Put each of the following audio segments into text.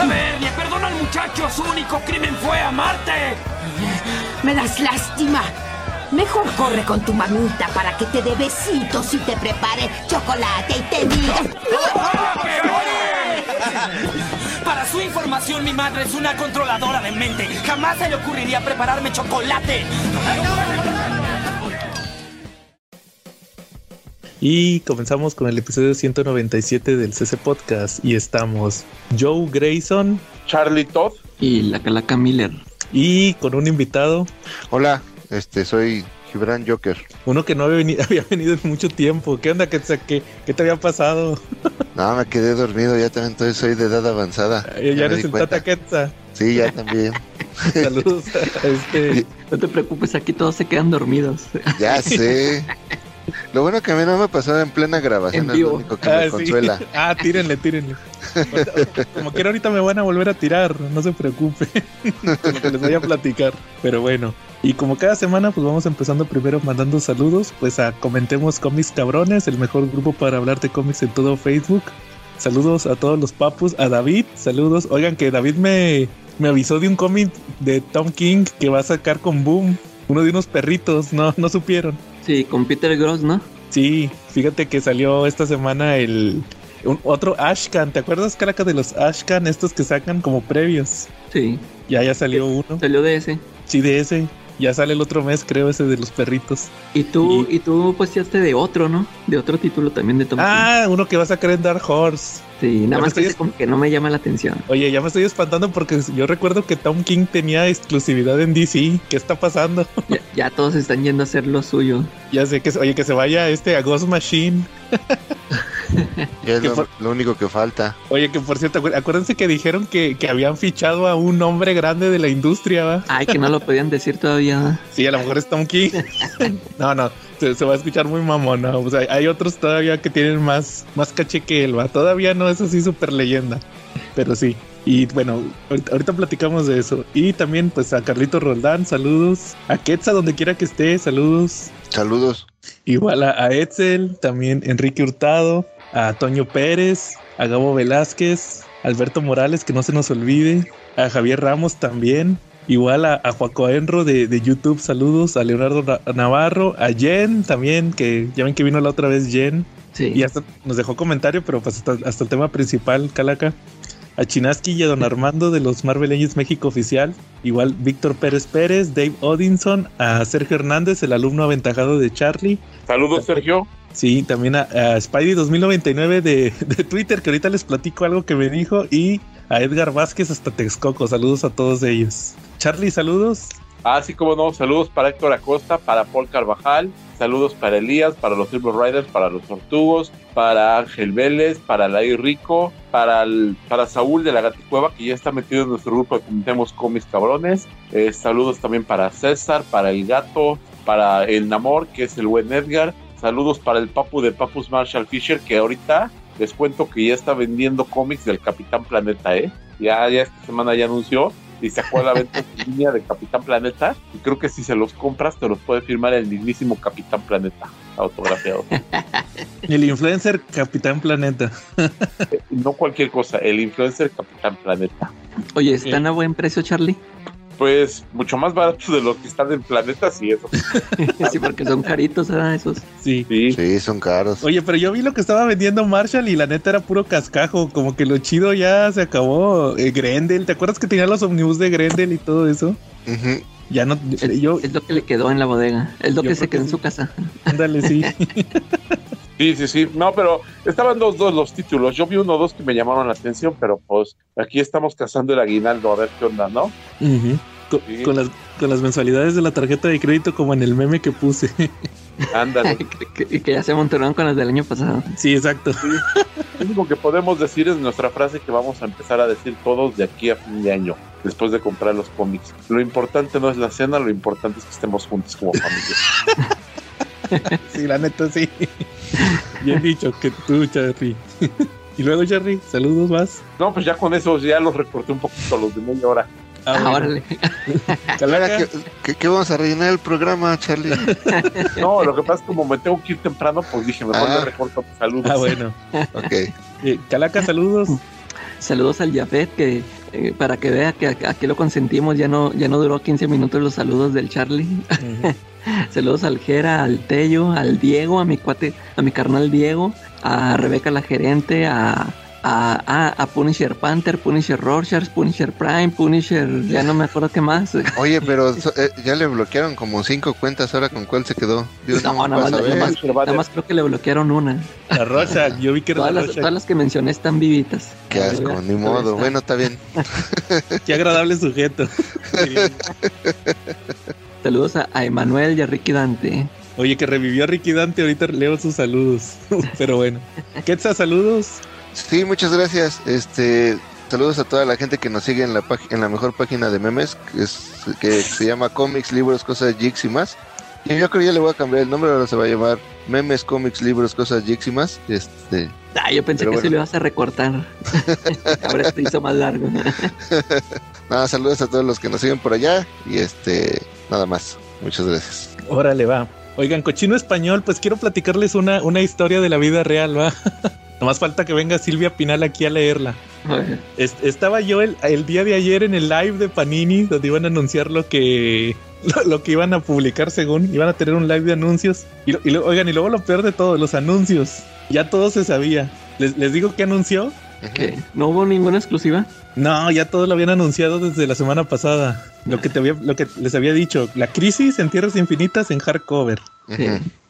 A ver, le perdono al muchacho. Su único crimen fue amarte. Me das lástima. Mejor corre con tu mamita para que te dé besitos y te prepare chocolate y te diga... Para su información, mi madre es una controladora de mente. Jamás se le ocurriría prepararme chocolate. Y comenzamos con el episodio 197 del CC Podcast. Y estamos Joe Grayson Charlie Todd. Y la Calaca Miller. y con un invitado, Hola, este soy Gibran Joker. uno que no había venido, había venido en mucho tiempo. ¿Qué onda? ¿Qué, qué, qué te había pasado? No, me quedé dormido, ya también entonces soy de edad avanzada. Ya eres el. Tata Quetza. Sí, ya también. Saludos a este. No te preocupes, aquí todos se quedan dormidos. Ya sé. Lo bueno que a mí no me pasó en plena grabación, En es vivo. lo único que Ah, me sí. consuela. Ah, tírenle, tírenle. Como quiera ahorita me van a volver a tirar, no se preocupe. Con lo que les voy a platicar. Pero bueno. Y como cada semana, pues vamos empezando primero mandando saludos. Pues a Comentemos Cómics Cabrones, el mejor grupo para hablar de cómics en todo Facebook. Saludos a todos los papus, a David, saludos. Oigan que David me, me avisó de un cómic de Tom King que va a sacar con Boom. Uno de unos perritos, no, no supieron. Sí, con Peter Gross, ¿no? Sí, fíjate que salió esta semana el un- otro Ashcan. ¿Te acuerdas, Caraca, de los Ashcan, estos que sacan como previos? Sí, Ya, ya salió uno. salió de ese. Sí, de ese. Ya sale el otro mes, creo, ese de los perritos. Y tú, Y- y, tú posteaste de otro, ¿no? De otro título también de Tom King. Ah, uno que va a sacar en Dark Horse. Sí, ya nada más que estoy ese como que no me llama la atención. Oye, ya me estoy espantando porque yo recuerdo que Tom King tenía exclusividad en DC. ¿Qué está pasando? Ya, ya todos están yendo a hacer lo suyo. ya sé que, oye, que se vaya este a Ghost Machine. Ya es Que lo, por- lo único que falta. Oye, que por cierto, acuérdense que dijeron que, que habían fichado a un hombre grande de la industria, ¿va? Ay, que no lo podían decir todavía. Sí, a lo mejor es Tom no, no, se, se va a escuchar muy mamón, ¿no? O sea, hay otros todavía que tienen más, más caché que él, ¿va? Todavía no es así súper leyenda, pero sí. Y bueno, ahorita, ahorita platicamos de eso. Y también, pues, a Carlito Roldán, saludos. A Quetza, donde quiera que esté, saludos. Saludos. Igual a, a Etzel, también Enrique Hurtado, a Toño Pérez, a Gabo Velázquez, Alberto Morales, que no se nos olvide, a Javier Ramos también, igual a, a Joaco Enro de, de YouTube, saludos, a Leonardo Ra- Navarro, a Jen también, que ya ven que vino la otra vez Jen, Sí. y hasta nos dejó comentario, pero pues hasta, hasta el tema principal, Calaca. A Chinaski y a Don Armando de los Marvel Legends México Oficial. Igual Víctor Pérez Pérez, Dave Odinson, a Sergio Hernández, el alumno aventajado de Charlie. Saludos, Sergio. Sí, también a, a Spidey 2099 de, de Twitter, que ahorita les platico algo que me dijo. Y a Edgar Vázquez hasta Texcoco. Saludos a todos ellos. Charlie, saludos. Así como no, saludos para Héctor Acosta, para Paul Carvajal, saludos para Elías, para los Silver Riders, para los Tortugos, para Ángel Vélez, para Lai Rico, para, el- para Saúl de la Gaticueva, que ya está metido en nuestro grupo de Comentemos Cómics Cabrones. Eh, saludos también para César, para el Gato, para el Namor, que es el buen Edgar. Saludos para el Papu de Papus Marshall Fisher, que ahorita les cuento que ya está vendiendo cómics del Capitán Planeta, ¿eh? Ya, ya esta semana ya anunció y sacó a la venta su línea de Capitán Planeta. Y creo que si se los compras, te los puede firmar el mismísimo Capitán Planeta, autografiado. El influencer Capitán Planeta. Eh, no cualquier cosa, el influencer Capitán Planeta. Oye, ¿están a buen precio, Charlie? Pues mucho más barato de lo que están en planetas y eso. sí, porque son caritos, ¿verdad? Esos. Sí. Sí. Sí, son caros. Oye, pero yo vi lo que estaba vendiendo Marshall y la neta era puro cascajo. Como que lo chido ya se acabó. Eh, Grendel, ¿te acuerdas que tenía los omnibus de Grendel y todo eso? Ya no. Es, Yo. es lo que le quedó en la bodega. Es lo Yo que se quedó que en su casa. Ándale, sí. Sí, sí, sí. No, pero estaban dos, dos los títulos. Yo vi uno o dos que me llamaron la atención, pero pues aquí estamos cazando el aguinaldo a ver qué onda, ¿no? Ujú. Con, Sí. con las, con las mensualidades de la tarjeta de crédito, como en el meme que puse. Ándale. que, que- que ya se montaron con las del año pasado. sí, exacto. Lo único que podemos decir es nuestra frase que vamos a empezar a decir todos de aquí a fin de año, después de comprar los cómics. Lo importante no es la cena, lo importante es que estemos juntos como familia. Sí, la neta, sí. Bien dicho, que tú, Charly. y luego, Charly, saludos más. No, pues ya con eso ya los recorté un poquito los de media hora. Ah, Ah, bueno. Ahora, Calaca, ¿qué, qué, qué vamos a rellenar el programa, Charlie? No, lo que pasa es que como me tengo que ir temprano, pues dije, mejor Ah. le recorto saludos. ah, bueno. Ok. Eh, Calaca, saludos. Saludos al Jafet, que eh, para que vea que aquí lo consentimos, ya no, ya no duró 15 minutos los saludos del Charlie. Saludos al Jera, al Tello, al Diego, a mi cuate, a mi carnal Diego, a Rebeca la gerente, a, a, a, a Punisher Panther, Punisher Rorschach, Punisher Prime, Punisher, ya no me acuerdo qué más. Oye, pero so- eh, ya le bloquearon como cinco cuentas. ¿Ahora con cuál se quedó? Dios, No, no, nada nada más- nada más creo que le bloquearon una. La Rocha, yo vi que era Todas la las, todas las que mencioné están vivitas. Qué asco, ni modo. Bueno, está bien. Qué agradable sujeto. Saludos a, a Emanuel y a Ricky Dante. Oye, que revivió a Ricky Dante, ahorita leo sus saludos. Pero bueno. Quetzal, saludos. Sí, muchas gracias. Este, saludos a toda la gente que nos sigue en la página, en la mejor página de memes, que, es, que se llama cómics, libros, cosas, jigs y más. Y yo creo que ya le voy a cambiar el nombre, ahora se va a llamar memes, cómics, libros, cosas, jigs y más. Este, Ah, yo pensé que bueno. se lo ibas a recortar. Ahora se hizo más largo. nada, saludos a todos los que nos siguen por allá y este, nada más. Muchas gracias. Órale, va. Oigan, cochino español, pues quiero platicarles una, una historia de la vida real, va. Nomás falta que venga Silvia Pinal aquí a leerla. Estaba yo el, el día de ayer en el live de Panini, donde iban a anunciar lo que lo, lo que iban a publicar según. Iban a tener un live de anuncios. Y, oigan, y luego lo peor de todo, los anuncios. Ya todo se sabía. ¿Les, les digo qué anunció? ¿No hubo ninguna exclusiva? No, ya todo lo habían anunciado desde la semana pasada. Lo que, te había, lo que les había dicho, la crisis en Tierras Infinitas en hardcover. Sí.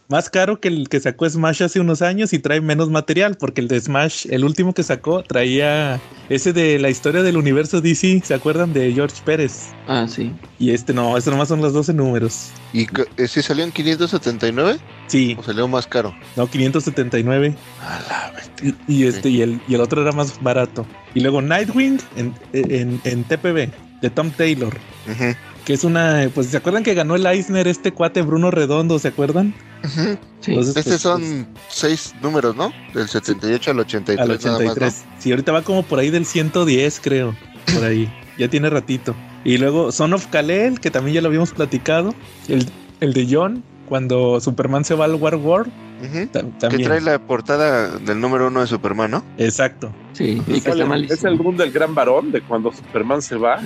Más caro que el que sacó Smash hace unos años y trae menos material, porque el de Smash, el último que sacó, traía ese de la historia del universo DC, ¿se acuerdan? De George Pérez. Ah, sí. Y este no, este nomás son los 12 números. ¿Y si salió en 579 Sí, o salió más caro? no, 579. A la bestia. Y, y este, y el, y el otro era más barato. Y luego Nightwing en, en, en TPB, de Tom Taylor. Ujú, Que es una, pues, ¿se acuerdan que ganó el Eisner este cuate Bruno Redondo? ¿Se acuerdan? Sí. Entonces, Estos pues, son seis números, ¿no? Del 78 al 83. Al nada más, 83. Sí, ahorita va como por ahí del 110, creo. Por ahí. ya tiene ratito. Y luego Son of Kalel, que también ya lo habíamos platicado. El, el de John, cuando Superman se va al War World. ¿no? Que trae la portada del número uno de Superman, ¿no? Exacto. Sí, y que está ¿Cuál es? ¿Es malísimo. el run del gran varón de cuando Superman se va?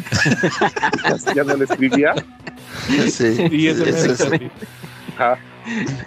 ya no le escribía. Sí. Y ese Ese mero, es- sí.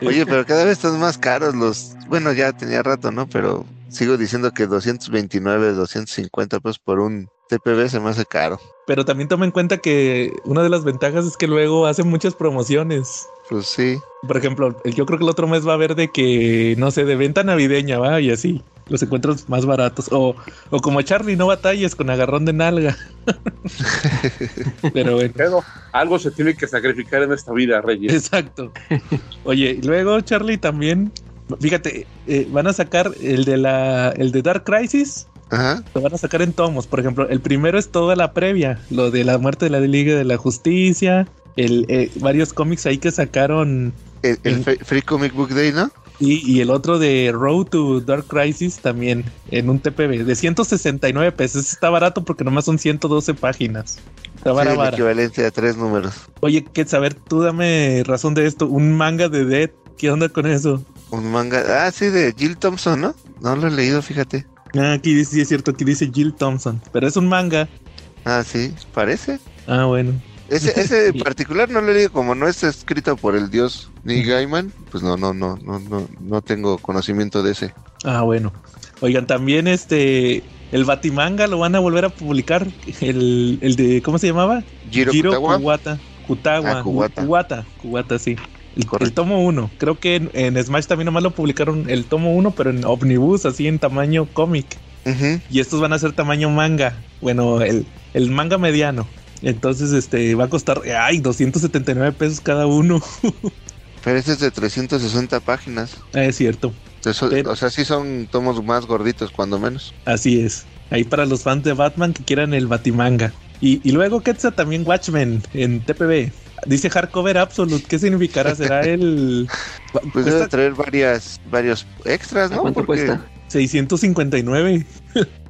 Oye, pero cada vez están más caros los. Bueno, ya tenía rato, ¿no? Pero sigo diciendo que 229, 250 pesos por un TPB se me hace caro. Pero también toma en cuenta que una de las ventajas es que luego hacen muchas promociones. Pues sí. Por ejemplo, yo creo que el otro mes va a haber de que, no sé, de venta navideña, va, y así. Los encuentros más baratos. O, o como Charlie, no batalles con agarrón de nalga. Pero bueno. Pero algo se tiene que sacrificar en esta vida, Reyes. Exacto. Oye, y luego Charlie también, fíjate, eh, van a sacar el de la, el de Dark Crisis, Ajá. lo van a sacar en tomos. Por ejemplo, el primero es toda la previa, lo de la muerte de la Liga de la Justicia, el, eh, varios cómics ahí que sacaron El, el En- Fe- Free Comic Book Day, ¿no? y, y el otro de Road to Dark Crisis también en un TPB de 169 pesos. Está barato porque nomás son 112 páginas. Está Sí, vara. equivalente a tres números. Oye, ¿qué saber? Tú dame razón de esto. Un manga de Dead. ¿Qué onda con eso? Un manga. Ah, sí, de Jill Thompson, ¿no? No lo he leído, fíjate. Ah, aquí dice, sí es cierto, aquí dice Jill Thompson, pero es un manga. Ah, sí, parece. Ah, bueno. Ese, ese en particular no lo leído, como no está escrito por el dios Neil Gaiman, pues no, no, no, no, no, no tengo conocimiento de ese. Ah, bueno. Oigan, también este, el Batimanga lo van a volver a publicar. El, el de, ¿cómo se llamaba? Jiro, Kutawa. Kuwata. Kutawa. Ah, Kuwata. Kuwata, Kuwata, sí. El, tomo 1. Creo que en, en Smash también nomás lo publicaron el tomo 1, pero en Omnibus, así en tamaño cómic. Y estos van a ser tamaño manga. Bueno, el, el manga mediano. Entonces, este, va a costar, ay, 279 pesos cada uno. Pero ese es de 360 páginas. Ah, es cierto. Eso- Pero- O sea, sí son tomos más gorditos, cuando menos. Así es. Ahí para los fans de Batman que quieran el Batimanga. Y, y luego Quetzal también Watchmen en TPB. Dice Hardcover Absolute. ¿Qué significará? ¿Será el Pues debe traer varias, varios extras, ¿A ¿no? cuánto Porque cuesta? 659?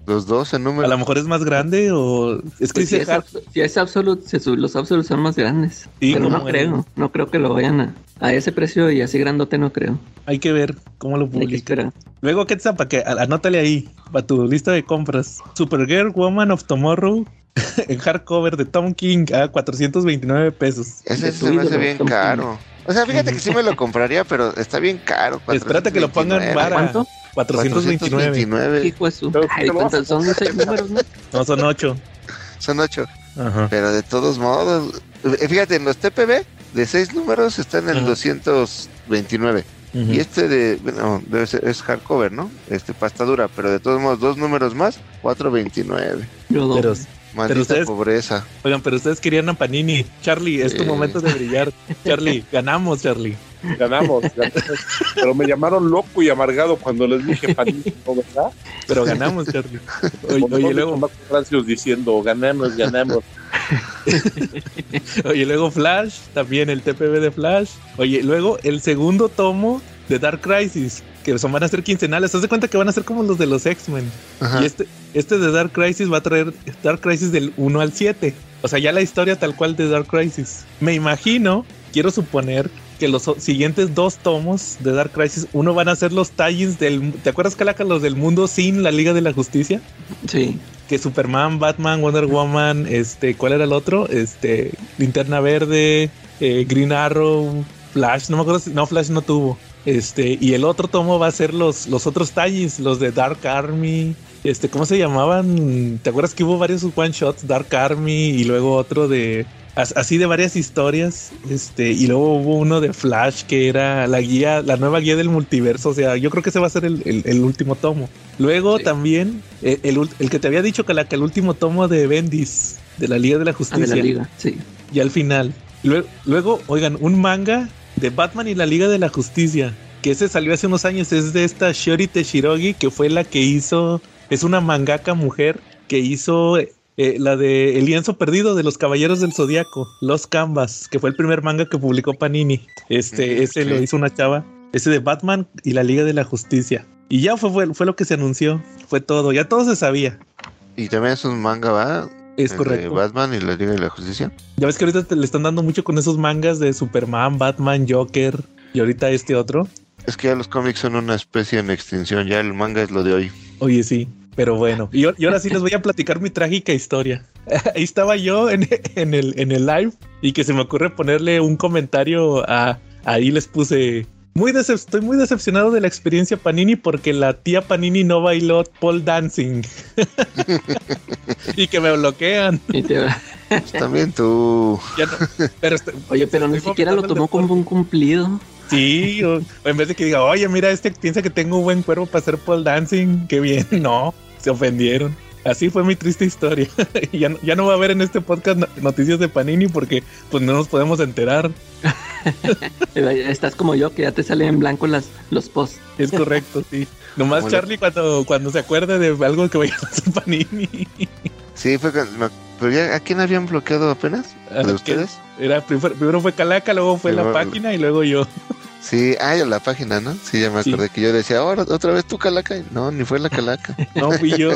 Los dos en A número. lo mejor es más grande o... Es que Pues si, dice es, si es Absolute, se sub- los Absolute son más grandes. Sí, pero no creo. No creo que lo vayan a. A ese precio y así grandote no creo. hay que ver cómo lo Hay que publica. esperar. Luego, ¿qué para que a- anótale ahí, para tu lista de compras. Supergirl Woman of Tomorrow en hardcover de Tom King a 429 pesos. Ese se me hace bien Tom caro. O sea, fíjate que sí me lo compraría, pero está bien caro. Espérate que lo pongan 429. vara. ¿Cuánto? 429. 429. Hijo de su. Pero Ay, te lo vas a ¿cuántos son seis números, no? No, son 8. Son ocho. Ajá. Pero de todos modos, eh, fíjate, en los TPB de seis números está en el Ajá. 229. Y este de, bueno, debe ser, es hardcover, ¿no? Este pasta dura, pero de todos modos, dos números más, 429. Yo doy. Pero, Maldita ustedes- pobreza. oigan, pero ustedes querían a Panini. Charlie, es tu Eh. momento de brillar. Charlie, ganamos, Charlie. Ganamos, ganamos. Pero me llamaron loco y amargado cuando les dije Panini, ¿no, ¿verdad? Pero ganamos, Charlie. Oye, oye, luego, Francios diciendo, ganamos, ganamos. oye, luego Flash, también el TPB de Flash. Oye, luego el segundo tomo de Dark Crisis, que son, van a ser quincenales. Haz de cuenta que van a ser como los de los X-Men. Y este, este de Dark Crisis va a traer Dark Crisis del 1 al 7. O sea, ya la historia tal cual de Dark Crisis. Me imagino, quiero suponer que los siguientes dos tomos de Dark Crisis, uno van a ser los tie-ins del... ¿Te acuerdas, Calaca, los del mundo sin la Liga de la Justicia? Sí. Que Superman, Batman, Wonder Woman, este, ¿cuál era el otro? Este, Linterna Verde, eh, Green Arrow, Flash, no me acuerdo si, no, Flash no tuvo. Este, y el otro tomo va a ser los, los otros tallis, los de Dark Army, este, ¿cómo se llamaban? ¿Te acuerdas que hubo varios one shots? Dark Army y luego otro de as- así de varias historias, este, y luego hubo uno de Flash que era la guía, la nueva guía del multiverso, o sea, yo creo que ese va a ser el, el- el último tomo. Luego Sí. también eh, el, el que te había dicho que, la, que el último tomo de Bendis, de la Liga de la Ah, de Justicia, la liga, sí. y al final. Luego, luego, oigan, un manga de Batman y la Liga de la Justicia, que ese salió hace unos años, es de esta Shiori Teshirogi, que fue la que hizo, es una mangaka mujer que hizo eh, la de El lienzo perdido de los Caballeros del Zodiaco, Los Canvas, que fue el primer manga que publicó Panini. Este, Mm, ese sí. lo hizo una chava, ese de Batman y la Liga de la Justicia. Y ya fue, fue, fue lo que se anunció, fue todo, ya todo se sabía. Y también es un manga, ¿va? Es El correcto. De Batman y la Liga de la Justicia. Ya ves que ahorita te le están dando mucho con esos mangas de Superman, Batman, Joker y ahorita este otro. Es que ya los cómics son una especie en extinción, ya el manga es lo de hoy. Oye, sí, pero bueno. Y, y ahora sí les voy a platicar mi trágica historia. Ahí estaba yo en, en el, en el live y que se me ocurre ponerle un comentario a... Ahí les puse... Muy decep- estoy muy decepcionado de la experiencia Panini porque la tía Panini no bailó pole dancing. y que me bloquean. Y te- Pues también tú. Ya no- pero este- Oye, pero ni siquiera lo tomó como un cumplido. Sí, o, o en vez de que diga, oye, mira, este piensa que tengo un buen cuerpo para hacer pole dancing, qué bien. No, se ofendieron. Así fue mi triste historia. Y ya, no- ya no va a haber en este podcast no- noticias de Panini porque pues no nos podemos enterar. Estás como yo, que ya te salen en blanco las, los posts. Es correcto, sí. Nomás Como Charlie cuando, cuando se acuerde de algo que vaya a hacer Panini. Sí, fue. Pero ya, ¿a quién habían bloqueado apenas? ¿De ustedes? Era, primero, primero fue Calaca, luego fue la página y luego yo. Sí, ah, la página, ¿no? Sí, ya me Sí. acordé que yo decía, ahora otra vez tú, Calaca. No, ni fue la Calaca. No fui yo.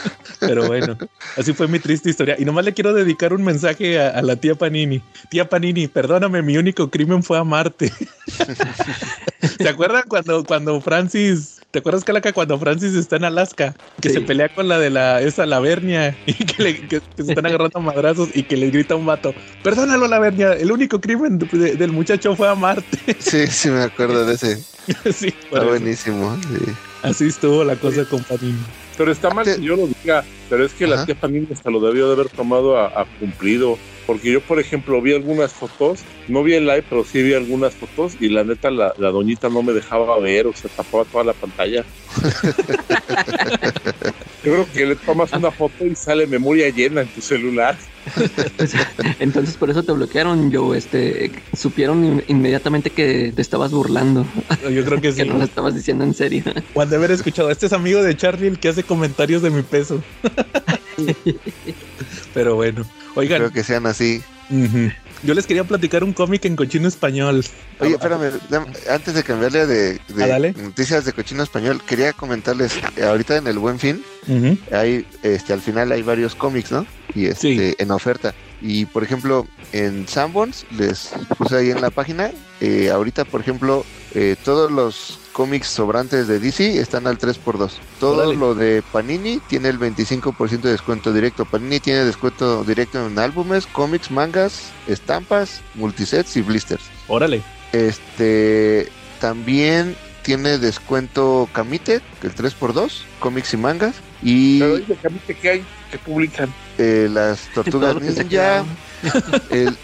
Pero bueno, así fue mi triste historia. Y nomás le quiero dedicar un mensaje a, a la tía Panini. Tía Panini, perdóname, mi único crimen fue amarte. ¿Se acuerdan cuando, cuando Francis, te acuerdas Calaca cuando Francis está en Alaska? Que Sí. se pelea con la de la, esa Lavernia y que, le- que- que se están agarrando madrazos y que le grita a un vato, perdónalo Lavernia, el único crimen de- del muchacho fue amarte. Sí, sí, me acuerdo de ese. sí, Está buenísimo. sí. así estuvo la cosa con Panini. Pero está mal que yo lo diga, pero es que la tía Panini hasta lo debió de haber tomado a, a cumplido. Porque yo, por ejemplo, vi algunas fotos, no vi el live, pero sí vi algunas fotos y la neta la, la doñita no me dejaba ver, o sea, tapaba toda la pantalla. yo creo que le tomas una foto y sale memoria llena en tu celular. Pues, Entonces por eso te bloquearon, yo, este, supieron in- inmediatamente que te estabas burlando, Yo creo que sí. que no lo estabas diciendo en serio. O han de haber escuchado, este es amigo de Charlie el que hace comentarios de mi peso. Pero bueno, oigan, Creo que sean así. Yo les quería platicar un cómic en cochino español. Oye, espérame, antes de cambiarle de, de Ah, noticias de cochino español, quería comentarles, ahorita en el Buen Fin, hay, este, al final hay varios cómics, ¿no? Y este, Sí. en oferta. Y por ejemplo, en Sanborns, les puse ahí en la página, eh, ahorita, por ejemplo, eh, todos los cómics sobrantes de DC están al 3x2. Todo Órale. lo de Panini tiene el 25% de descuento directo. Panini tiene descuento directo en álbumes, cómics, mangas, estampas, multisets y blisters. Órale. Este también tiene descuento Camite, el 3x2, cómics y mangas. Y Pero dice que a mí que ¿qué hay? que publican? eh, las tortugas ninja. el-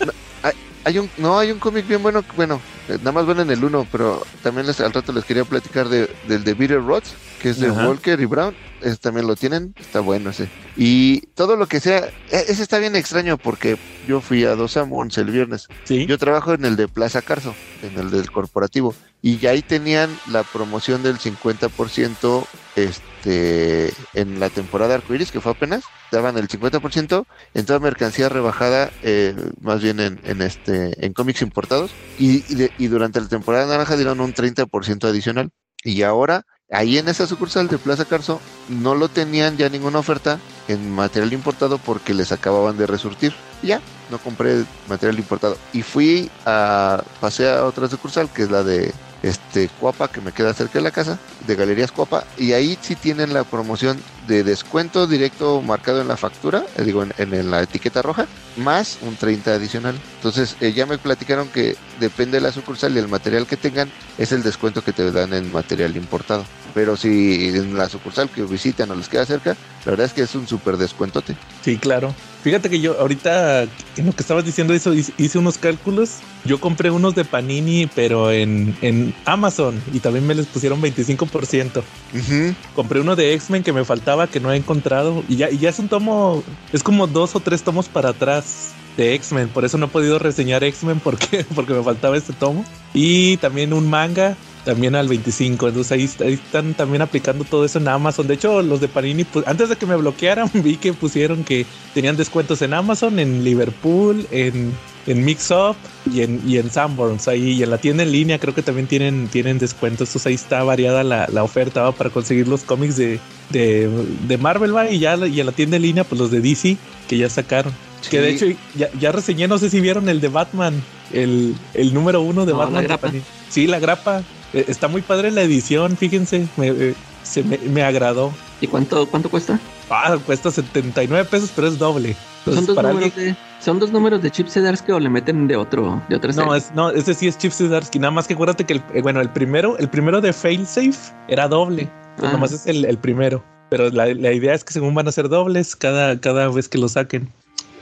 hay, un, no, hay un cómic bien bueno. Bueno, eh, nada más ven en el 1, pero también les, al rato les quería platicar de, del de Bitter Rods, que es de Ajá. Walker y Brown. Ese también lo tienen, está bueno ese. Y todo lo que sea, e- ese está bien extraño porque yo fui a dos Amons el viernes. Sí. Yo trabajo en el de Plaza Carso, en el del corporativo, y ahí tenían la promoción del 50% este, en la temporada arcoiris, que fue apenas, daban el 50% en toda mercancía rebajada, eh, más bien en, en este en cómics importados, y, y, de- y durante la temporada naranja dieron un 30% adicional. Y ahora, ahí en esa sucursal de Plaza Carso, no lo tenían ya ninguna oferta en material importado porque les acababan de resurtir. Ya, no compré material importado. Y fui a, pasé a otra sucursal, que es la de este Cuapa, que me queda cerca de la casa, de Galerías Cuapa, y ahí sí tienen la promoción de descuento directo marcado en la factura, eh, digo, en, en la etiqueta roja, más un 30 adicional. Entonces, eh, ya me platicaron que depende de la sucursal y el material que tengan, es el descuento que te dan en material importado. Pero si en la sucursal que visitan o les queda cerca, la verdad es que es un súper descuentote. Sí, claro. Fíjate que yo ahorita en lo que estabas diciendo eso hice unos cálculos. Yo compré unos de Panini, pero en, en Amazon y también me les pusieron 25%. Ujú. Compré uno de X-Men que me faltaba, que no he encontrado. Y ya, y ya es un tomo, es como dos o tres tomos para atrás de X-Men. Por eso no he podido reseñar X-Men porque, porque me faltaba este tomo. Y también un manga, también al 25. Entonces ahí, ahí están también aplicando todo eso en Amazon. De hecho, los de Panini, pues, antes de que me bloquearan, vi que pusieron que tenían descuentos en Amazon, en Liverpool, en, en Mix Up y en, y en Sanborns. Ahí y en la tienda en línea creo que también tienen, tienen descuentos. Entonces ahí está variada la, la oferta ¿va? para conseguir los cómics de, de, de Marvel ¿va? y ya la- y en la tienda en línea, pues los de DC que ya sacaron. Que de hecho ya, ya reseñé, no sé si vieron el de Batman, el, el número uno de No, la Batman. grapa. Panini. Sí, la grapa. Eh, Está muy padre la edición, fíjense. Me, eh, se me, me agradó. ¿Y cuánto, cuánto cuesta? Ah, cuesta 79 pesos, pero es doble. Son Entonces, dos, para números alguien- de, son dos números de Chip Zdarsky o le meten de otro, de otra No, serie? es, no, ese sí es Chip Zdarsky. Nada más que acuérdate que el, eh, bueno, el primero, el primero de Failsafe era doble. Entonces, Ah. nomás es el, el primero. Pero la, la idea es que según van a ser dobles cada, cada vez que lo saquen.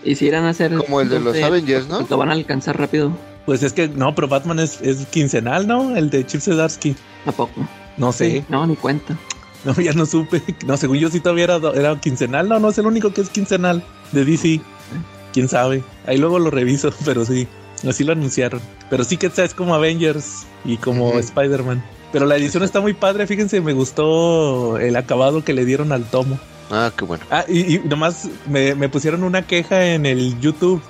Y si irán a hacer... Como el de los Avengers, ¿no? Lo van a alcanzar rápido. Pues es que no, pero Batman es, es quincenal, ¿no? El de Chip Zdarsky. ¿A poco? No sé. No, ni cuenta. No, ya no supe. No, según yo sí todavía era, do- era quincenal. No, no es el único que es quincenal de DC. Quién sabe. Ahí luego lo reviso, pero sí. Así lo anunciaron. Pero sí que es como Avengers y como Ujú. Spider-Man. Pero la edición está muy padre. Fíjense, me gustó el acabado que le dieron al tomo. Ah, qué bueno. Ah, y, y nomás me, me pusieron una queja en el YouTube.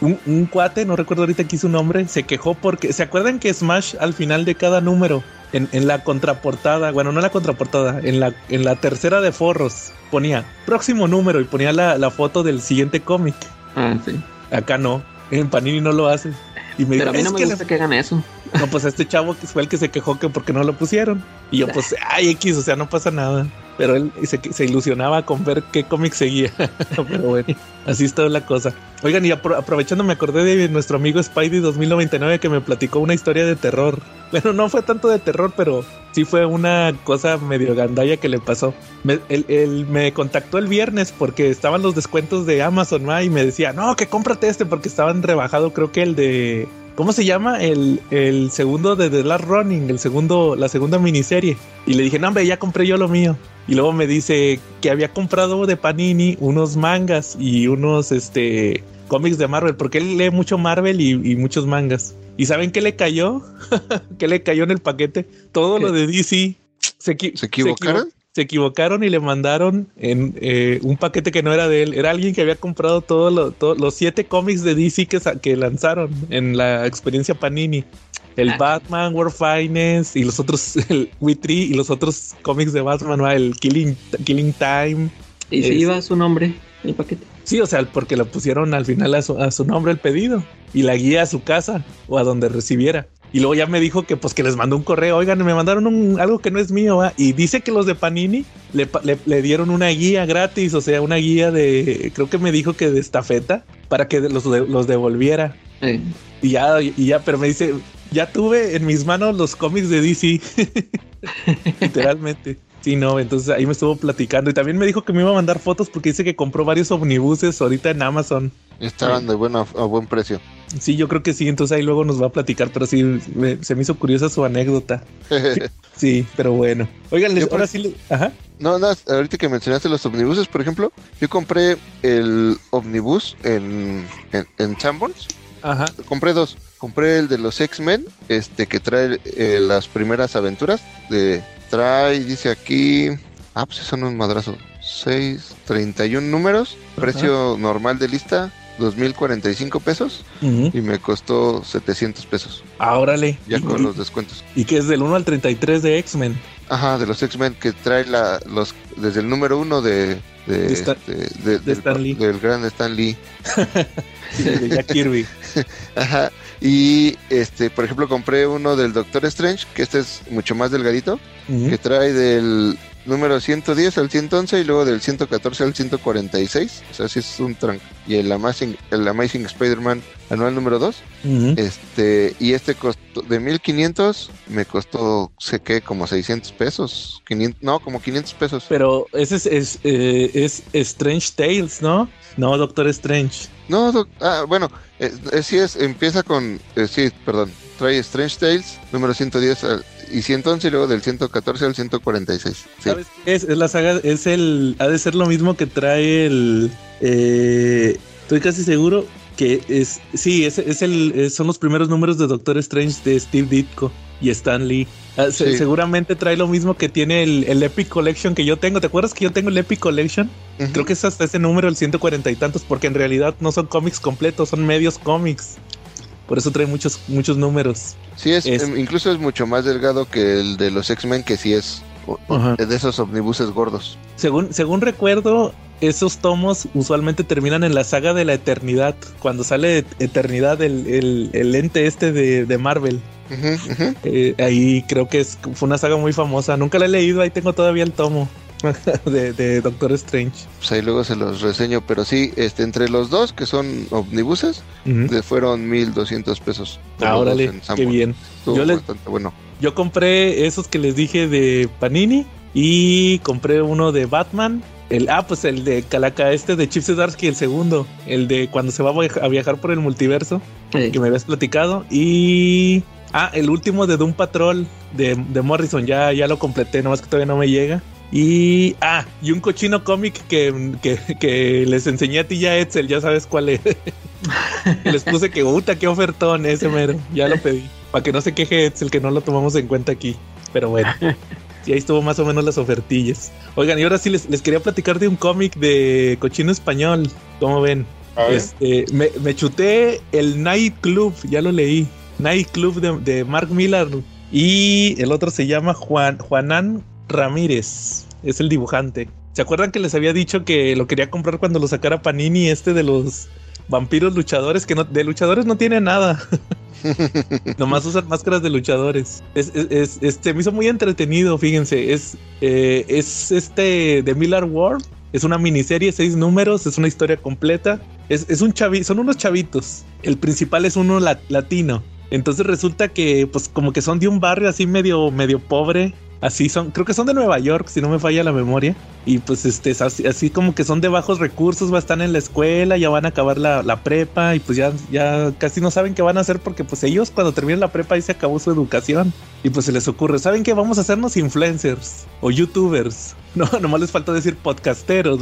Un, un cuate, no recuerdo ahorita aquí su nombre, se quejó porque. ¿Se acuerdan que Smash al final de cada número, en, en la contraportada, bueno, no en la contraportada, en la, en la tercera de forros, ponía próximo número y ponía la, la foto del siguiente cómic? Ah, sí. Acá no, en Panini no lo hace. Y me Pero a dijo, mí no "Es me que le- gusta que hagan eso. no, pues este chavo que fue el que se quejó que porque no lo pusieron. Y yo, pues, ay, X, o sea, no pasa nada. Pero él se, se ilusionaba con ver qué cómic seguía. Pero bueno, así está la cosa. Oigan, y apro- aprovechando, me acordé de nuestro amigo Spidey 2099 que me platicó una historia de terror. Bueno, no fue tanto de terror, pero sí fue una cosa medio gandalla que le pasó. Me, él, él me contactó el viernes porque estaban los descuentos de Amazon ¿va? y me decía, no, que cómprate este porque estaban rebajado, creo que el de ¿Cómo se llama? El, el segundo de The Last Running, el segundo, la segunda miniserie. Y le dije, no, hombre, ya compré yo lo mío. Y luego me dice que había comprado de Panini unos mangas y unos este cómics de Marvel, porque él lee mucho Marvel y, y muchos mangas. ¿Y saben qué le cayó? ¿Qué le cayó en el paquete? Todo ¿Qué? lo de DC. Se, equi- ¿Se equivocaron? equivo- se equivocaron y le mandaron en eh, un paquete que no era de él. Era alguien que había comprado todos lo- los siete cómics de DC que, que lanzaron en la experiencia Panini. El Ah. Batman, World Finest y los otros, el We y los otros cómics de Batman, ¿no? el Killing, Killing Time. Y si Es- iba su nombre, el paquete. Sí, o sea, porque lo pusieron al final a su, a su nombre el pedido y la guía a su casa o a donde recibiera. Y luego ya me dijo que pues que les mandó un correo, oigan, me mandaron un, algo que no es mío, ¿va? y dice que los de Panini le, pa- le- le dieron una guía gratis, o sea, una guía de, creo que me dijo que de estafeta, para que los, de- los devolviera. Y ya, y ya, pero me dice, ya tuve en mis manos los cómics de DC. Literalmente. Sí, no, entonces ahí me estuvo platicando y también me dijo que me iba a mandar fotos porque dice que compró varios omnibuses ahorita en Amazon. Estaban de buena, a buen precio. Sí, yo creo que sí, entonces ahí luego nos va a platicar, pero sí, me- se me hizo curiosa su anécdota. Sí, pero bueno. Oigan, les, ahora sí, le- ajá. No, no, ahorita que mencionaste los omnibuses, por ejemplo, yo compré el omnibus en, en, en Sanborns. Ajá. Compré dos. Compré el de los X-Men, este que trae eh, las primeras aventuras. De, trae, dice aquí. Ah, pues son un madrazo. 6, 31 números. Precio normal de lista, 2.045 pesos. Ujú. Y me costó 700 pesos. Ah, órale. Ya ¿Y, con los descuentos. y que es del 1 al 33 de X-Men. Ajá, de los X-Men que trae la, los desde el número uno de, de, De Stan- este, de- del, Stan Lee. del gran Stan Lee. De Jack Kirby. Ajá. Y este, por ejemplo, compré uno del Doctor Strange, que este es mucho más delgadito, que trae del número 110 al 111 y luego del 114 al 146. O sea, sí es un tranco. Y el Amazing, el Amazing Spider-Man anual número 2. Ujú. Este, y este costó de 1500, me costó, sé que como 600 pesos. 500, no, como 500 pesos. Pero ese es, es, eh, es Strange Tales, ¿no? No, Doctor Strange. No, doc- ah, bueno, eh, eh, sí es, empieza con, eh, sí, perdón, trae Strange Tales, número 110 al- y 111 y luego del 114 al 146. Sí. ¿Sabes qué es? Es la saga, es el. Ha de ser lo mismo que trae el. eh, estoy casi seguro que es. Sí, es, es el, son los primeros números de Doctor Strange de Steve Ditko y Stan Lee. Ah, Sí. Seguramente trae lo mismo que tiene el, el Epic Collection que yo tengo. ¿Te acuerdas que yo tengo el Epic Collection? Creo que es hasta ese número, el 140 y tantos, porque en realidad no son cómics completos, son medios cómics. Por eso trae muchos, muchos números. Sí, es, es- em, incluso es mucho más delgado que el de los X-Men, que sí es Ajá. de esos omnibuses gordos. Según, según recuerdo, esos tomos usualmente terminan en la saga de la eternidad. Cuando sale Eternidad, el, el, el ente este de, de Marvel. Eh, ahí creo que es, fue una saga muy famosa. Nunca la he leído, ahí tengo todavía el tomo de, de Doctor Strange. Pues ahí luego se los reseño, pero sí, este, entre los dos, que son omnibuses, le fueron 1200 pesos. Ah, órale, qué bien. Estuvo Yo les- bueno. Yo compré esos que les dije de Panini y compré uno de Batman. El, ah, pues el de Calaca, este de Chip Zdarsky, el segundo. El de cuando se va a viaja- a viajar por el multiverso. que me habías platicado. Y. Ah, el último de Doom Patrol de, de Morrison. Ya, ya lo completé, nomás que todavía no me llega. Y. Ah, y un cochino cómic que, que, que les enseñé a ti ya, Edsel. Ya sabes cuál es. les puse que, puta, qué ofertón ese mero. Ya lo pedí. Para que no se queje Edsel, que no lo tomamos en cuenta aquí. Pero bueno. Y ahí estuvo más o menos las ofertillas. Oigan, y ahora sí les, les quería platicar de un cómic de cochino español. ¿Cómo ven? Este, me, me chuté el Night Club, ya lo leí. Night Club de, de Mark Millar. Y el otro se llama Juan, Juanán Ramírez. Es el dibujante. ¿Se acuerdan que les había dicho que lo quería comprar cuando lo sacara Panini este de los vampiros luchadores? Que no, de luchadores no tiene nada. Nomás usan máscaras de luchadores. Es, es, es- es- se me hizo muy entretenido, fíjense. Es, eh, es este de Miller World. Es una miniserie, seis números, es una historia completa. Es, es un chavi, son unos chavitos. El principal es uno la- latino. Entonces resulta que, pues, como que son de un barrio así medio, medio pobre. Así son, creo que son de Nueva York, si no me falla la memoria. Y pues este, es así, así como que son de bajos recursos, va a estar en la escuela, ya van a acabar la, la prepa y pues ya, ya casi no saben qué van a hacer porque pues ellos cuando terminan la prepa ahí se acabó su educación. Y pues se les ocurre, ¿saben qué? Vamos a hacernos influencers o youtubers. No, nomás les falta decir podcasteros,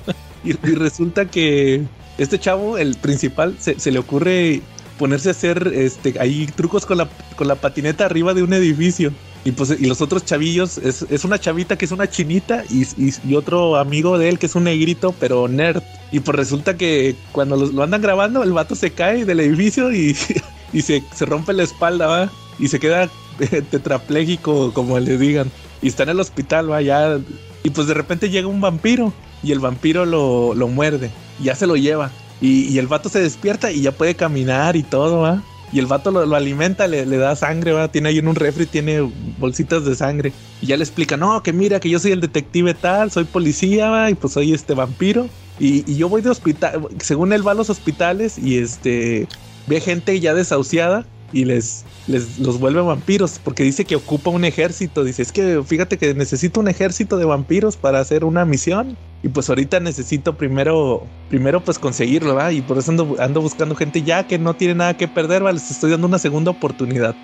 y, y resulta que este chavo, el principal, se, se le ocurre ponerse a hacer este ahí trucos con la, con la patineta arriba de un edificio. Y pues y los otros chavillos, es, es una chavita que es una chinita y, y- otro amigo de él que es un negrito, pero nerd. Y pues resulta que cuando los- lo andan grabando, el vato se cae del edificio y, y se, se rompe la espalda, ¿va? Y se queda eh, tetrapléjico, como le digan. Y está en el hospital, ¿va? Ya. Y pues de repente llega un vampiro y el vampiro lo, lo muerde y ya se lo lleva. Y, y el vato se despierta y ya puede caminar y todo, ¿va? Y el vato lo, lo alimenta, le, le da sangre, ¿va? Tiene ahí en un refri, tiene bolsitas de sangre. Y ya le explica, no, que mira, que yo soy el detective tal, soy policía. Y pues soy este vampiro. Y, y yo voy de hospital, según él va a los hospitales y este ve gente ya desahuciada y les, les los vuelve vampiros porque dice que ocupa un ejército. Dice, es que fíjate que necesito un ejército de vampiros para hacer una misión. Y pues ahorita necesito primero, primero pues conseguirlo, ¿va? Y por eso ando, ando buscando gente ya que no tiene nada que perder, ¿va? Les estoy dando una segunda oportunidad.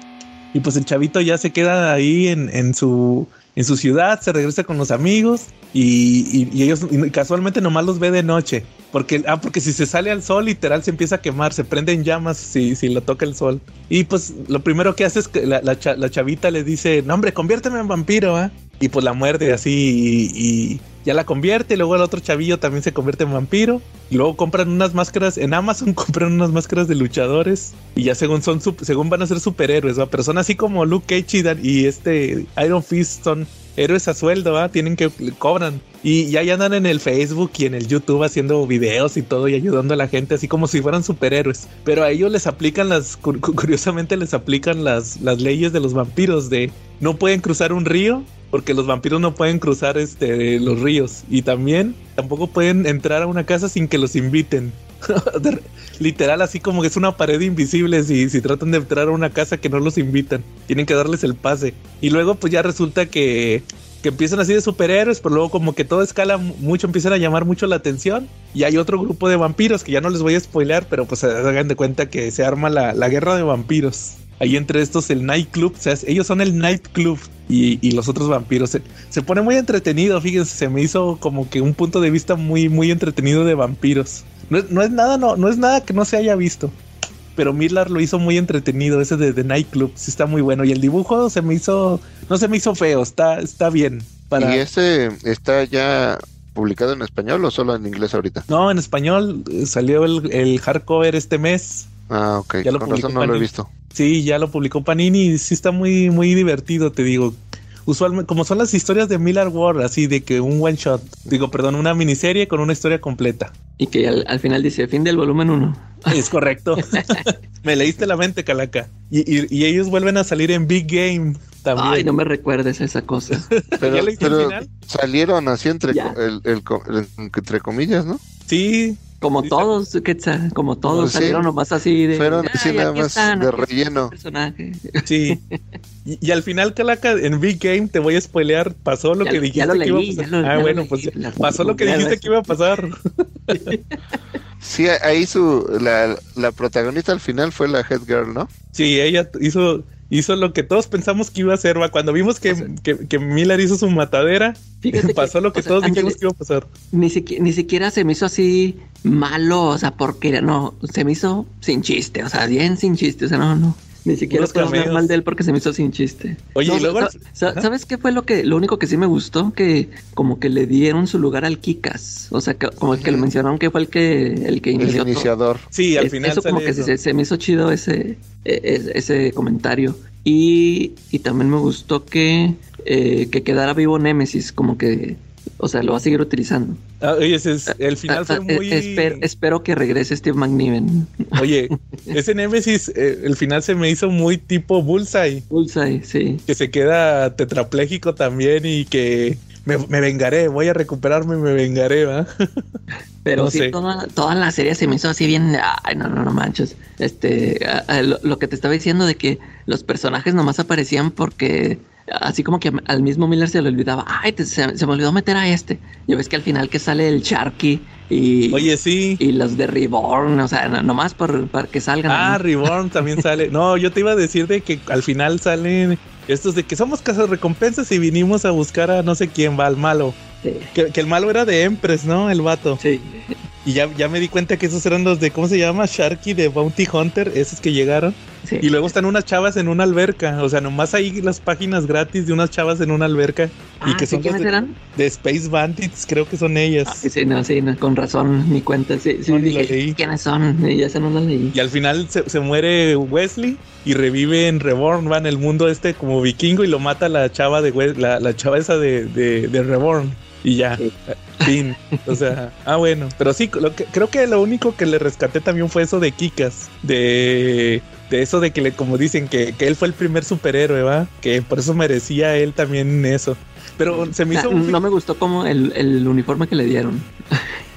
Y pues el chavito ya se queda ahí en, en su, en su ciudad, se regresa con los amigos y, y- ellos casualmente nomás los ve de noche. Porque, ah, porque si se sale al sol, literal se empieza a quemar, se prende en llamas si, si lo toca el sol. Y pues lo primero que hace es que la, la la chavita le dice, no hombre, conviérteme en vampiro, ¿ah? Y pues la muerde así y ya la convierte. Y luego el otro chavillo también se convierte en vampiro. Y luego compran unas máscaras, en Amazon compran unas máscaras de luchadores. Y ya según son, según van a ser superhéroes, ¿va? Pero son así como Luke Cage y, este Iron Fist son héroes a sueldo, ¿va? Tienen que cobran. Y ya andan en el Facebook y en el YouTube haciendo videos y todo y ayudando a la gente así como si fueran superhéroes. Pero a ellos les aplican las, cu- cu- curiosamente les aplican las, las leyes de los vampiros de no pueden cruzar un río porque los vampiros no pueden cruzar este los ríos y también tampoco pueden entrar a una casa sin que los inviten. Literal, así como que es una pared invisible si, si tratan de entrar a una casa que no los invitan. Tienen que darles el pase. Y luego pues ya resulta que, que empiezan así de superhéroes, pero luego como que todo escala mu- mucho, empiezan a llamar mucho la atención. Y hay otro grupo de vampiros que ya no les voy a spoilear, pero pues se hagan de cuenta que se arma la, la guerra de vampiros. Ahí entre estos el nightclub, o sea, ellos son el nightclub y, y los otros vampiros. Se, se pone muy entretenido, fíjense, se me hizo como que un punto de vista muy, muy entretenido de vampiros. No es, no es nada, no, no es nada que no se haya visto. Pero Miller lo hizo muy entretenido, ese de The Nightclub, sí está muy bueno. Y el dibujo se me hizo, no se me hizo feo, está, está bien. Para... ¿Y ese está ya publicado en español o solo en inglés ahorita? No, en español eh, salió el, el hardcover este mes. Ah, ok. Ya lo Con publicó razón no lo he Panini. visto. Sí, ya lo publicó Panini y sí está muy, muy divertido, te digo. Usualmente, como son las historias de Miller Ward, así de que un one shot, digo, perdón, una miniserie con una historia completa. Y que al, al final dice fin del volumen 1. Es correcto. me leíste la mente, Calaca. Y, y- y ellos vuelven a salir en Big Game también. Ay, no me recuerdes esa cosa. Pero, salieron así entre, el, el el- entre comillas, ¿no? Sí, Como todos, Quetzal, como todos sí. salieron nomás así de. Fueron "Ay, así nada más están, de relleno. personaje". sí. y, y al final, Calaca, en Big Game, te voy a spoilear, pasó lo Ya que dijiste ya lo que iba a pasar. lo- ah, bueno, leí, pues la- pasó lo que dijiste que iba a pasar. Sí, ahí su la, la protagonista al final fue la head girl, ¿no? Sí, ella hizo, hizo lo que todos pensamos que iba a hacer, va. Cuando vimos que, que, que Miller hizo su matadera, que, pasó lo que sea, todos dijimos que iba a pasar. Ni, siqui- ni siquiera se me hizo así malo, o sea, porque no, se me hizo sin chiste, o sea, bien sin chiste, o sea, no, no. Ni siquiera puedo hablar mal de él porque se me hizo sin chiste. Oye, No, y luego... sa- sa- Ajá. ¿Sabes qué fue lo que lo único que sí me gustó? Que como que le dieron su lugar al Kikas. O sea, que, como el que lo mencionaron que fue el que el que El inició todo. iniciador. Sí, al Es- final eso como que eso. Se, se me hizo chido ese, e- e- ese comentario. Y, y también me gustó que, eh, que quedara vivo Nemesis, como que, o sea, lo va a seguir utilizando. Ah, oye, ese es- el final fue Ah, ah, muy... espero, que regrese Steve McNiven. Oye, ese Nemesis, eh, el final se me hizo muy tipo Bullseye, Bullseye, sí. que se queda tetrapléjico también y que me, me vengaré, voy a recuperarme, me vengaré, ¿va? Pero No sí, sé. toda, toda la serie se me hizo así bien. Ay, no, no, no manches. Este, lo, lo que te estaba diciendo de que los personajes nomás aparecían porque. Así como que al mismo Miller se le olvidaba, ay, te- se, se me olvidó meter a este. Ya ves que al final que sale el Sharky y, Oye, sí. y los de Reborn, o sea, no- nomás por, para que salgan. Ah. Reborn también sale. No, yo te iba a decir de que al final salen estos de que somos casas recompensas y vinimos a buscar a no sé quién va, al malo. Sí. Que, que el malo era de Empress, ¿no? El vato. Sí. Y ya, ya me di cuenta que esos eran los de, ¿cómo se llama? Sharky de Bounty Hunter, esos que llegaron. Sí. Y luego están unas chavas en una alberca. O sea, nomás ahí las páginas gratis de unas chavas en una alberca. y Ah, que ¿sí son quiénes las de, eran? de Space Bandits, creo que son ellas. Ah, sí, no, sí, no, con razón, mi cuenta. Sí, sí, No, dije. ¿quiénes son? Y ya se no la leí. Y al final se, se muere Wesley y revive en Reborn, va en el mundo este como vikingo y lo mata la chava de la, la chava esa de, de, de Reborn. Y ya, Sí. fin. O sea, ah, bueno. Pero sí, lo que, creo que lo único que le rescaté también fue eso de Kikas. De, de eso de que, le, como dicen, que, que él fue el primer superhéroe, ¿va? Que por eso merecía él también eso. Pero se me Ah, hizo un no me gustó como el, el uniforme que le dieron.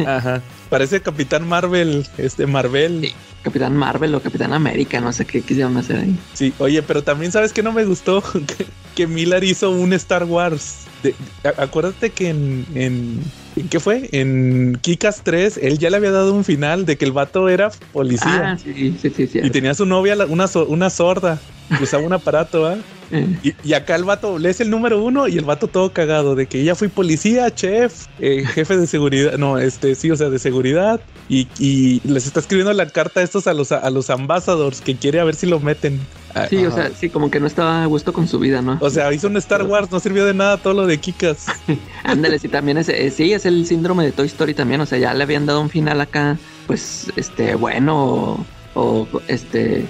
Ajá. Parece Capitán Marvel, este Marvel. Sí. Capitán Marvel o Capitán América, no sé qué quisieron hacer ahí. Sí, oye, pero también sabes que no me gustó que, que Miller hizo un Star Wars. De- a- acuérdate que en, en, ¿en qué fue? En Kikas 3, él ya le había dado un final de que el vato era policía Ah, sí, sí, sí, y tenía su novia, una, una sorda, que usaba un aparato, ¿ah? Eh, Y, y acá el vato lees el número uno y el vato todo cagado de que ya fui policía, chef, eh, jefe de seguridad, no, este sí, o sea, de seguridad. Y, y les está escribiendo la carta a estos a los, a los ambassadors que quiere a ver si lo meten. Ah, sí, o sea, sí, como que no estaba a gusto con su vida, ¿no? O sea, hizo un Star Wars, no sirvió de nada todo lo de Kikas. Ándale, sí, también es, eh, sí, es el síndrome de Toy Story también, o sea, ya le habían dado un final acá, pues, este, bueno, o, o, este,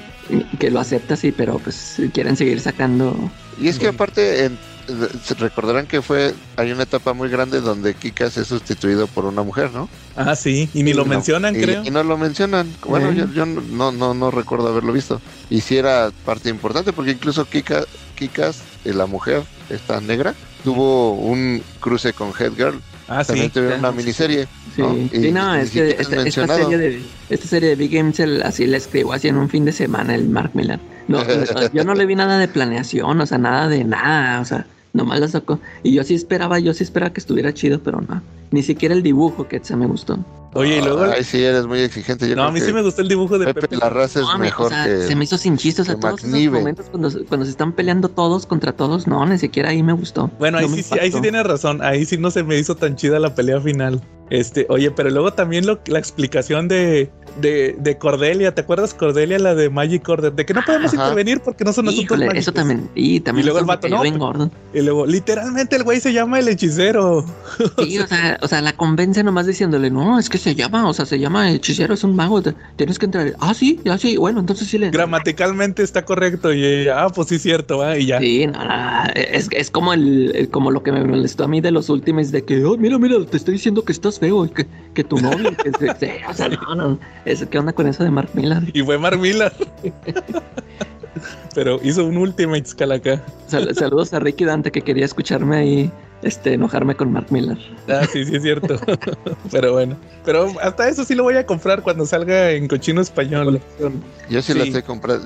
que lo acepta, sí, pero pues quieren seguir sacando. Y es que aparte, en- recordarán que fue, hay una etapa muy grande donde Kikas es sustituido por una mujer, ¿no? Ah, sí, y ni lo No, mencionan, y, creo. y no lo mencionan. Bueno, Eh. yo, yo no, no, no recuerdo haberlo visto. Y sí era parte importante porque incluso Kika, Kikas, eh, la mujer, esta negra, tuvo un cruce con Headgirl. Ah, También sí. tuvieron una miniserie. Sí, ¿no? Y- no, es que siquiera esta, serie de, esta serie de Big Games el- así la escribió así en un fin de semana el Mark Miller. No, yo no le vi nada de planeación, o sea, nada de nada, o sea, nomás la sacó. Y yo sí esperaba, yo sí esperaba que estuviera chido, pero no. Ni siquiera el dibujo que se me gustó. Oye, y luego. Ay, sí, eres muy exigente. Yo no, a mí sí me gustó el dibujo de Pepe Pepe. Larraza es No, me- mejor o sea, que. se me hizo sin chistes, o sea, todos esos McNiven. momentos cuando, cuando se están peleando todos contra todos, no, ni siquiera ahí me gustó. Bueno, ahí No sí, sí, ahí sí tienes razón. Ahí sí no se me hizo tan chida la pelea final. Este, oye, pero luego también lo, la explicación de, de, de Cordelia. ¿Te acuerdas Cordelia, la de Magic Order? De que no podemos Ajá. intervenir porque no son asuntos Híjole, mágicos. eso también, y también Y luego el vato, no, gordo. Y luego, literalmente el güey se llama el hechicero. Sí, o sea, o sea, la convence nomás diciéndole, no, es que se llama, o sea, se llama hechicero, es un mago, tienes que entrar. Ah, sí, ya sí, bueno, entonces sí le. Gramaticalmente está correcto. Y ella, ah, pues sí, cierto, ¿va? Y ya. Sí, no, no, es, es como el, el- como lo que me molestó a mí de los últimos de que, oh, mira, mira, te estoy diciendo que estás feo, y que, que tu novio, que se- o sea, no, no, es, ¿qué onda con eso de Mark Miller? Y fue Mark Millar. Pero hizo un Ultimate Scalaca. Sal- saludos a Ricky Dante que quería escucharme ahí, este, enojarme con Mark Miller. Ah, sí, sí es cierto. Pero bueno. Pero hasta eso sí lo voy a comprar cuando salga en cochino español. Yo sí, Sí. la estoy comprando.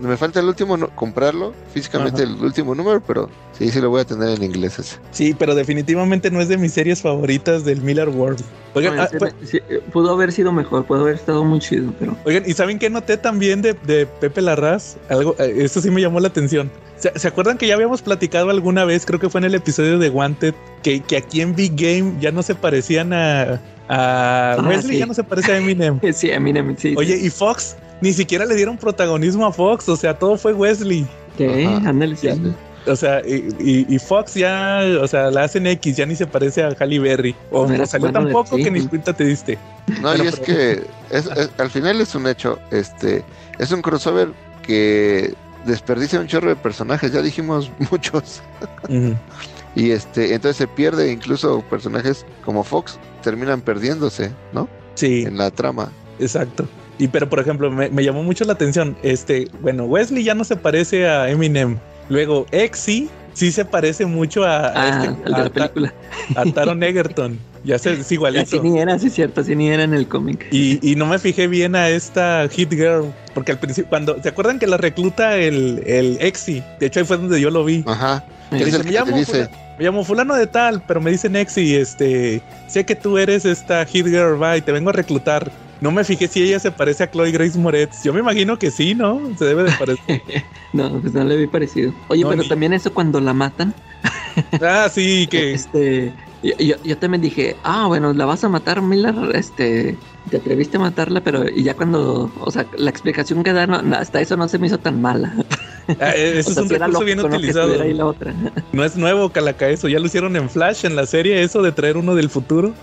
Me falta el último, no- comprarlo físicamente, Ajá. el último número, pero sí, sí lo voy a tener en inglés ese. Sí, pero definitivamente no es de mis series favoritas del Miller World. Oigan, No, ah, en pues- sí, pudo haber sido mejor, pudo haber estado muy chido, pero... oigan, ¿y saben qué noté también de, de Pepe Larraz? Algo, eh, eso sí me llamó la atención. ¿Se, se acuerdan que ya habíamos platicado alguna vez, creo que fue en el episodio de Wanted, que, que aquí en Big Game ya no se parecían a, a Ah, Wesley, sí. ya no se parece a Eminem? Sí, Eminem, sí. Oye, y Fox, ni siquiera le dieron protagonismo a Fox, o sea, todo fue Wesley. ¿Qué? Ándale, sí. O sea, y, y- y Fox ya, o sea, la hacen X, ya ni se parece a Halle Berry. O No salió bueno tan de- poco sí. que ni cuenta te diste. No, Bueno, y es pero- que es, es- al final es un hecho, este, es un crossover que desperdicia un chorro de personajes, ya dijimos muchos, y este, entonces se pierde incluso personajes como Fox terminan perdiéndose, ¿no? Sí, En la trama. exacto. Y pero, por ejemplo, me, me llamó mucho la atención. Este, bueno, Wesley ya no se parece a Eminem. Luego, Exy sí se parece mucho a, a Ah, este- a la película. a Taron Egerton. Ya sé, es Así igualito. ni era, sí es cierto, así ni era en el cómic. Y, y no me fijé bien a esta Hit Girl, porque al principio, cuando, ¿se acuerdan que la recluta el, el Exy? De hecho, ahí fue donde yo lo vi. Ajá. Que Es dice, el me que llamo, dice, fula- me llamo fulano de tal, pero me dicen Exy, este, sé que tú eres esta Hit Girl, va, y te vengo a reclutar. No me fijé si ella se parece a Chloe Grace Moretz. Yo me imagino que sí, ¿no? Se debe de parecer. No, pues no le vi parecido. Oye, No, pero ni- también eso cuando la matan, ah, sí, que este, Yo, yo, yo también dije, ah, bueno, la vas a matar, Miller, este, te atreviste a matarla, pero y ya cuando, o sea, la explicación que da, no, hasta eso no se me hizo tan mala. Ah, eh, eso O sea, es un recurso bien utilizado. ahí la otra. No es nuevo, Calaca, eso. Ya lo hicieron en Flash, en la serie, eso de traer uno del futuro.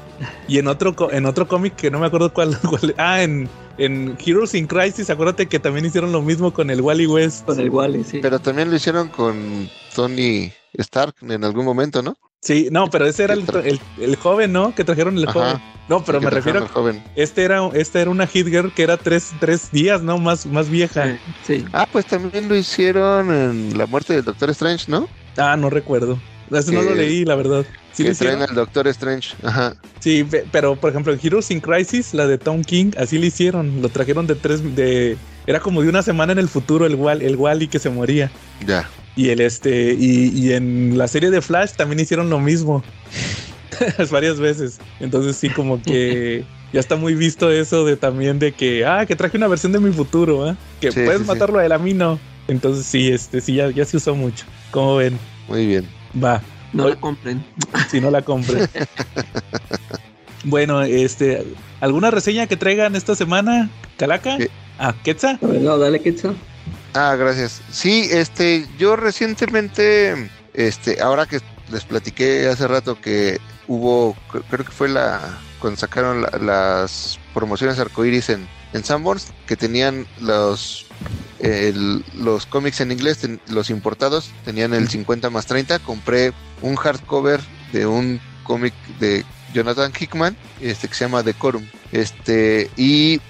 Y en otro co- en otro cómic que no me acuerdo cuál. cuál- ah, en, en Heroes in Crisis, acuérdate que también hicieron lo mismo con el Wally West. Con el Wally, sí. Pero también lo hicieron con Tony Stark en algún momento, ¿no? Sí, no, pero ese era el, el- el joven, ¿no? Que trajeron el Ajá. joven. No, pero me refiero joven. Este era, este era una hit girl que era tres, tres días, ¿no? Más, más vieja. Sí. Ah, pues también lo hicieron en La muerte del Doctor Strange, ¿no? Ah, no recuerdo. Ese no lo leí, la verdad. Sí, que traen al Doctor Strange. Ajá. Sí, pe- pero por ejemplo, en Heroes in Crisis, la de Tom King, así lo hicieron. Lo trajeron de tres, de... Era como de una semana en el futuro el, Wal, el Wally que se moría. Ya. Y el este, y, y en la serie de Flash también hicieron lo mismo. Varias veces. Entonces sí, como que ya está muy visto eso de también de que, ah, que traje una versión de mi futuro, ¿ah? Que Sí, puedes sí, sí. matarlo a él, a mí no. Entonces sí, este, sí, ya, ya se usó mucho. Como ven, Muy bien. va, No la compren. si no la compré. bueno, este, ¿alguna reseña que traigan esta semana, Calaca? Ah, Quetza. A ver, no, dale, Quetzal. Ah, gracias. Sí, este, yo recientemente, este, ahora que les platiqué hace rato que hubo, cre- creo que fue la, cuando sacaron la- las promociones arcoíris en, en Sanborns, que tenían los, el- los cómics en inglés, ten- los importados, tenían el 50 más 30, compré un hardcover de un cómic de Jonathan Hickman, este, que se llama Decorum, este, y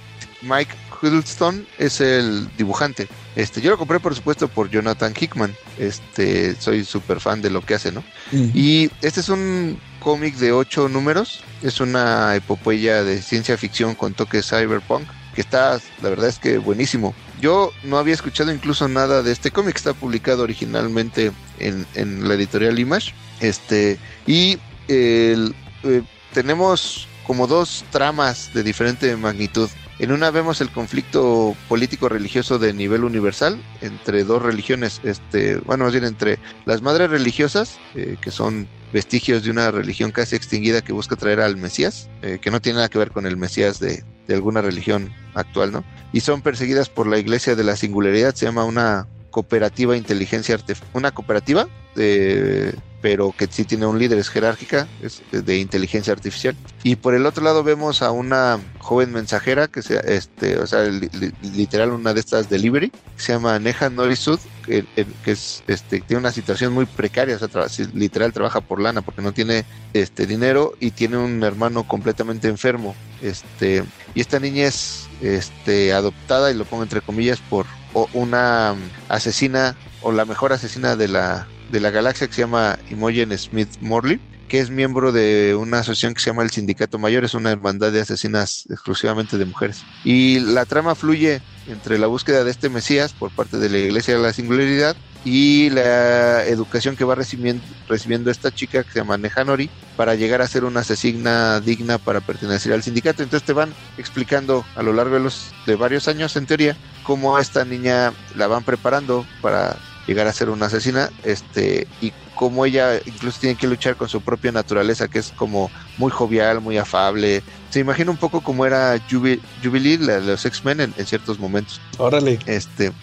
Mike Huddleston es el dibujante. Este, yo lo compré por supuesto por Jonathan Hickman. Este, soy súper fan de lo que hace, ¿no? Y este es un cómic de ocho números. Es una epopeya de ciencia ficción con toques cyberpunk. Que está, la verdad es que buenísimo. Yo no había escuchado incluso nada de este cómic. Está publicado originalmente en, en la editorial Image. Este, y el, eh, tenemos como dos tramas de diferente magnitud. En una vemos el conflicto político-religioso de nivel universal entre dos religiones, este, bueno, más bien entre las madres religiosas, eh, que son vestigios de una religión casi extinguida que busca traer al Mesías, eh, que no tiene nada que ver con el Mesías de, de alguna religión actual, ¿no? Y son perseguidas por la Iglesia de la Singularidad, se llama una cooperativa inteligencia artificial, una cooperativa de pero que sí tiene un líder, es jerárquica, es de inteligencia artificial. Y por el otro lado vemos a una joven mensajera que sea, este, o sea, li- li- literal una de estas delivery, que se llama Neha Norisud, que, que es, este, tiene una situación muy precaria, o sea, literal trabaja por lana porque no tiene este dinero y tiene un hermano completamente enfermo. Este, y esta niña es este, adoptada, y lo pongo entre comillas, por una asesina, o la mejor asesina de la, de la galaxia que se llama Imogen Smith Morley, que es miembro de una asociación que se llama el Sindicato Mayor, es una hermandad de asesinas exclusivamente de mujeres. Y la trama fluye entre la búsqueda de este Mesías por parte de la Iglesia de la Singularidad y la educación que va recibiendo, recibiendo esta chica que se llama Nehanori para llegar a ser una asesina digna para pertenecer al sindicato. Entonces te van explicando a lo largo de de varios años en teoría cómo a esta niña la van preparando para llegar a ser una asesina, este, y cómo ella incluso tiene que luchar con su propia naturaleza, que es como muy jovial, muy afable. Se imagina un poco como era Jubi- Jubilee, la los X-Men en, en ciertos momentos. Órale. Este,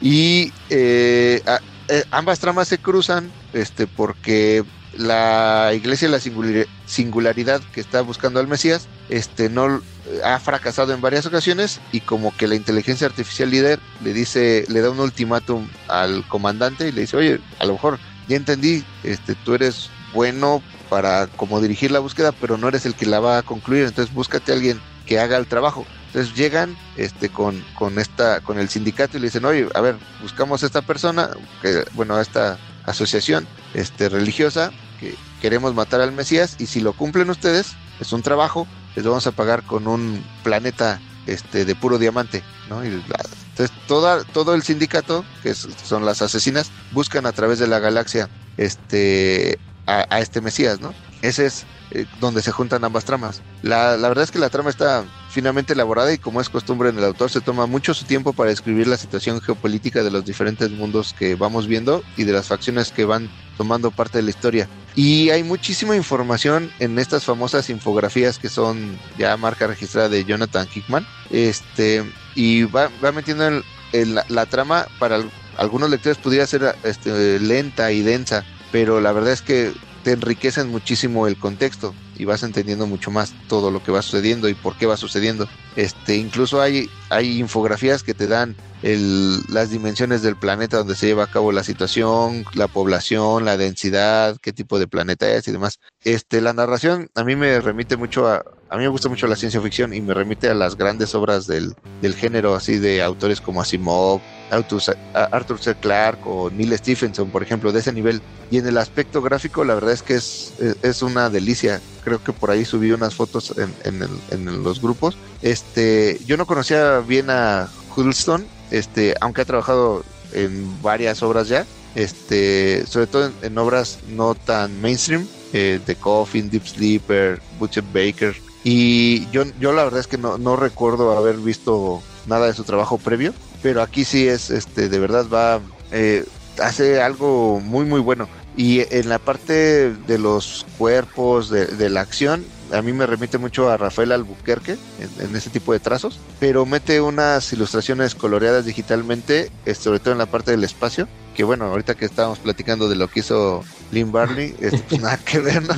y eh, a- eh, ambas tramas se cruzan este, porque la iglesia la singulari- singularidad que está buscando al Mesías este, no ha fracasado en varias ocasiones y como que la inteligencia artificial líder le dice, le da un ultimátum al comandante y le dice, oye, a lo mejor ya entendí, este, tú eres bueno para como dirigir la búsqueda, pero no eres el que la va a concluir, entonces búscate a alguien que haga el trabajo. Entonces llegan este, con, con, esta, con el sindicato y le dicen, oye, a ver, buscamos a esta persona, que, bueno, a esta asociación este, religiosa, que queremos matar al Mesías, y si lo cumplen ustedes, es un trabajo, les vamos a pagar con un planeta este, de puro diamante, ¿no? Y entonces toda, todo el sindicato, que son las asesinas, buscan a través de la galaxia este, a, a este Mesías, ¿no? Ese es eh, donde se juntan ambas tramas. La, la verdad es que la trama está finamente elaborada y como es costumbre en el autor se toma mucho su tiempo para describir la situación geopolítica de los diferentes mundos que vamos viendo y de las facciones que van tomando parte de la historia. Y hay muchísima información en estas famosas infografías que son ya marca registrada de Jonathan Hickman. Este, y va, metiendo en, la, trama para al- algunos lectores podría ser este, lenta y densa, pero la verdad es que te enriquecen muchísimo el contexto y vas entendiendo mucho más todo lo que va sucediendo y por qué va sucediendo. Este, incluso hay, hay infografías que te dan el- las dimensiones del planeta donde se lleva a cabo la situación, la población, la densidad, qué tipo de planeta es y demás. Este, la narración a mí me remite mucho a, a mí me gusta mucho la ciencia ficción y me remite a las grandes obras del, del género, así de autores como Asimov, Arthur C. Clarke o Neil Stephenson, por ejemplo, de ese nivel. Y en el aspecto gráfico, la verdad es que es, es- una delicia. Creo que por ahí subí unas fotos en, en los grupos. Este, yo no conocía bien a Huddleston, este, aunque ha trabajado en varias obras ya. Este, sobre todo en, en obras no tan mainstream, eh, The Coffin, Deep Sleeper, Butcher Baker. Y yo, yo la verdad es que no, no recuerdo haber visto nada de su trabajo previo, pero aquí sí es, este, de verdad va, eh, hace algo muy muy bueno. Y en la parte de los cuerpos, de, de la acción, a mí me remite mucho a Rafael Albuquerque en, en ese tipo de trazos, pero mete unas ilustraciones coloreadas digitalmente, eh, sobre todo en la parte del espacio, que bueno, ahorita que estábamos platicando de lo que hizo Lynn Barley, este, pues nada que ver, ¿no?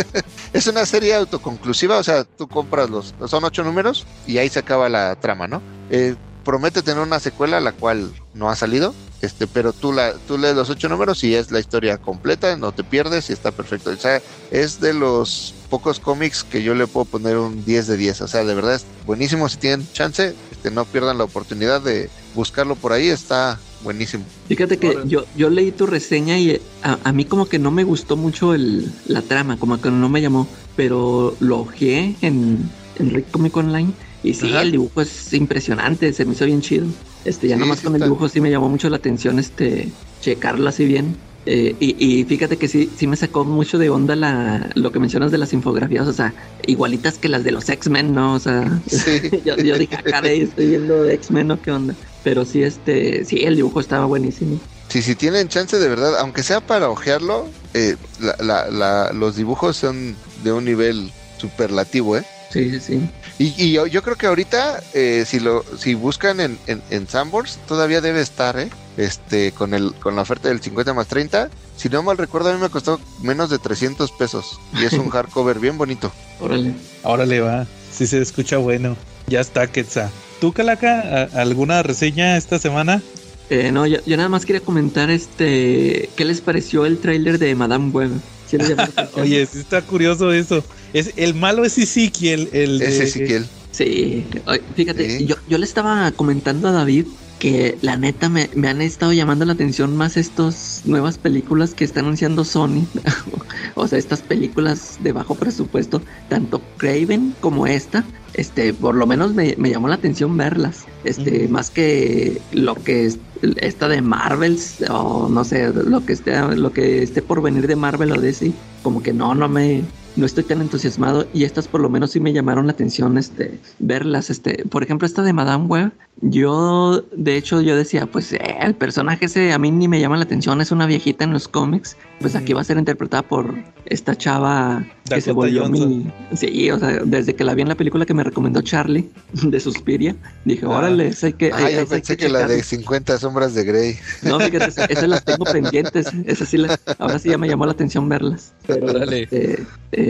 es una serie autoconclusiva, o sea, tú compras los, son ocho números y ahí se acaba la trama, ¿no? Eh, promete tener una secuela, la cual no ha salido, este, pero tú la, tú lees los ocho números y es la historia completa, no te pierdes y está perfecto. O sea, es de los pocos cómics que yo le puedo poner un 10 de 10. O sea, de verdad es buenísimo si tienen chance, este, no pierdan la oportunidad de buscarlo por ahí, está buenísimo. Fíjate que yo, yo leí tu reseña y eh, a, a mí como que no me gustó mucho el, la trama, como que no me llamó, pero lo ojeé en, en Rick Comic Online y sí, Ajá. el dibujo es impresionante, se me hizo bien chido. Este, ya Sí, nomás sí con el dibujo sí me llamó mucho la atención este checarlo así bien. Eh, y, y fíjate que sí, sí me sacó mucho de onda la, lo que mencionas de las infografías, o sea, igualitas que las de los X-Men, ¿no? O sea, Sí. yo, yo dije, "Ah, caray, estoy viendo X-Men, ¿no? ¿Qué onda? Pero sí, este, sí, el dibujo estaba buenísimo. Si, si tienen chance de verdad, aunque sea para ojearlo, eh, la- la- la- los dibujos son de un nivel superlativo, ¿eh? Sí, sí, sí. Y, y yo, yo creo que ahorita, eh, si lo si buscan en, en, en Sanborns, todavía debe estar, ¿eh? Este, con, el, con la oferta del 50 más 30. Si no mal recuerdo, a mí me costó menos de 300 pesos. Y es un hardcover bien bonito. Órale. Ahora le va. Si se escucha bueno. Ya está, Quetzal. ¿Tú, Calaca, alguna reseña esta semana? Eh, no, yo, yo nada más quería comentar este, ¿qué les pareció el tráiler de Madame Web? Oye, sí está curioso eso. Es, el malo es Ezequiel, el de... Es Ezequiel. Sí, fíjate, yo, yo le estaba comentando a David que la neta me, me han estado llamando la atención más estas nuevas películas que está anunciando Sony. o sea, estas películas de bajo presupuesto, tanto Craven como esta. Este, por lo menos me, me llamó la atención verlas. Este, más que lo que es esta de Marvels, o no sé, lo que esté, lo que esté por venir de Marvel o DC, como que no, no me, no estoy tan entusiasmado y estas por lo menos sí me llamaron la atención este verlas este por ejemplo esta de Madame Web yo de hecho yo decía pues eh, el personaje ese a mí ni me llama la atención es una viejita en los cómics pues aquí va a ser interpretada por esta chava que se volvió mi sí o sea desde que la vi en la película que me recomendó Charlie de Suspiria dije Ah. órale sé que Ah, hay- yo hay pensé que la de checarla". 50 sombras de Grey. No, fíjate, esa- esas las tengo pendientes. Esas sí las, ahora sí ya me llamó la atención verlas. Pero, Órale. este, eh,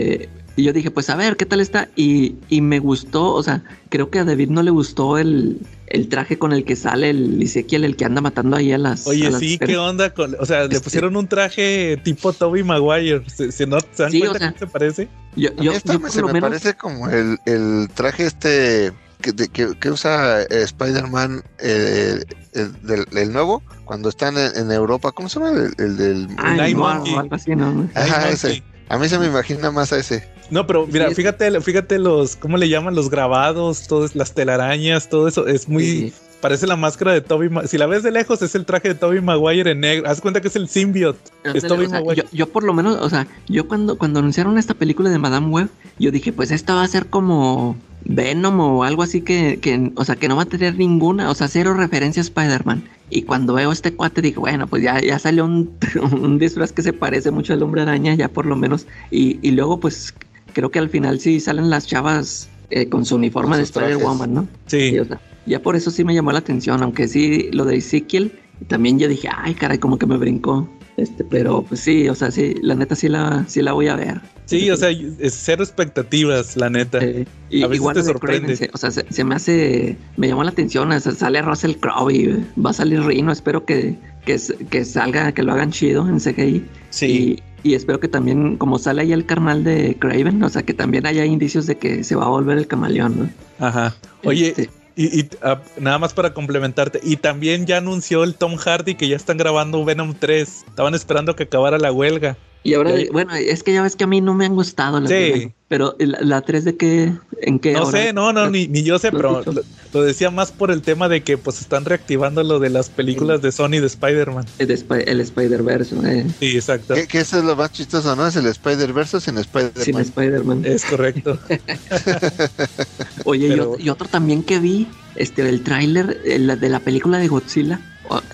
y yo dije, pues a ver, ¿qué tal está? Y, y me gustó, o sea, creo que a David no le gustó el, el traje con el que sale el Ezequiel, el que anda matando ahí a las. Oye, a las sí, mujeres. ¿qué onda? Con, o sea, le Este- pusieron un traje tipo Toby Maguire. ¿Se, se, no, ¿se dan Sí, o cuenta sea, qué se parece? Yo, A mí yo, esta yo me- por se lo me menos. parece como el, el traje este que, de- que, que usa eh, Spider-Man, eh, el, del, el nuevo, cuando están en, en Europa. ¿Cómo se llama? El, el del... Monkey. o algo así, ¿no? Ajá, ese. Monkey. A mí se me imagina más a ese. No, pero mira, Sí, fíjate, fíjate los, ¿cómo le llaman? Los grabados, todas las telarañas, todo eso. Es muy, Sí. Parece la máscara de Toby. Ma- si la ves de lejos, es el traje de Toby Maguire en negro. Haz cuenta que es el symbiote. Es Ándale, Tobey o sea, Maguire. yo, yo por lo menos, o sea, yo cuando, cuando anunciaron esta película de Madame Web, yo dije, pues esta va a ser como Venom o algo así que, que, o sea, que no va a tener ninguna, o sea, cero referencia a Spider-Man. Y cuando veo este cuate dije, bueno, pues ya, ya salió un, un disfraz que se parece mucho al hombre araña, ya por lo menos. Y, y luego, pues, creo que al final sí salen las chavas eh, con su uniforme Con de. Spider-Woman, ¿no? Sí. Sí, o sea, ya por eso sí me llamó la atención, aunque sí, lo de Ezekiel, también yo dije, ay, caray, como que me brincó. Este, pero pues sí, o sea, sí, la neta sí la, sí la voy a ver. Sí, o sea, es cero expectativas, la neta. Eh, y, A veces igual te sorprende. Craven, se- o sea, se, se me hace, me llamó la atención, o sea, sale Russell Crowe y va a salir Rino, espero que, que, que salga, que lo hagan chido en CGI. Sí. Y, y espero que también, como sale ahí el carnal de Craven, o sea, que también haya indicios de que se va a volver el camaleón, ¿no? Ajá. Oye, Este, y, y, ah, nada más para complementarte. Y también ya anunció el Tom Hardy que ya están grabando Venom 3. Estaban esperando que acabara la huelga. Y ahora, bueno, es que ya ves que a mí no me han gustado las Sí. pero la, la 3 de qué, en qué No ahora? sé, no, no, ni, ni yo sé, pero lo, lo decía más por el tema de que pues están reactivando lo de las películas de Sony de Spider-Man. El, Sp- el Spider-Verse, eh, Sí, exacto. Que, que eso es lo más chistoso, ¿no? Es el Spider-Verse sin sin Spider-Man. Spider-Man. Es correcto. Oye, y pero- ot- y, otro también que vi, este, el tráiler eh, la de la película de Godzilla.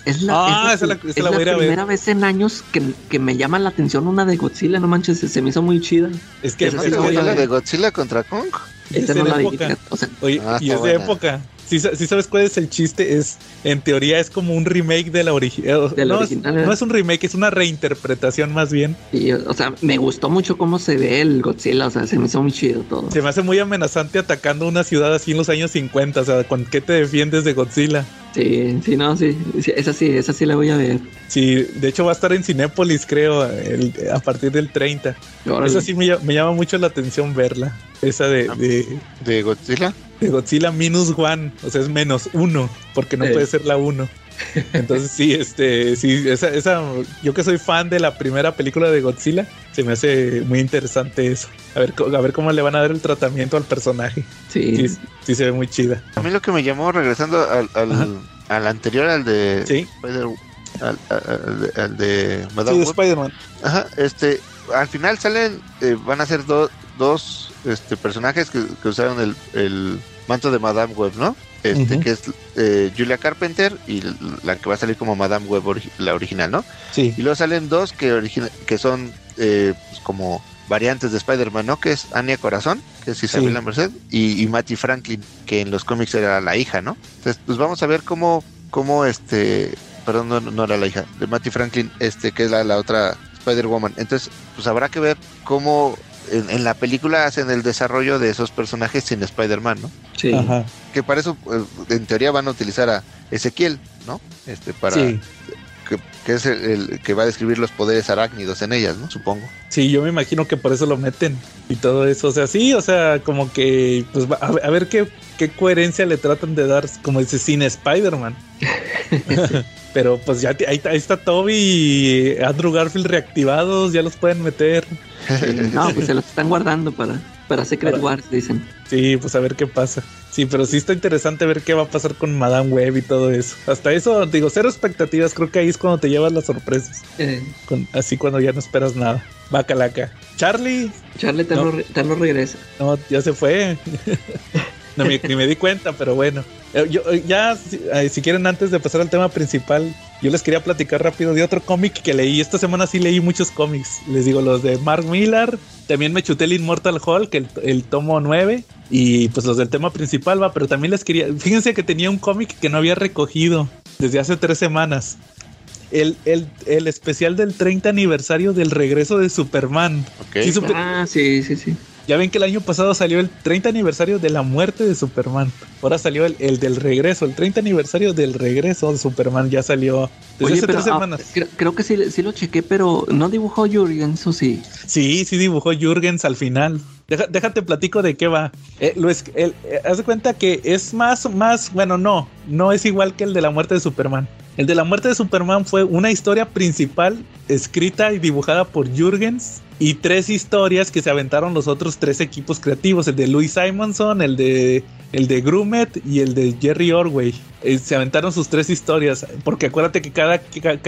Es la, Ah, es esa la- esa es la voy a ir a ver. primera vez en años que, que me llama la atención una de Godzilla, no manches, se, se me hizo muy chida. Es que, es que- la voy a ¿Es la de Godzilla contra Kong? es Esta de no la época. o sea, Oye, Ah, y es de buena. época. Si sabes cuál es el chiste? Es, en teoría, es como un remake de la original. De la no, original, es, ¿eh? no es un remake, es una reinterpretación más bien. y, o sea, me gustó mucho cómo se ve el Godzilla, o sea, se me hizo muy chido todo. Se me hace muy amenazante atacando una ciudad así en los años 50. O sea, ¿con qué te defiendes de Godzilla? Sí, sí, no, sí, sí, esa sí, esa sí la voy a ver. Sí, de hecho va a estar en Cinépolis, creo, el- a partir del 30. Órale. Esa sí me, ll- me llama mucho la atención verla. Esa de, Ah. de, ¿De Godzilla? de Godzilla minus one, o sea, es menos uno, porque no Sí. puede ser la uno. Entonces sí, este, sí, esa, esa, yo que soy fan de la primera película de Godzilla, se me hace muy interesante eso. A ver, a ver cómo le van a dar el tratamiento al personaje. Sí, Sí, sí se ve muy chida. A mí lo que me llamó, regresando al, al, anterior, al de Sí, Spider... Al, al- al de- de sí, Madame de. Spider-Man. Ajá, este, al final salen, eh, van a ser do- dos este, personajes que, que usaron el, el manto de Madame Web, ¿no? Este, que es eh, Julia Carpenter y la que va a salir como Madame Web, ori- la original, ¿no? Sí, Y luego salen dos que, que son eh, pues, como variantes de Spider-Man, ¿no? Que es Anya Corazón, que es Isabela Merced, y, y Matty Franklin, que en los cómics era la hija, ¿no? Entonces, pues vamos a ver cómo, cómo este, perdón, no, no era la hija, de Matty Franklin, este, que es la, la otra Spider-Woman. Entonces, pues habrá que ver cómo en, en la película hacen el desarrollo de esos personajes sin Spider-Man, ¿no? sí. ajá. Que para eso, eh, en teoría, van a utilizar a Ezequiel, ¿no? Este, para... Sí. Que, que es el, el que va a describir los poderes arácnidos en ellas, ¿no? Supongo. Sí, yo me imagino que por eso lo meten y todo eso. O sea, sí, o sea, como que, pues va- a, ver- a ver qué, qué coherencia le tratan de dar, como dice, sin Spider-Man. Pero pues ya ahí, ahí está Toby y Andrew Garfield reactivados, ya los pueden meter. Sí, No, pues se los están guardando para, para Secret Para- Wars, dicen. Sí, pues a ver qué pasa. Sí, pero sí está interesante ver qué va a pasar con Madame Web y todo eso. Hasta eso, digo, cero expectativas. Creo que ahí es cuando te llevas las sorpresas. Eh, Con- así cuando ya no esperas nada. Va calaca. Charlie, Charlie tal No. no, re- tal no regresa. No, ya se fue. No, me- ni me di cuenta, pero bueno. Eh, Yo, eh, ya, si, si quieren, antes de pasar al tema principal, yo les quería platicar rápido de otro cómic que leí. Esta semana sí leí muchos cómics. Les digo, los de Mark Millar. También me chuté el Immortal Hulk, el, el tomo 9. Y pues los del tema principal, va. Pero también les quería. Fíjense que tenía un cómic que no había recogido desde hace tres semanas. El, el, el especial del 30 aniversario del regreso de Superman. Ok. Sí, supe- Ah, sí, sí, sí. Ya ven que el año pasado salió el 30 aniversario de la muerte de Superman. Ahora salió el, el del regreso, el 30 aniversario del regreso de Superman. Ya salió desde Oye, hace pero tres ah, semanas. creo, creo que sí, sí lo chequé, pero no dibujó Jurgens, o sí. Sí, sí dibujó Jürgens al final. Deja- déjate platico de qué va. Eh, eh, haz de cuenta que es más, más, bueno, no, no es igual que el de la muerte de Superman. El de la muerte de Superman fue una historia principal escrita y dibujada por Jürgens y tres historias que se aventaron los otros tres equipos creativos, el de Louis Simonson, el de el de Grumet y el de Jerry Orway. Eh, se aventaron sus tres historias, porque acuérdate que cada,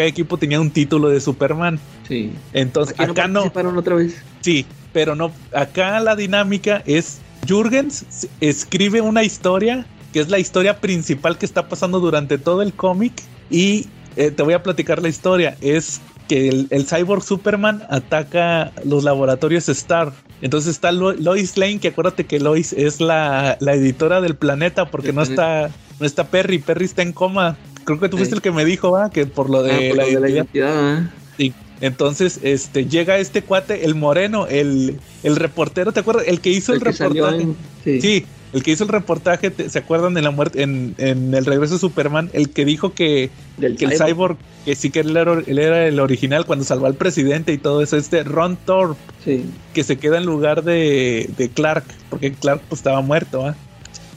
equipo tenía un título de Superman. Sí. Entonces, Aquí acá no, participaron otra vez. sí, pero no, acá la dinámica es Jürgens s- escribe una historia que es la historia principal que está pasando durante todo el cómic y eh, te voy a platicar la historia. Es que el, el cyborg Superman ataca los laboratorios Star. Entonces está Lo- Lois Lane, que acuérdate que Lois es la, la editora del planeta porque no está, no está Perry, Perry está en coma. Creo que tú Sí. fuiste el que me dijo, ¿va? Que por lo de, Ah, por la, lo de la identidad. ¿eh? Sí. Entonces, este, llega este cuate, el moreno, el, el reportero, ¿te acuerdas? El que hizo el, El que reportaje. en- sí. Sí, el que hizo el reportaje, ¿te- ¿se acuerdan de la muerte en, en el regreso de Superman? El que dijo que, Del que el cyborg, que sí que él era, él era el original cuando salvó al presidente y todo eso, este Ron Thorpe, Sí. que se queda en lugar de, de Clark, porque Clark pues estaba muerto.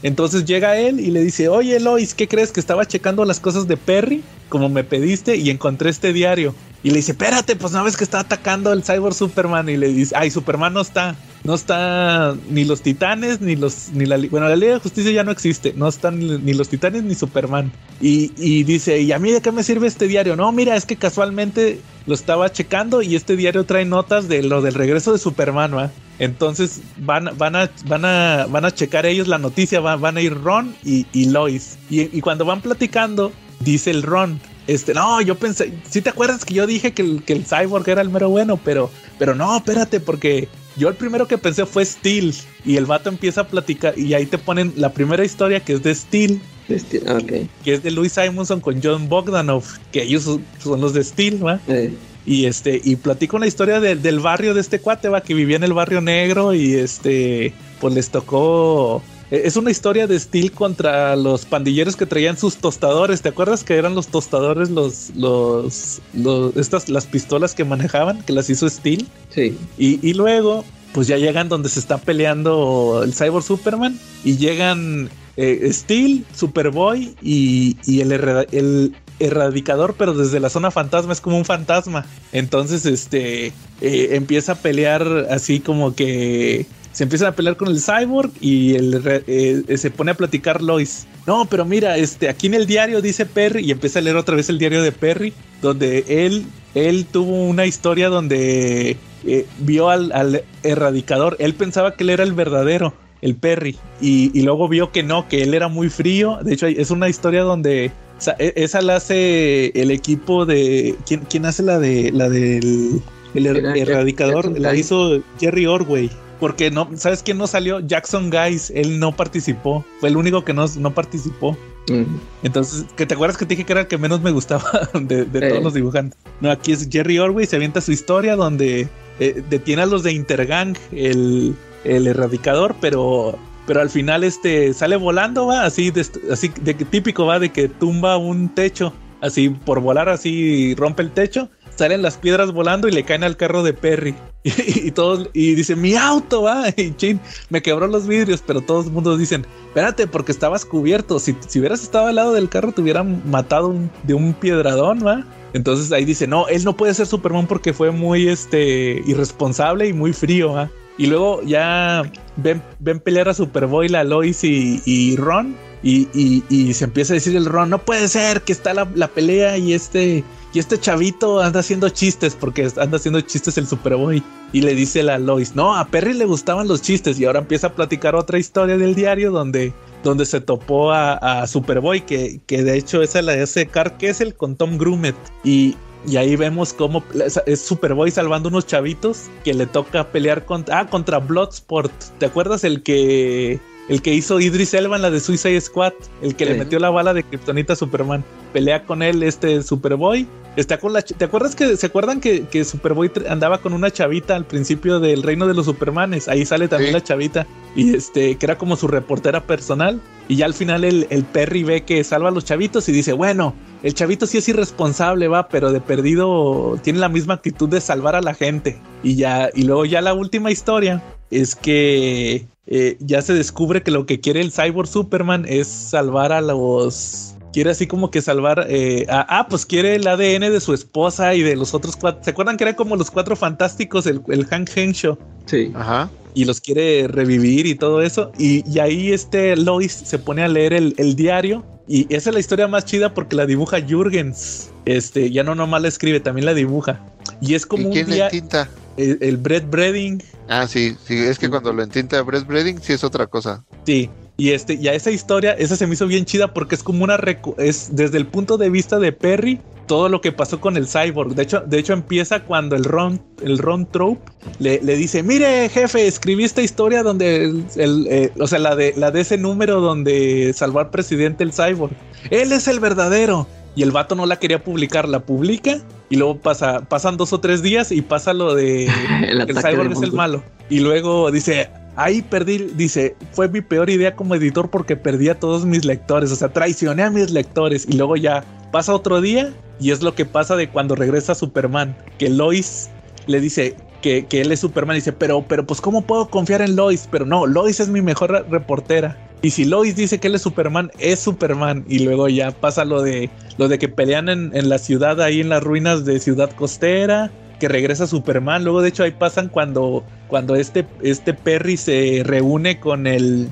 Entonces llega él y le dice, oye Lois, ¿qué crees? Que estaba checando las cosas de Perry, como me pediste, y encontré este diario. Y le dice, espérate, pues no ves que está atacando el Cyborg Superman. Y le dice, ay, Superman no está. No está ni los titanes, ni los, ni la, bueno, la Liga de Justicia ya no existe. No están ni, los titanes ni Superman. Y, y dice, ¿y a mí de qué me sirve este diario? No, mira, es que casualmente lo estaba checando y este diario trae notas de lo del regreso de Superman. Entonces van, van, a, van, a, van a checar ellos la noticia, van, van a ir Ron y, y Lois. Y cuando van platicando, dice el Ron, este, no, yo pensé, si te acuerdas que yo dije que el, que el cyborg era el mero bueno, pero, pero no, espérate, porque yo el primero que pensé fue Steel. Y el vato empieza a platicar y ahí te ponen la primera historia que es de Steel, Este, ah, ok. que es de Louis Simonson con John Bogdanov, que ellos son- son los de Steel, ¿va? Eh, Y este, y platico una historia de- del barrio de este cuate, va, que vivía en el barrio negro y este, pues les tocó. E- Es una historia de Steel contra los pandilleros que traían sus tostadores. ¿Te acuerdas que eran los tostadores los, los, los, estas, las pistolas que manejaban, que las hizo Steel? sí. Y, y luego, pues ya llegan donde se está peleando el Cyborg Superman y llegan eh, Steel, Superboy y, y el, el erradicador, pero desde la zona fantasma es como un fantasma. Entonces, este eh, empieza a pelear así como que se empiezan a pelear con el cyborg y el eh, se pone a platicar Lois. No, pero mira, este, aquí en el diario dice Perry y empieza a leer otra vez el diario de Perry, donde él, él tuvo una historia donde eh, vio al, al erradicador. Él pensaba que él era el verdadero, el Perry, y, y luego vio que no, que él era muy frío. De hecho, es una historia donde o sea, e- esa la hace el equipo de quién, quién hace la de la del el er- erradicador, la hizo Jerry Orway. Porque no, ¿sabes quién no salió? Jackson Guys, él no participó. Fue el único que no, no participó. Mm, Entonces, que te acuerdas que te dije que era el que menos me gustaba de, de Eh. todos los dibujantes. No, aquí es Jerry Orway, se avienta su historia donde eh, detiene a los de Intergang, el, el erradicador, pero, pero al final este sale volando, va, así, de, así de que típico va, de que tumba un techo, así por volar, así rompe el techo. Salen las piedras volando y le caen al carro de Perry. Y, todos, y dice, mi auto, va. Y chin, me quebró los vidrios, pero todos el mundo dicen, espérate, porque estabas cubierto. Si, si hubieras estado al lado del carro, te hubieran matado de un piedradón, va. Entonces ahí dice, no, él no puede ser Superman porque fue muy este irresponsable y muy frío, ¿va? Y luego ya ven, ven pelear a Superboy, la Lois y, y Ron. Y, y- y se empieza a decir el Ron, no puede ser que está la, la pelea y este, y este chavito anda haciendo chistes porque anda haciendo chistes el Superboy. Y le dice la Lois, no, a Perry le gustaban los chistes. Y ahora empieza a platicar otra historia del diario donde, donde se topó a, a Superboy, que, que de hecho esa la hace Carl Kessel con Tom Grumet. Y, y ahí vemos cómo es- Superboy salvando unos chavitos que le toca pelear contra, ah, contra Bloodsport. ¿Te acuerdas el que el que hizo Idris Elba en la de Suicide Squad? El que le metió la bala de Kryptonita a Superman. Pelea con él este Superboy. Está con la ¿Te acuerdas que se acuerdan que, que Superboy andaba con una chavita al principio del reino de los Supermanes? Ahí sale también Sí. la chavita. Y este, que era como su reportera personal. Y ya al final el, el Perry ve que salva a los chavitos y dice, bueno, el chavito sí es irresponsable, va, pero de perdido tiene la misma actitud de salvar a la gente. Y ya, y luego ya la última historia es que eh, ya se descubre que lo que quiere el Cyborg Superman es salvar a los. Quiere así como que salvar. eh, a- ah, pues quiere el ADN de su esposa y de los otros cuatro. ¿Se acuerdan que eran como los cuatro fantásticos, el, el Hank Henshaw? Sí. Ajá. y los quiere revivir y todo eso. Y, y ahí este Lois se pone a leer el, el, diario y esa es la historia más chida porque la dibuja Jürgens. Este, ya no nomás la escribe, también la dibuja. Y es como ¿Y quién un día... entinta? El, el Brett Breading. Ah, sí, sí, es que cuando lo entinta Brett Breading sí es otra cosa. Sí, y este, y a esa historia, esa se me hizo bien chida porque es como una es desde el punto de vista de Perry, todo lo que pasó con el cyborg. De hecho, de hecho empieza cuando el Ron, el Ron Trope le, le dice, mire, jefe, escribí esta historia donde el, el eh, o sea, la de la de ese número donde salvó al presidente el cyborg. Él es el verdadero. Y el vato no la quería publicar, la publica y luego pasa, pasan dos o tres días y pasa lo de El cyborg es el malo. Y luego dice, ahí perdí, dice, fue mi peor idea como editor porque perdí a todos mis lectores, o sea, traicioné a mis lectores. Y luego ya pasa otro día y es lo que pasa de cuando regresa Superman, que Lois le dice que, que él es Superman y dice, pero, pero pues ¿cómo puedo confiar en Lois? Pero no, Lois es mi mejor re- reportera. Y si Lois dice que él es Superman, es Superman. Y luego ya pasa lo de lo de que pelean en, en la ciudad, ahí en las ruinas de Ciudad Costera, que regresa Superman. Luego, de hecho, ahí pasan cuando, cuando este, este Perry se reúne con el.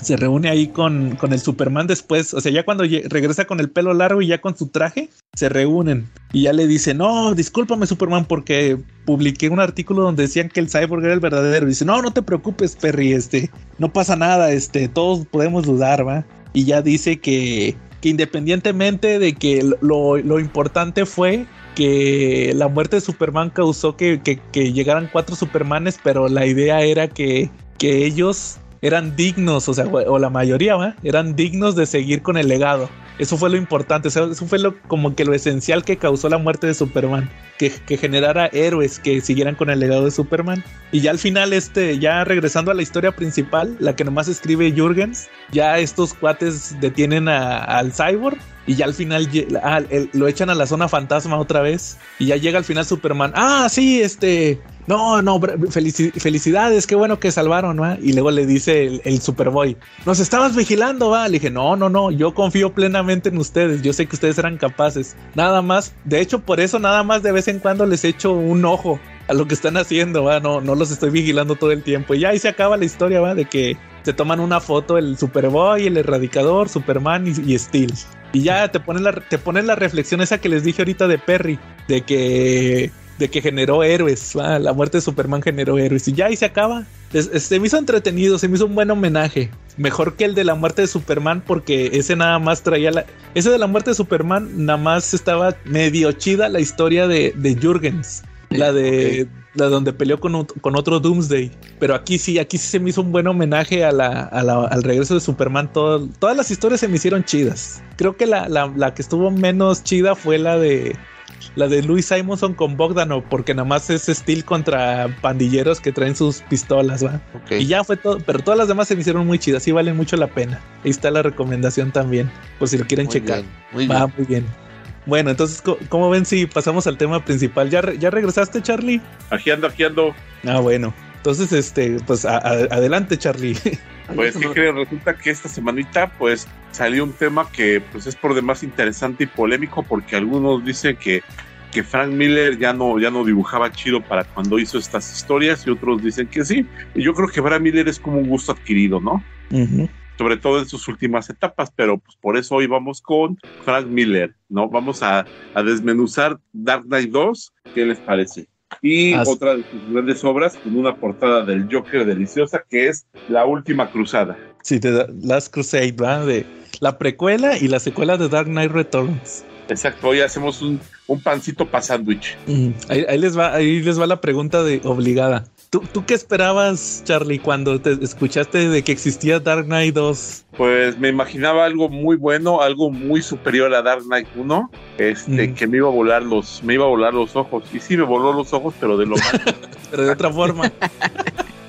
Se reúne ahí con, con el Superman después. O sea, ya cuando regresa con el pelo largo y ya con su traje, se reúnen. Y ya le dice: No, discúlpame, Superman, porque publiqué un artículo donde decían que el cyborg era el verdadero. Y dice: No, no te preocupes, Perry, este, no pasa nada, este, todos podemos dudar, ¿va? Y ya dice que, independientemente de que lo, importante fue que la muerte de Superman causó que, llegaran cuatro Supermanes, pero la idea era que, ellos eran dignos, o sea, o la mayoría. Eran dignos de seguir con el legado. Eso fue lo importante, eso fue lo, como que lo esencial que causó la muerte de Superman, que, generara héroes que siguieran con el legado de Superman. Y ya al final, este, ya regresando a la historia principal, la que nomás escribe Jürgens, ya estos cuates detienen a- al cyborg y ya al final ah, lo echan a la zona fantasma otra vez. Y ya llega al final Superman. Ah, sí, este. No, no, felicidades, qué bueno que salvaron, ¿va? Y luego le dice el, Superboy, nos estabas vigilando, va. Le dije, no, no, no, yo confío plenamente en ustedes, yo sé que ustedes eran capaces. Nada más, de hecho, por eso nada más de vez en cuando les echo un ojo a lo que están haciendo, va. No, no los estoy vigilando todo el tiempo. Y ahí se acaba la historia, va, de que se toman una foto el Superboy, el Erradicador, Superman y, Steel. Y ya te ponen la, te la reflexión esa que les dije ahorita de Perry, de que de que generó héroes, ¿va? la muerte de Superman generó héroes y ya ahí se acaba. Es- es- se me hizo entretenido, se me hizo un buen homenaje, mejor que el de la muerte de Superman porque ese nada más traía la, ese de la muerte de Superman nada más estaba medio chida la historia de, de Jürgens, la de la donde peleó con, con otro Doomsday, pero aquí sí, aquí sí se me hizo un buen homenaje a la, a la- al regreso de Superman. Todo- todas las historias se me hicieron chidas. Creo que la, la- la que estuvo menos chida fue la de la de Louis Simonson con Bogdanov, porque nada más es Steel contra pandilleros que traen sus pistolas, ¿va? Ok. Y ya fue todo, pero todas las demás se me hicieron muy chidas, sí valen mucho la pena. Ahí está la recomendación también, por si lo quieren Muy checar. bien, muy Va bien. muy bien. Bueno, entonces, ¿cómo ven si pasamos al tema principal? ¿Ya, re- ya regresaste, Charlie? Aquí ando, aquí ando. Ah, bueno. Entonces, este, pues a- a- adelante, Charlie. Pues, ¿qué creen? Resulta que esta semanita, pues, salió un tema que, pues, es por demás interesante y polémico porque algunos dicen que, que Frank Miller ya no, ya no dibujaba chido para cuando hizo estas historias y otros dicen que sí. Y yo creo que Frank Miller es como un gusto adquirido, ¿no? Sobre todo en sus últimas etapas, pero pues por eso hoy vamos con Frank Miller, ¿no? Vamos a, a desmenuzar Dark Knight 2, ¿qué les parece? Y Así. otra de sus grandes obras con una portada del Joker deliciosa que es La Última Cruzada. Sí, de Last Crusade, ¿va? De la precuela y la secuela de Dark Knight Returns. Exacto, hoy hacemos un, un pancito para sándwich. Mm, Ahí, ahí les va, ahí les va la pregunta de obligada. ¿Tú, ¿Tú qué esperabas, Charlie, cuando te escuchaste de que existía Dark Knight 2? Pues me imaginaba algo muy bueno, algo muy superior a Dark Knight 1, este, Mm. que me iba a volar los, me iba a volar los ojos. Y sí me voló los ojos, pero de lo mal. Pero de otra forma.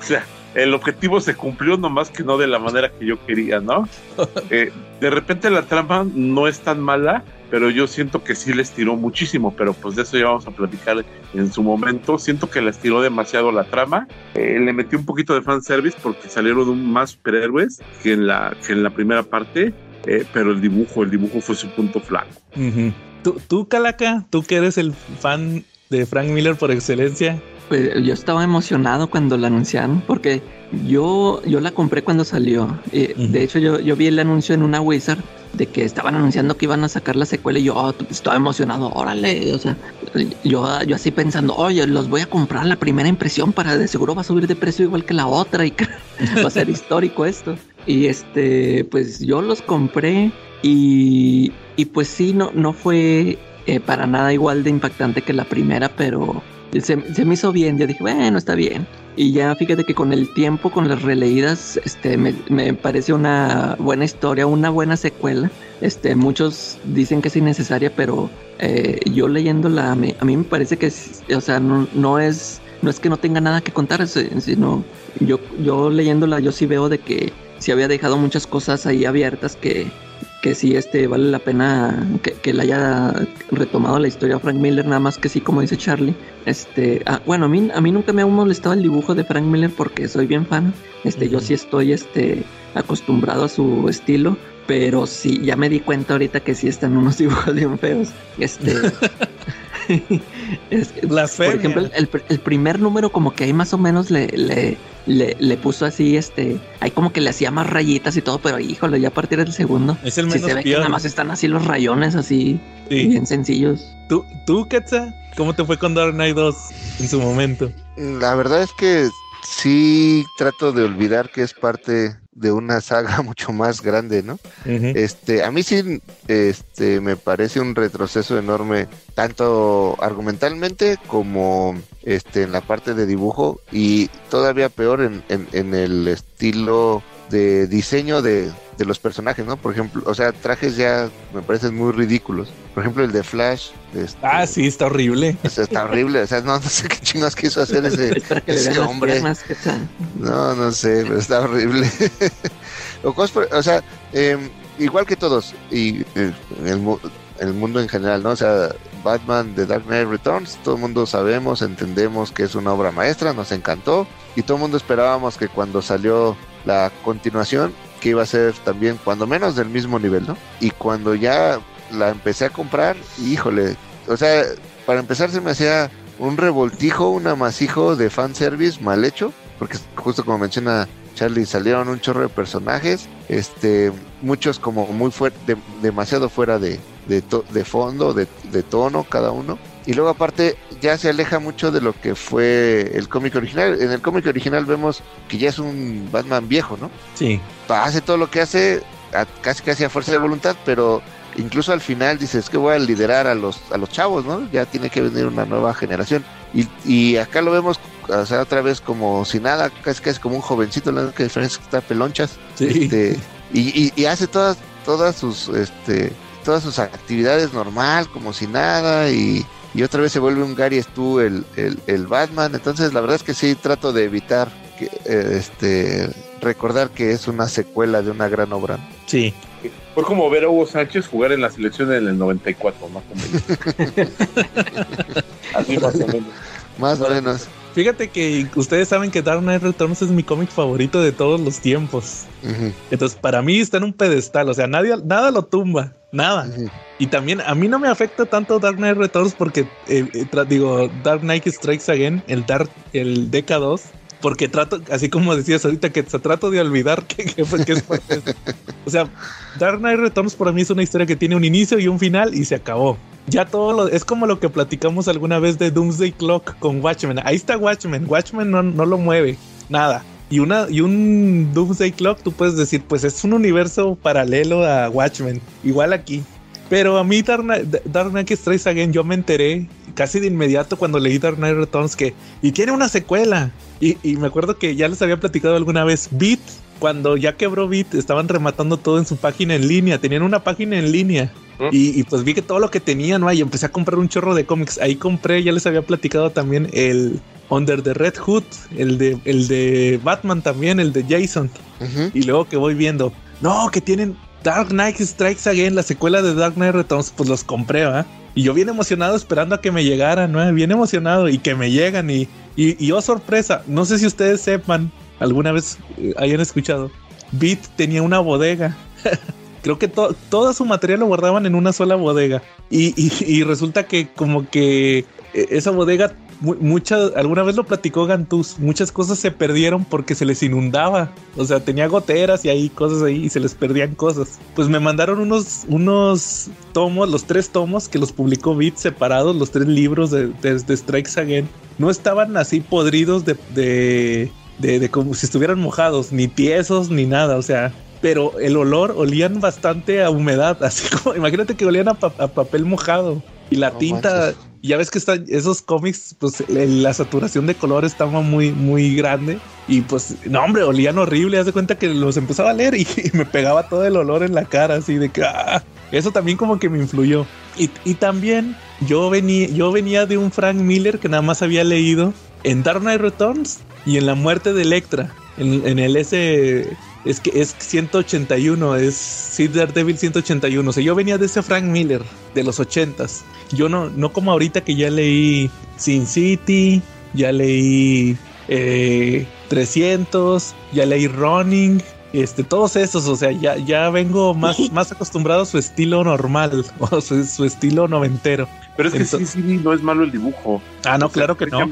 O sea, el objetivo se cumplió nomás que no de la manera que yo quería, ¿no? Eh, de repente la trama no es tan mala, pero yo siento que sí les tiró muchísimo, pero pues de eso ya vamos a platicar en su momento. Siento que les tiró demasiado la trama. Eh, le metí un poquito de fanservice porque salieron más superhéroes que en la, que en la primera parte, eh, pero el dibujo, el dibujo fue su punto flaco. ¿Tú, tú, Calaca, tú que eres el fan de Frank Miller por excelencia, Pues yo estaba emocionado cuando la anunciaron porque yo, yo la compré cuando salió. Eh. De hecho, yo, yo vi el anuncio en una Wizard de que estaban anunciando que iban a sacar la secuela y yo oh, estaba emocionado. Órale, o sea, yo, yo así pensando, oye, los voy a comprar la primera impresión para de seguro va a subir de precio igual que la otra y va a ser histórico esto. Y este, pues yo los compré y, y pues sí, no, no fue eh, para nada igual de impactante que la primera, pero se, se me hizo bien. Ya dije, bueno, está bien. Y ya fíjate que con el tiempo, con las releídas, este, me, me parece una buena historia, una buena secuela. Este, muchos dicen que es innecesaria, pero eh, yo leyéndola, a mí me parece que, es- o sea, no, no es, no es que no tenga nada que contar, si- sino yo, yo leyéndola, yo sí veo de que sí había dejado muchas cosas ahí abiertas que, que sí este, vale la pena que, que le haya retomado la historia a Frank Miller, nada más que sí, como dice Charlie. Este, ah, bueno, a mí, a mí nunca me ha molestado el dibujo de Frank Miller porque soy bien fan. Este, yo sí estoy este, acostumbrado a su estilo. Pero sí, ya me di cuenta ahorita que sí están unos dibujos bien feos. Este. es- por Blasfemia. ejemplo, el, el primer número, como que ahí más o menos le, le, le, le puso así, este. Ahí como que le hacía más rayitas y todo, pero híjole, ya a partir del segundo. Es el menos se ve que nada más están así los rayones, así, Sí. bien sencillos. ¿Tú, tú, Quetzal? ¿Cómo te fue con Dark Knight 2 en su momento? La verdad es que sí trato de olvidar que es parte de una saga mucho más grande, ¿no? Este, a mí sí, este, me parece un retroceso enorme, tanto argumentalmente como este, en la parte de dibujo y todavía peor en, en- en el estilo de diseño de, de los personajes, ¿no? Por ejemplo, o sea, trajes ya me parecen muy ridículos. Por ejemplo, el de Flash. este, Ah, sí, está horrible. o sea, está horrible, o sea, no, no sé qué chingados quiso hacer ese, ese hombre. no, no sé, pero está horrible. o, cosas por- o sea, em, igual que todos, y eh, el, el mundo en general, ¿no? O sea, Batman The Dark Knight Returns, todo el mundo sabemos, entendemos que es una obra maestra, nos encantó, y todo el mundo esperábamos que cuando salió la continuación, que iba a ser también, cuando menos del mismo nivel, ¿no? Y cuando ya la empecé a comprar, híjole, o sea, para empezar se me hacía un revoltijo, un amasijo de fanservice mal hecho, porque justo como menciona Charlie, salieron un chorro de personajes, este, muchos como muy fuerte, demasiado fuera de, de, to- de fondo, de, de tono cada uno. Y luego aparte ya se aleja mucho de lo que fue el cómic original. En el cómic original vemos que ya es un Batman viejo, ¿no? Sí. hace todo lo que hace a- casi casi a fuerza de voluntad, pero incluso al final dices que voy a liderar a los a los chavos, ¿no? Ya tiene que venir una nueva generación. Y, y acá lo vemos o sea, otra vez como si nada, casi casi como un jovencito, la única diferencia es que está pelonchas. Sí. Este, y, y- y hace todas todas sus este todas sus actividades normal, como si nada, y, y otra vez se vuelve un Gary Stu el, el, el Batman. Entonces la verdad es que sí trato de evitar que eh, este recordar que es una secuela de una gran obra. Sí. Fue como ver a Hugo Sánchez jugar en la selección en el 94, más o menos. Así más o menos. Más o menos. Fíjate que ustedes saben que Dark Knight Returns es mi cómic favorito de todos los tiempos. Entonces, para mí está en un pedestal, o sea, nadie, nada lo tumba, nada. Y también a mí no me afecta tanto Dark Knight Returns porque, eh, eh, digo, Dark Knight Strikes Again, el Dark, el DK2, porque trato, así como decías ahorita, que se trato de olvidar que, que, fue- que es parte de. O sea, Dark Knight Returns para mí es una historia que tiene un inicio y un final y se acabó. Ya todo lo, es como lo que platicamos alguna vez de Doomsday Clock con Watchmen. Ahí está Watchmen. Watchmen no, no lo mueve, nada. Y una y un Doomsday Clock, tú puedes decir, pues es un universo paralelo a Watchmen. Igual aquí. Pero a mí Dark Knight Strikes Again, yo me enteré casi de inmediato cuando leí Dark Knight Returns que y tiene una secuela. Y, y me acuerdo que ya les había platicado alguna vez Beat, cuando ya quebró Beat, estaban rematando todo en su página en línea, tenían una página en línea. ¿Mm? Y, y pues vi que todo lo que tenía, ¿no? Y empecé a comprar un chorro de cómics. Ahí compré, ya les había platicado también el Under the Red Hood, el de, el de Batman también, el de Jason. Y luego que voy viendo, no, que tienen Dark Knight Strikes Again, la secuela de Dark Knight Returns, pues los compré, ¿va? Y yo bien emocionado esperando a que me llegaran, ¿no? Bien emocionado y que me llegan y, y, y oh sorpresa, no sé si ustedes sepan, alguna vez eh, hayan escuchado, Beat tenía una bodega. Creo que to- todo su material lo guardaban en una sola bodega. Y, y- y resulta que como que eh, esa bodega mu- muchas, alguna vez lo platicó Gantús, muchas cosas se perdieron porque se les inundaba. O sea, tenía goteras y ahí cosas ahí y se les perdían cosas. Pues me mandaron unos, unos tomos, los tres tomos que los publicó Beat separados, los tres libros de, de, de Strikes Again. No estaban así podridos de, de, de, de como si estuvieran mojados, ni tiesos, ni nada. O sea, pero el olor olían bastante a humedad, así como imagínate que olían a, pa- a papel mojado y la No tinta, manches. ya ves que están esos cómics, pues la saturación de color estaba muy, muy grande y pues no, hombre, olían horrible. Haz de cuenta que los empezaba a leer y, y me pegaba todo el olor en la cara, así de que ah, eso también como que me influyó. Y, y también yo venía, yo venía de un Frank Miller que nada más había leído en Dark Knight Returns y en La Muerte de Electra, en, en el ese es que es 181, es Sid Daredevil 181. O sea, yo venía de ese Frank Miller de los 80s. Yo no, no como ahorita que ya leí Sin City, ya leí eh, 300, ya leí Running, este, todos esos. O sea, ya, ya vengo más, más acostumbrado a su estilo normal, o su, su estilo noventero. Pero es que Entonces- Sin City no es malo el dibujo. Ah, no, O sea, claro que no.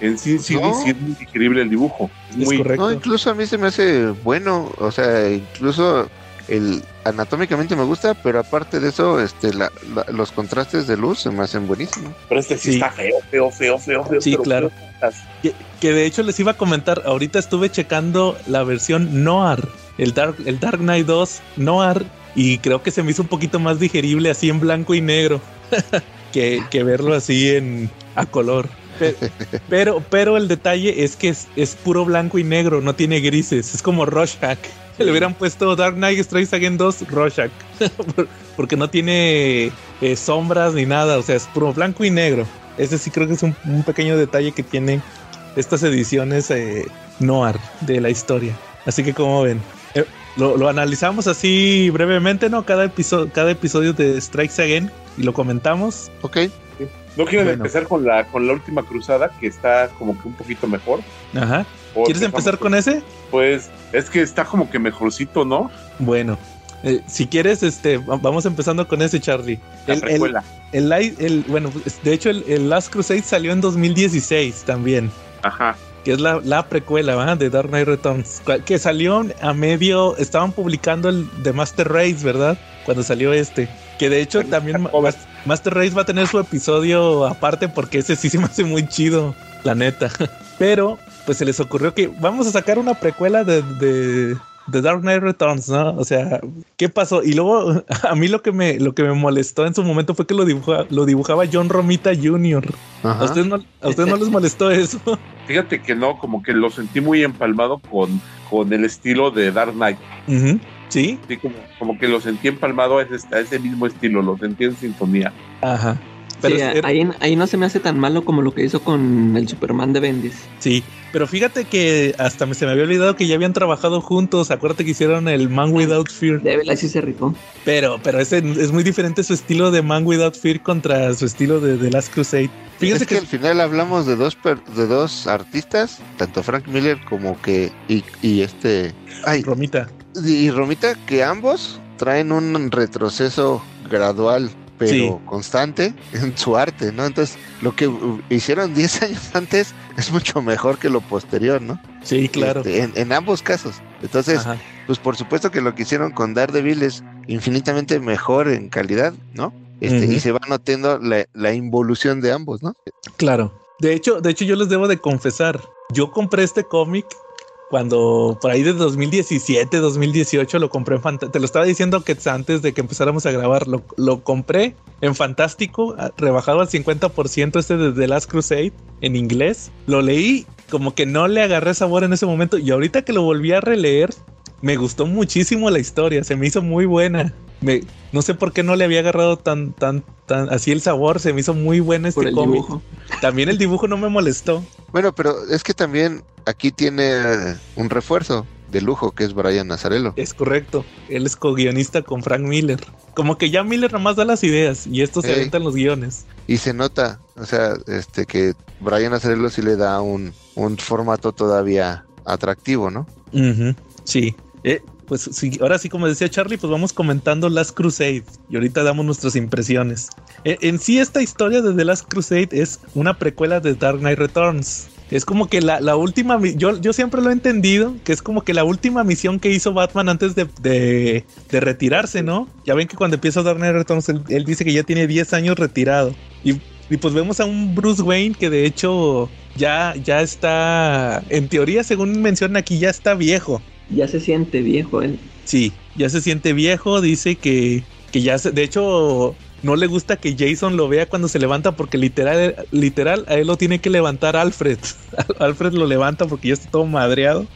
En Sin City No. sí es muy digerible el dibujo. Es Es muy, correcto. No, incluso a mí se me hace bueno, o sea, incluso el anatómicamente me gusta, pero aparte de eso, este, la- la- los contrastes de luz se me hacen buenísimos. Pero este sí, Sí. está feo, feo, feo, feo, feo. Sí, claro. feo. Que, que de hecho les iba a comentar, ahorita estuve checando la versión Noir, el Dark, el Dark Knight 2 Noir, y creo que se me hizo un poquito más digerible así en blanco y negro que, que verlo así en a color. Pe- Pero, pero el detalle es que es, es puro blanco y negro, no tiene grises, es como Rorschach. Le hubieran puesto Dark Knight Strikes Again 2 Rorschach, Por- porque no tiene eh, sombras ni nada, o sea, es puro blanco y negro. Ese sí creo que es un, un pequeño detalle que tienen estas ediciones eh, noir de la historia. Así que como ven, eh, lo, lo analizamos así brevemente, ¿no? Cada episodio, cada episodio de Strikes Again y lo comentamos. Ok, ¿No quieren Bueno. empezar con la, con la última cruzada, que está como que un poquito mejor? Ajá. ¿O ¿Quieres empezar con ese? Pues es que está como que mejorcito, ¿no? Bueno, eh, si quieres, este, va- vamos empezando con ese, Charlie. La El- el- precuela. El, bueno, pues, de hecho, el, Last Crusade salió en 2016 también. Ajá. que es la, la precuela ¿va? de Dark Knight Returns, que salió a medio, estaban publicando el de Master Race, ¿verdad? Cuando salió este, que de hecho también Ma- Master Race va a tener su episodio aparte porque ese sí se me hace muy chido, la neta. Pero pues se les ocurrió que vamos a sacar una precuela de, de, de Dark Knight Returns, ¿no? O sea, ¿qué pasó? Y luego a mí lo que me, lo que me molestó en su momento fue que lo, dibuja- lo dibujaba John Romita Jr. ¿A ustedes, no, ¿A ustedes no les molestó eso? Fíjate que no, como que lo sentí muy empalmado con, con el estilo de Dark Knight. Sí, Sí, como, como que lo sentí empalmado a ese, a ese mismo estilo, lo sentí en sintonía. Ajá. Pero Sí, es- era- ahí, ahí no se me hace tan malo como lo que hizo con el Superman de Bendis. sí, pero fíjate que hasta me, se me había olvidado que ya habían trabajado juntos. Acuérdate que hicieron el Man Without Fear. Devil así se rifó. Pero, pero ese es muy diferente su estilo de Man Without Fear contra su estilo de The Last Crusade. Fíjate es que, que, al final hablamos de dos per- de dos artistas, tanto Frank Miller como que y, y este ay, Romita. y Romita que ambos traen un retroceso gradual pero Sí. constante en su arte, ¿no? Entonces, lo que hicieron 10 años antes es mucho mejor que lo posterior, ¿no? Sí, claro. Este, en, en ambos casos. Entonces, Ajá. pues por supuesto que lo que hicieron con Daredevil es infinitamente mejor en calidad, ¿no? Este. Y se va notando la, la involución de ambos, ¿no? Claro. De hecho, de hecho, yo les debo de confesar. Yo compré este cómic cuando por ahí de 2017, 2018 lo compré en Fantástico. Te lo estaba diciendo que antes de que empezáramos a grabar. Lo, lo compré en Fantástico, a- rebajado al 50% este de The Last Crusade en inglés. Lo leí, como que no le agarré sabor en ese momento. Y ahorita que lo volví a releer, me gustó muchísimo la historia. Se me hizo muy buena. Me, no sé por qué no le había agarrado tan, tan, tan así el sabor. Se me hizo muy buena este cómic. dibujo. También el dibujo no me molestó. Bueno, pero es que también aquí tiene un refuerzo de lujo que es Brian Nazarello. Es correcto. Él es co-guionista con Frank Miller. Como que ya Miller nomás da las ideas y estos se aventan los guiones. Y se nota, o sea, este que Brian Nazarello sí le da un, un formato todavía atractivo, ¿no? Sí. Eh, pues sí, ahora sí, como decía Charlie, pues vamos comentando Last Crusade y ahorita damos nuestras impresiones. E- En, sí, esta historia de The Last Crusade es una precuela de Dark Knight Returns. Es como que la, la última, yo, yo siempre lo he entendido, que es como que la última misión que hizo Batman antes de, de, de retirarse, ¿no? Ya ven que cuando empieza Dark Knight Returns, él, él dice que ya tiene 10 años retirado. Y, y pues vemos a un Bruce Wayne que de hecho ya, ya está, en teoría, según mencionan aquí, ya está viejo. Ya se siente viejo él. Sí, ya se siente viejo, dice que, que ya se, de hecho, no le gusta que Jason lo vea cuando se levanta porque literal, literal, a él lo tiene que levantar Alfred. Alfred lo levanta porque ya está todo madreado.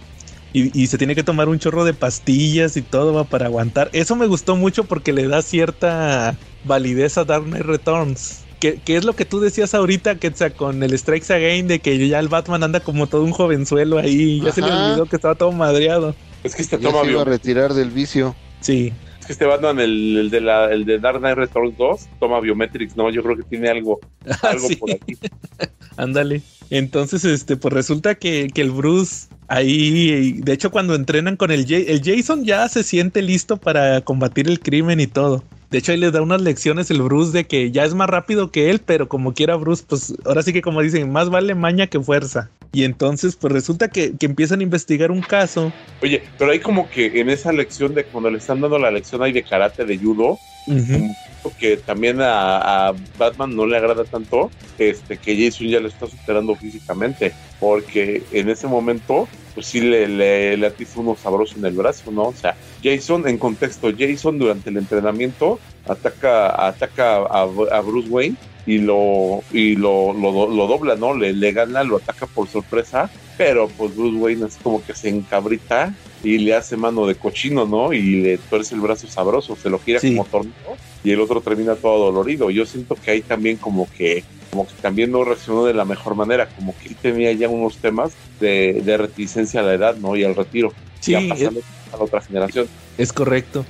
Y, y se tiene que tomar un chorro de pastillas y todo va para aguantar. Eso me gustó mucho porque le da cierta validez a Dark Knight Returns. Que, que es lo que tú decías ahorita, que con el Strikes Again, de que ya el Batman anda como todo un jovenzuelo ahí. Ya se le olvidó que estaba todo madreado. Es que este Ya toma se iba a retirar del vicio. Sí, es que este Batman, el, el de la, el de Dark Knight Returns 2, toma biometrics, no, yo creo que tiene algo, algo Ah, Sí. por aquí. Ándale. Entonces, este, pues resulta que, que el Bruce ahí, de hecho, cuando entrenan con el, Ja- el Jason ya se siente listo para combatir el crimen y todo. De hecho, ahí le da unas lecciones el Bruce de que ya es más rápido que él, pero como quiera Bruce, pues ahora sí que como dicen, más vale maña que fuerza. Y entonces, pues resulta que, que empiezan a investigar un caso. Oye, pero hay como que en esa lección de cuando le están dando la lección ahí de karate, de judo, Ujú. que también a, a Batman no le agrada tanto, este, que Jason ya lo está superando físicamente, porque en ese momento, pues sí le, le, le atiza uno sabroso en el brazo, ¿no? O sea, Jason, en contexto, Jason durante el entrenamiento ataca, ataca a, a Bruce Wayne y lo y lo, lo, do- lo dobla, ¿no? Le, le gana, lo ataca por sorpresa, pero pues Bruce Wayne es como que se encabrita y le hace mano de cochino, ¿no? Y le tuerce el brazo sabroso, se lo gira Sí. como tornillo y el otro termina todo dolorido. Yo siento que ahí también como que como que también no reaccionó de la mejor manera, como que él tenía ya unos temas de, de reticencia a la edad, ¿no? Y al retiro, Sí, es, pasando a la otra generación. es correcto.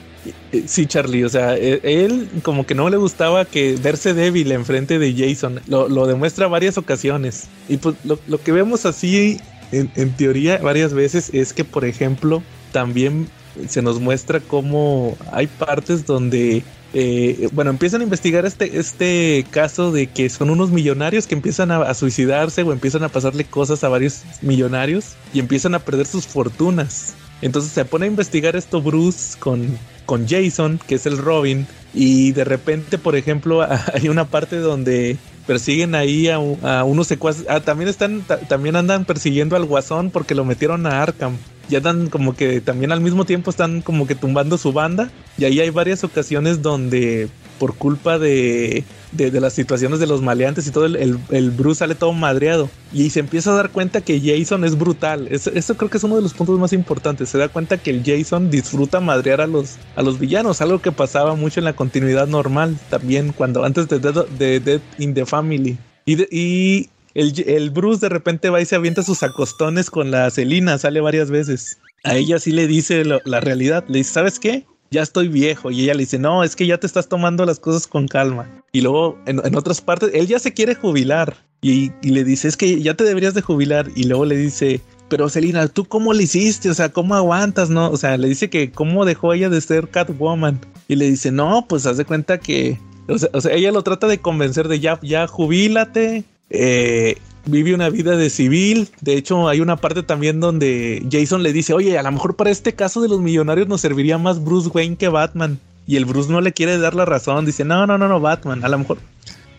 Eh, Sí, Charlie, o sea, eh, él como que no le gustaba que verse débil enfrente de Jason. Lo, lo demuestra varias ocasiones. Y pues lo, lo que vemos así, en, en teoría, varias veces, es que, por ejemplo, también se nos muestra cómo hay partes donde, eh, bueno, empiezan a investigar este, este caso de que son unos millonarios que empiezan a, a suicidarse o empiezan a pasarle cosas a varios millonarios y empiezan a perder sus fortunas. Entonces se pone a investigar esto Bruce con, con Jason, que es el Robin, y de repente, por ejemplo, hay una parte donde persiguen ahí a, a unos secuaces. Ah, también están, ta- también andan persiguiendo al Guasón porque lo metieron a Arkham. Ya andan como que también al mismo tiempo están como que tumbando su banda. Y ahí hay varias ocasiones donde por culpa de, de, las situaciones de los maleantes y todo, el, el, Bruce sale todo madreado. Y se empieza a dar cuenta que Jason es brutal. Eso, eso creo que es uno de los puntos más importantes. Se da cuenta que el Jason disfruta madrear a los, a los villanos, algo que pasaba mucho en la continuidad normal también, cuando antes de Dead, de Dead in the Family. Y, el, el Bruce de repente va y se avienta sus acostones con la Celina, sale varias veces. A ella sí le dice la realidad. Le dice, ¿sabes qué? Ya estoy viejo. Y ella le dice, no, es que ya te estás tomando las cosas con calma. Y luego en, en otras partes, él ya se quiere jubilar. Y, y le dice, es que ya te deberías de jubilar. Y luego le dice, pero Selina, ¿tú cómo le hiciste? O sea, ¿cómo aguantas? No, o sea, le dice que cómo dejó ella de ser Catwoman. Y le dice, no, pues haz de cuenta que, o sea, o sea, ella lo trata de convencer de ya, ya jubílate, eh, vive una vida de civil. De hecho, hay una parte también donde Jason le dice, oye, a lo mejor para este caso de los millonarios nos serviría más Bruce Wayne que Batman. Y el Bruce no le quiere dar la razón, dice, no, no, no, no, Batman, a lo mejor...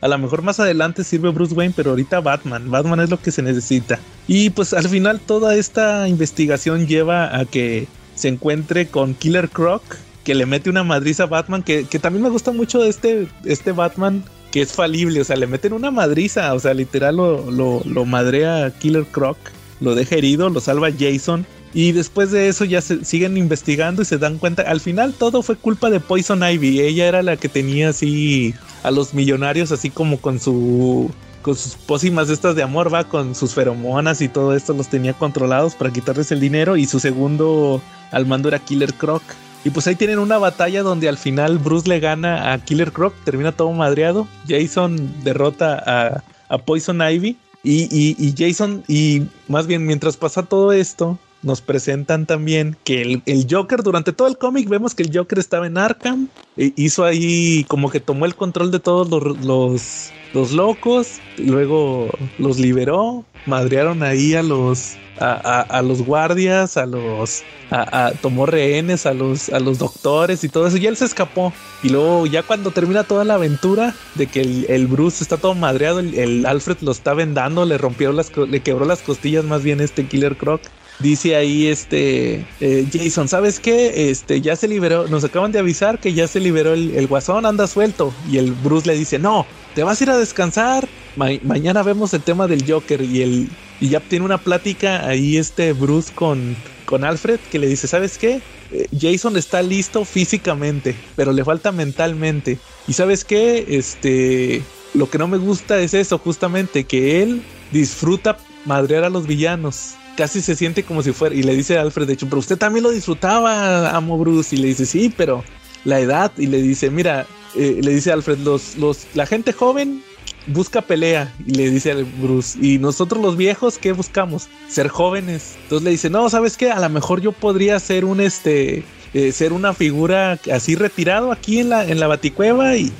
A lo mejor más adelante sirve Bruce Wayne, pero ahorita Batman. Batman es lo que se necesita. Y pues al final toda esta investigación lleva a que se encuentre con Killer Croc, que le mete una madriza a Batman, que, que también me gusta mucho este, este Batman, que es falible, o sea, le meten una madriza, o sea, literal lo, lo, lo madrea Killer Croc, lo deja herido, lo salva Jason. Y después de eso ya se siguen investigando y se dan cuenta, al final todo fue culpa de Poison Ivy, ella era la que tenía así a los millonarios así como con su con sus pócimas estas de amor, va con sus feromonas y todo esto los tenía controlados para quitarles el dinero y su segundo al mando era Killer Croc. Y pues ahí tienen una batalla donde al final Bruce le gana a Killer Croc, termina todo madreado, Jason derrota a, Poison Ivy. Y Jason y más bien mientras pasa todo esto, nos presentan también que el, el Joker, durante todo el cómic, vemos que el Joker estaba en Arkham, e hizo ahí como que tomó el control de todos los, los, los locos, luego los liberó, madrearon ahí a los a, a, a los guardias, a los a, tomó rehenes a los a los doctores y todo eso y él se escapó. Y luego ya cuando termina toda la aventura de que el, el Bruce está todo madreado, el, el, Alfred lo está vendando, le rompió las le quebró las costillas más bien este Killer Croc Dice ahí este eh, Jason, ¿sabes qué? Este ya se liberó, nos acaban de avisar que ya se liberó el, el, guasón, anda suelto. Y el Bruce le dice, no, te vas a ir a descansar. Ma mañana vemos el tema del Joker. Y el y ya tiene una plática ahí este Bruce con, con Alfred que le dice, ¿sabes qué? Eh, Jason está listo físicamente, pero le falta mentalmente. Y sabes qué? Este, lo que no me gusta es eso, justamente, que él disfruta madrear a los villanos casi se siente como si fuera, y le dice a Alfred, de hecho, pero usted también lo disfrutaba, amo Bruce, y le dice, sí, pero la edad, y le dice, mira, eh, le dice Alfred, los, los, la gente joven busca pelea, y le dice a Bruce, y nosotros los viejos, ¿qué buscamos? Ser jóvenes. Entonces le dice, no, ¿sabes qué? A lo mejor yo podría ser un, este, eh, ser una figura así retirado aquí en la, en la baticueva y,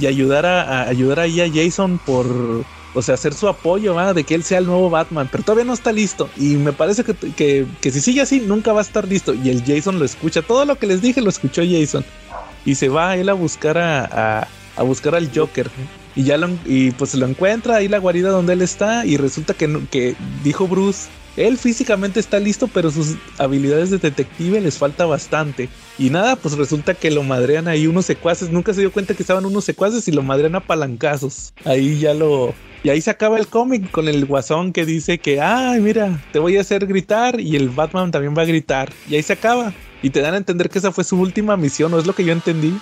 y ayudar a, a ayudar ahí a Jason por o sea, hacer su apoyo, ¿va? de que él sea el nuevo Batman, pero todavía no está listo. Y me parece que, que, que, si sigue así, nunca va a estar listo. Y el Jason lo escucha, todo lo que les dije lo escuchó Jason. Y se va él a buscar a, a, a buscar al Joker. Y ya lo, y pues lo encuentra ahí la guarida donde él está. Y resulta que, que dijo Bruce él físicamente está listo, pero sus habilidades de detective les falta bastante. Y nada, pues resulta que lo madrean ahí unos secuaces. Nunca se dio cuenta que estaban unos secuaces y lo madrean a palancazos. Ahí ya lo. Y ahí se acaba el cómic con el guasón que dice que, ay, mira, te voy a hacer gritar y el Batman también va a gritar. Y ahí se acaba. Y te dan a entender que esa fue su última misión, ¿no es lo que yo entendí?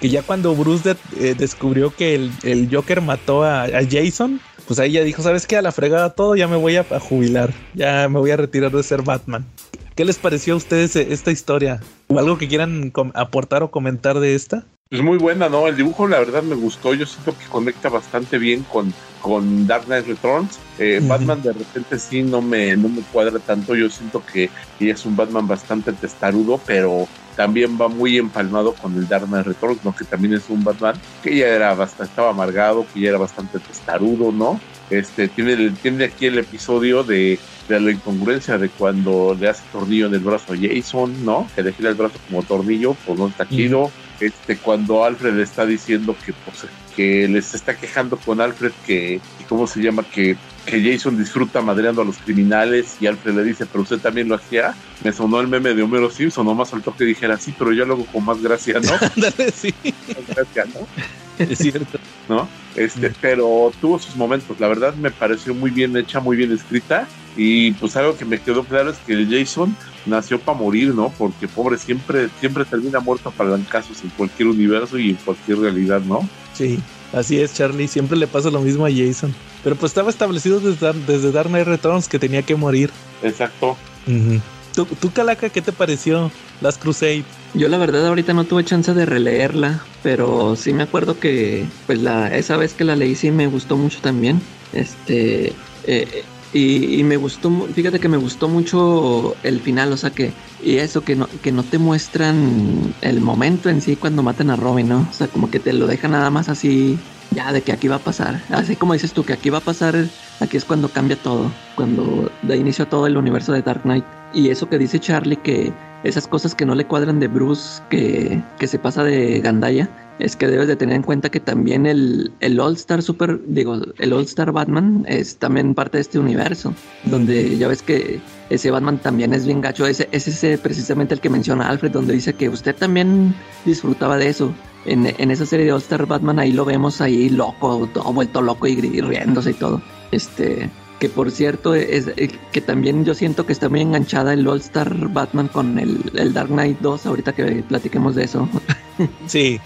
Que ya cuando Bruce eh, descubrió que el, el, Joker mató a, a Jason, pues ahí ya dijo, ¿sabes qué? A la fregada todo, ya me voy a, a, jubilar, ya me voy a retirar de ser Batman. ¿Qué les pareció a ustedes esta historia? ¿O algo que quieran aportar o comentar de esta? Pues muy buena, ¿no? El dibujo la verdad me gustó, yo siento que conecta bastante bien con, con Dark Knight Returns. Eh, uh -huh. Batman de repente sí no me, no me cuadra tanto, yo siento que, que es un Batman bastante testarudo, pero también va muy empalmado con el Dark Knight Returns, ¿no? Que también es un Batman que ya era bastante, estaba amargado, que ya era bastante testarudo, ¿no? Este, tiene, tiene aquí el episodio de, de la incongruencia de cuando le hace tornillo en el brazo a Jason, ¿no? Que le gira el brazo como tornillo, pues no está chido. Uh -huh. Este, cuando Alfred le está diciendo que, pues, que les está quejando con Alfred que, ¿cómo se llama? Que, que Jason disfruta madreando a los criminales y Alfred le dice, pero usted también lo hacía. Me sonó el meme de Homero Simpson, nomás faltó que dijera, sí, pero yo lo hago con más gracia, ¿no? sí. Más gracia, ¿no? Es cierto. ¿No? Este, pero tuvo sus momentos, la verdad me pareció muy bien hecha, muy bien escrita. Y pues algo que me quedó claro es que el Jason nació para morir, ¿no? Porque pobre siempre, siempre termina muerto a palancazos en cualquier universo y en cualquier realidad, ¿no? Sí, así es, Charlie. Siempre le pasa lo mismo a Jason. Pero pues estaba establecido desde, desde Dark Knight Returns que tenía que morir. Exacto. Uh -huh. ¿Tú, ¿Tú, Calaca, qué te pareció Las Crusade? Yo la verdad ahorita no tuve chance de releerla, pero sí me acuerdo que pues la esa vez que la leí sí me gustó mucho también. Este eh, y, me gustó, fíjate que me gustó mucho el final, o sea que, y eso, que no, que no te muestran el momento en sí cuando matan a Robin, ¿no? O sea, como que te lo dejan nada más así, ya, de que aquí va a pasar. Así como dices tú, que aquí va a pasar, aquí es cuando cambia todo, cuando da inicio a todo el universo de Dark Knight. Y eso que dice Charlie, que esas cosas que no le cuadran de Bruce, que, que se pasa de Gandaya, es que debes de tener en cuenta que también el, el All Star Super, digo, el All Star Batman es también parte de este universo, donde ya ves que ese Batman también es bien gacho, ese es ese precisamente el que menciona Alfred, donde dice que usted también disfrutaba de eso. En, en esa serie de All Star Batman ahí lo vemos ahí loco, todo vuelto loco y, riéndose y todo. Este, que por cierto es que también yo siento que está muy enganchada el All Star Batman con el, el Dark Knight 2 ahorita que platiquemos de eso. sí,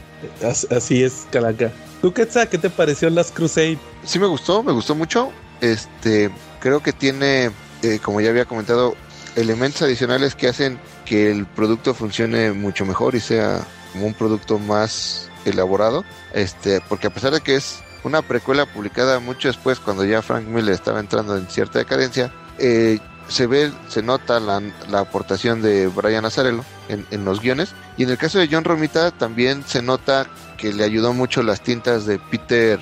Así es, Calaca. ¿Tú, Quetzal, qué te pareció Las Crusade? Sí, me gustó, me gustó mucho. Este, creo que tiene, eh, como ya había comentado, elementos adicionales que hacen que el producto funcione mucho mejor y sea como un producto más elaborado. Este, porque a pesar de que es una precuela publicada mucho después, cuando ya Frank Miller estaba entrando en cierta decadencia, eh, se ve, se nota la, la aportación de Brian Azarello en, en los guiones. Y en el caso de John Romita también se nota que le ayudó mucho las tintas de Peter,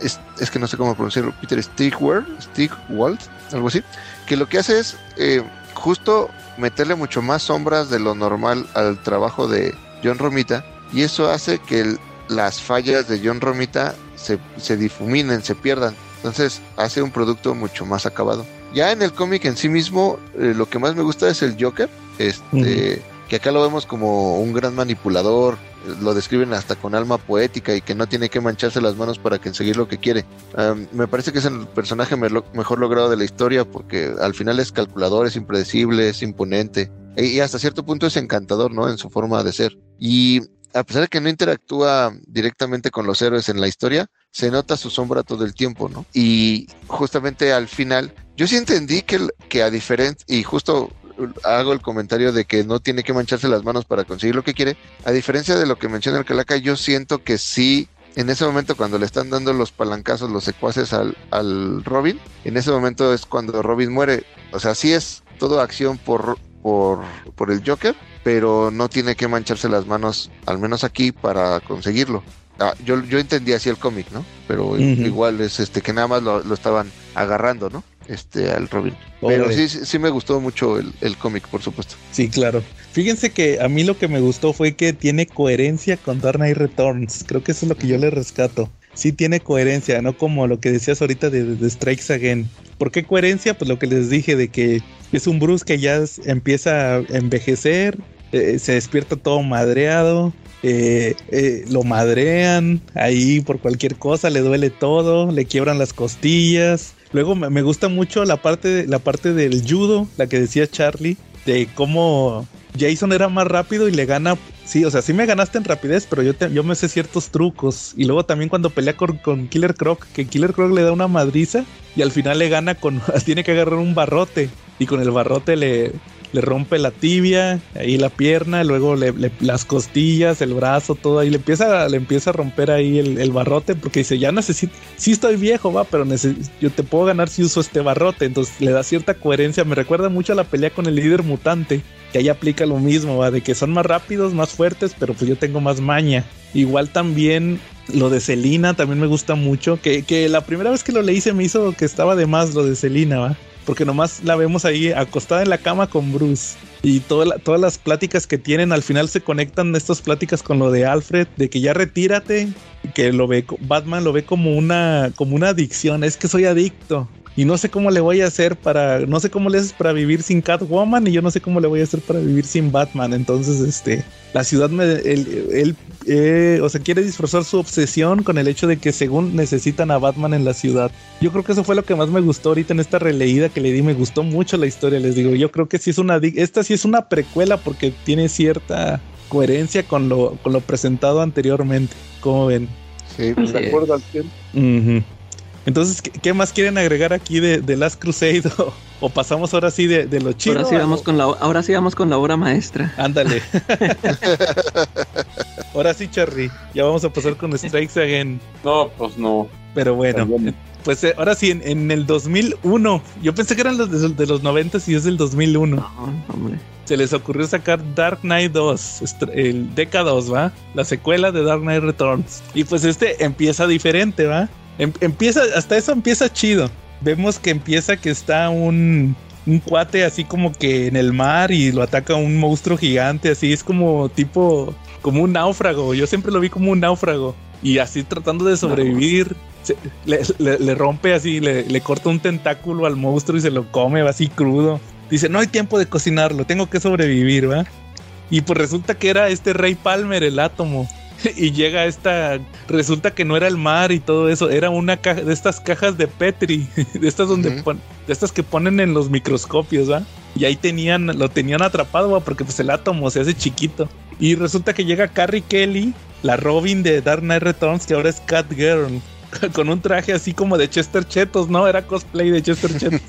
es, es que no sé cómo pronunciarlo, Peter Stigwell, Stigwald, algo así, que lo que hace es eh, justo meterle mucho más sombras de lo normal al trabajo de John Romita y eso hace que las fallas de John Romita se, se difuminen, se pierdan. Entonces hace un producto mucho más acabado. Ya en el cómic en sí mismo, eh, lo que más me gusta es el Joker, este, que acá lo vemos como un gran manipulador, eh, lo describen hasta con alma poética y que no tiene que mancharse las manos para conseguir lo que quiere. Um, me parece que es el personaje me- mejor logrado de la historia porque al final es calculador, es impredecible, es imponente e- y hasta cierto punto es encantador, ¿no? En su forma de ser. Y a pesar de que no interactúa directamente con los héroes en la historia, se nota su sombra todo el tiempo, ¿no? Y justamente al final, yo sí entendí que, que a diferencia, y justo hago el comentario de que no tiene que mancharse las manos para conseguir lo que quiere, a diferencia de lo que menciona el Calaca, yo siento que sí, en ese momento cuando le están dando los palancazos, los secuaces al, al Robin, en ese momento es cuando Robin muere. O sea, sí es todo acción por, por, por el Joker, pero no tiene que mancharse las manos, al menos aquí, para conseguirlo. Ah, yo, yo entendí así el cómic, ¿no? Pero igual es este que nada más lo, lo estaban agarrando, ¿no? Este al Robin. Pero Pobre. sí, sí, sí me gustó mucho el, el cómic, por supuesto. Sí, claro. Fíjense que a mí lo que me gustó fue que tiene coherencia con Dark Knight Returns. Creo que eso es lo que yo le rescato. Sí tiene coherencia, no como lo que decías ahorita de, de Strikes Again. ¿Por qué coherencia? Pues lo que les dije de que es un Bruce que ya empieza a envejecer, eh, se despierta todo madreado, eh, eh, lo madrean ahí por cualquier cosa, le duele todo, le quiebran las costillas. Luego me, gusta mucho la parte, la parte del judo, la que decía Charlie, de cómo Jason era más rápido y le gana. Sí, o sea, sí me ganaste en rapidez, pero yo, yo me sé ciertos trucos. Y luego también cuando pelea con, con Killer Croc, que Killer Croc le da una madriza y al final le gana con. Tiene que agarrar un barrote y con el barrote le, le rompe la tibia, ahí la pierna, luego le, las costillas, el brazo, todo ahí. Le empieza, le empieza a romper ahí el, barrote porque dice: Ya necesito. Sí, estoy viejo, va, pero yo te puedo ganar si uso este barrote. Entonces le da cierta coherencia. Me recuerda mucho a la pelea con el líder mutante que ahí aplica lo mismo, ¿va? de que son más rápidos, más fuertes, pero pues yo tengo más maña. Igual también lo de Selina también me gusta mucho, que, que la primera vez que lo leí se me hizo que estaba de más lo de Selina, ¿va? Porque nomás la vemos ahí acostada en la cama con Bruce. Y toda todas las pláticas que tienen, al final se conectan estas pláticas con lo de Alfred, de que ya retírate, que lo ve, Batman lo ve como una, como una adicción, es que soy adicto. Y no sé cómo le voy a hacer para, no sé cómo le haces para vivir sin Catwoman y yo no sé cómo le voy a hacer para vivir sin Batman. Entonces, este, la ciudad me, él, él, eh, o sea, quiere disfrazar su obsesión con el hecho de que según necesitan a Batman en la ciudad. Yo creo que eso fue lo que más me gustó ahorita en esta releída que le di. Me gustó mucho la historia, les digo. Yo creo que sí es una, esta sí es una precuela porque tiene cierta coherencia con lo, con lo presentado anteriormente. ¿Cómo ven? Sí, Así De acuerdo al tiempo. Entonces, ¿qué, qué más quieren agregar aquí de, de Last Crusade? O, o pasamos ahora sí de, de lo chido. Ahora sí, vamos con la, ahora sí vamos con la obra maestra. Ándale. ahora sí, Charlie. Ya vamos a pasar con Strikes Again. No, pues no. Pero bueno, También. pues eh, ahora sí, en, en el 2001. Yo pensé que eran los de, de los 90 y es del 2001. No, hombre. Se les ocurrió sacar Dark Knight 2, est- el DK2, ¿va? La secuela de Dark Knight Returns. Y pues este empieza diferente, ¿va? Em- empieza, hasta eso empieza chido. Vemos que empieza que está un, un cuate así como que en el mar y lo ataca un monstruo gigante, así es como tipo, como un náufrago. Yo siempre lo vi como un náufrago. Y así tratando de sobrevivir, le, rompe así, le, corta un tentáculo al monstruo y se lo come así crudo. Dice, no hay tiempo de cocinarlo, tengo que sobrevivir, ¿va? Y pues resulta que era este Rey Palmer, el átomo. Y llega esta, resulta que no era el mar y todo eso, era una caja de estas cajas de Petri, de estas donde pon- de estas que ponen en los microscopios, ¿va? Y ahí tenían, lo tenían atrapado, ¿va? Porque pues el átomo se hace chiquito. Y resulta que llega Carrie Kelly, la Robin de Dark Knight Returns, que ahora es Catgirl, con un traje así como de Chester Chetos, ¿no? Era cosplay de Chester Chetos.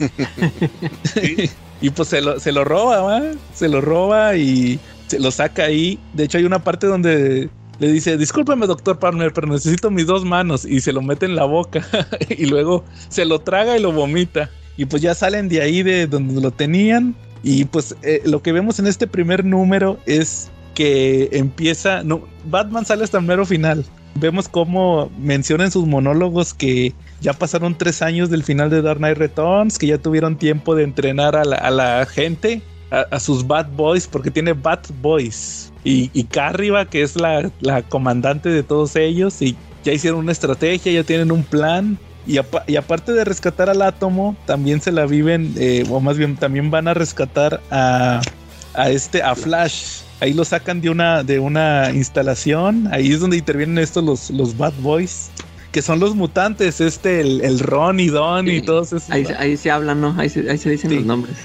y pues se lo, se lo roba, ¿va? Se lo roba y se lo saca ahí. De hecho, hay una parte donde le dice, discúlpeme, doctor Palmer, pero necesito mis dos manos. Y se lo mete en la boca. y luego se lo traga y lo vomita. Y pues ya salen de ahí de donde lo tenían. Y pues eh, lo que vemos en este primer número es que empieza. No, Batman sale hasta el mero final. Vemos cómo menciona en sus monólogos que ya pasaron tres años del final de Dark Knight Returns, que ya tuvieron tiempo de entrenar a la, a la gente, a, a, sus Bad Boys, porque tiene Bad Boys. Y, y Carriba, que es la, la comandante de todos ellos, y ya hicieron una estrategia, ya tienen un plan. Y, apa y, aparte de rescatar al átomo, también se la viven, eh, o más bien también van a rescatar a, a este, a Flash. Ahí lo sacan de una, de una instalación. Ahí es donde intervienen estos los, los Bad Boys. Que son los mutantes, este, el, el Ron y Don sí, y todos esos. Ahí, ahí, se hablan, ¿no? Ahí se, ahí se dicen sí. los nombres.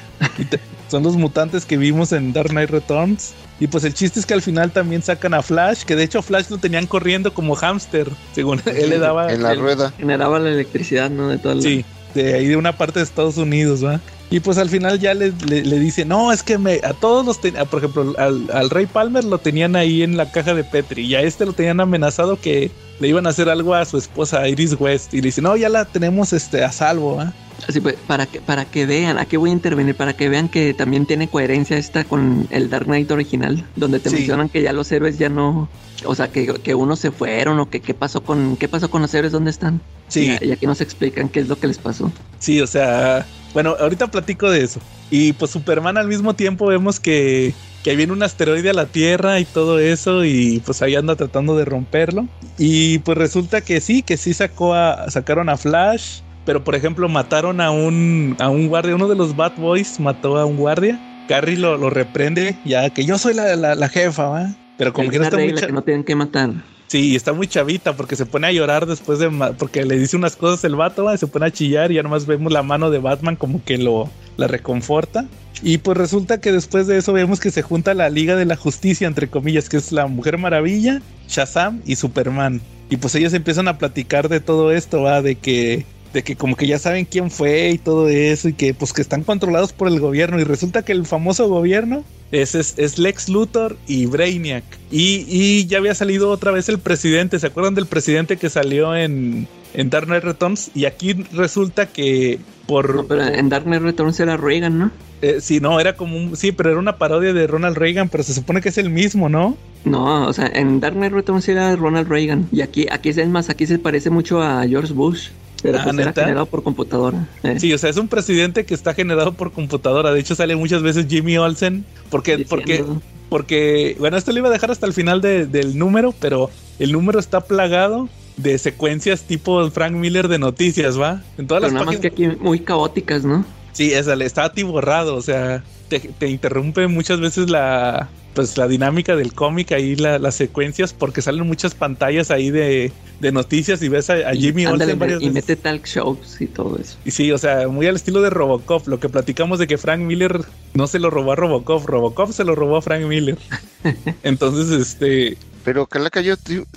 son los mutantes que vimos en Dark Knight Returns. Y pues el chiste es que al final también sacan a Flash, que de hecho Flash lo tenían corriendo como hámster, según sí, él le daba. En la él, rueda. Generaba la electricidad, ¿no? De todo Sí, de ahí de una parte de Estados Unidos, ¿va? Y pues al final ya le, le, le dice, no, es que me, a todos los, ten, por ejemplo, al, al, Rey Palmer lo tenían ahí en la caja de Petri y a este lo tenían amenazado que le iban a hacer algo a su esposa Iris West y le dice, no, ya la tenemos este, a salvo, ¿eh? Así pues, para que, para que vean, ¿a qué voy a intervenir? Para que vean que también tiene coherencia esta con el Dark Knight original, donde te sí. mencionan que ya los héroes ya no, o sea, que, que unos se fueron o que qué pasó con, qué pasó con los héroes, ¿dónde están? Sí. Y, y aquí nos explican qué es lo que les pasó. Sí, o sea, bueno, ahorita platico de eso. Y pues Superman al mismo tiempo vemos que, que viene un asteroide a la Tierra y todo eso y pues ahí anda tratando de romperlo. Y pues resulta que sí, que sí sacó a, sacaron a Flash, pero por ejemplo mataron a un, a un guardia, uno de los Bad Boys mató a un guardia. Carrie lo, lo reprende, ya que yo soy la, la, la jefa, ¿va? Pero como que no está muy... que no tienen que matar. Sí, está muy chavita porque se pone a llorar después de... Porque le dice unas cosas el vato, ¿va? se pone a chillar y ya nomás vemos la mano de Batman como que lo la reconforta. Y pues resulta que después de eso vemos que se junta la Liga de la Justicia, entre comillas, que es la Mujer Maravilla, Shazam y Superman. Y pues ellos empiezan a platicar de todo esto, ¿va? De que de que como que ya saben quién fue y todo eso y que pues que están controlados por el gobierno y resulta que el famoso gobierno es, es, es Lex Luthor y Brainiac y, y, ya había salido otra vez el presidente, ¿se acuerdan del presidente que salió en, en Dark Knight Returns? Y aquí resulta que por... No, pero en Dark Knight Returns era Reagan, ¿no? Eh, sí, no, era como un... Sí, pero era una parodia de Ronald Reagan, pero se supone que es el mismo, ¿no? No, o sea, en Dark Knight Returns era Ronald Reagan y aquí, aquí es más, aquí se parece mucho a George Bush. Pero Ah, pues generado por computadora. eh. Sí, o sea, es un presidente que está generado por computadora. De hecho, sale muchas veces Jimmy Olsen. Porque, porque, Diciendo- porque, bueno, esto lo iba a dejar hasta el final de- del número, pero el número está plagado de secuencias tipo Frank Miller de noticias, ¿va? En todas Pero las nada más que aquí muy caóticas, ¿no? Sí, esa, le está atiborrado, o sea, te, te interrumpe muchas veces la pues la dinámica del cómic ahí, la- las secuencias, porque salen muchas pantallas ahí de, de noticias y ves a, a Jimmy Y, ándale, Olsen y mete talk shows y todo eso. Y sí, o sea, muy al estilo de Robocop, lo que platicamos de que Frank Miller no se lo robó a Robocop, Robocop se lo robó a Frank Miller. Entonces, este, Pero Calaca, yo,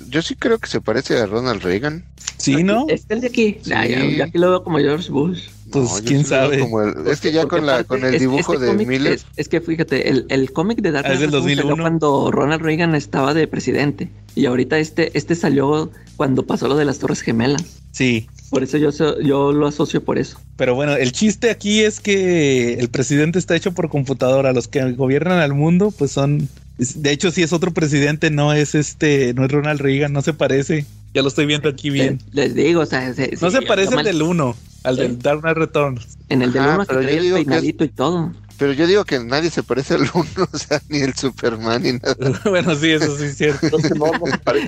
yo sí creo que se parece a Ronald Reagan. sí, ¿no? Es el de aquí. Sí. Ah, ya, ya aquí lo veo como George Bush. Pues No, quién sabe. como el- es que ya con, la, con el dibujo este de cómic Miller. Es, es que fíjate, el, el cómic de Dark Ah, es del Knight salió 2001. cuando Ronald Reagan estaba de presidente. Y ahorita este, este salió cuando pasó lo de las Torres Gemelas. Sí. Por eso yo, so- yo lo asocio por eso. Pero bueno, el chiste aquí es que el presidente está hecho por computadora. Los que gobiernan al mundo, pues son. De hecho, sí es otro presidente, no es este, no es Ronald Reagan, no se parece. Ya lo estoy viendo aquí bien. Les digo, o sea, se- No sí, se parece mal- del 1, al Sí. del Dark Knight Returns. En el del Ajá, uno que pero yo traía el digo que es- peinadito y todo. Pero yo digo que nadie se parece al uno, o sea, ni el Superman ni nada. bueno, sí, eso sí es cierto. Entonces, no.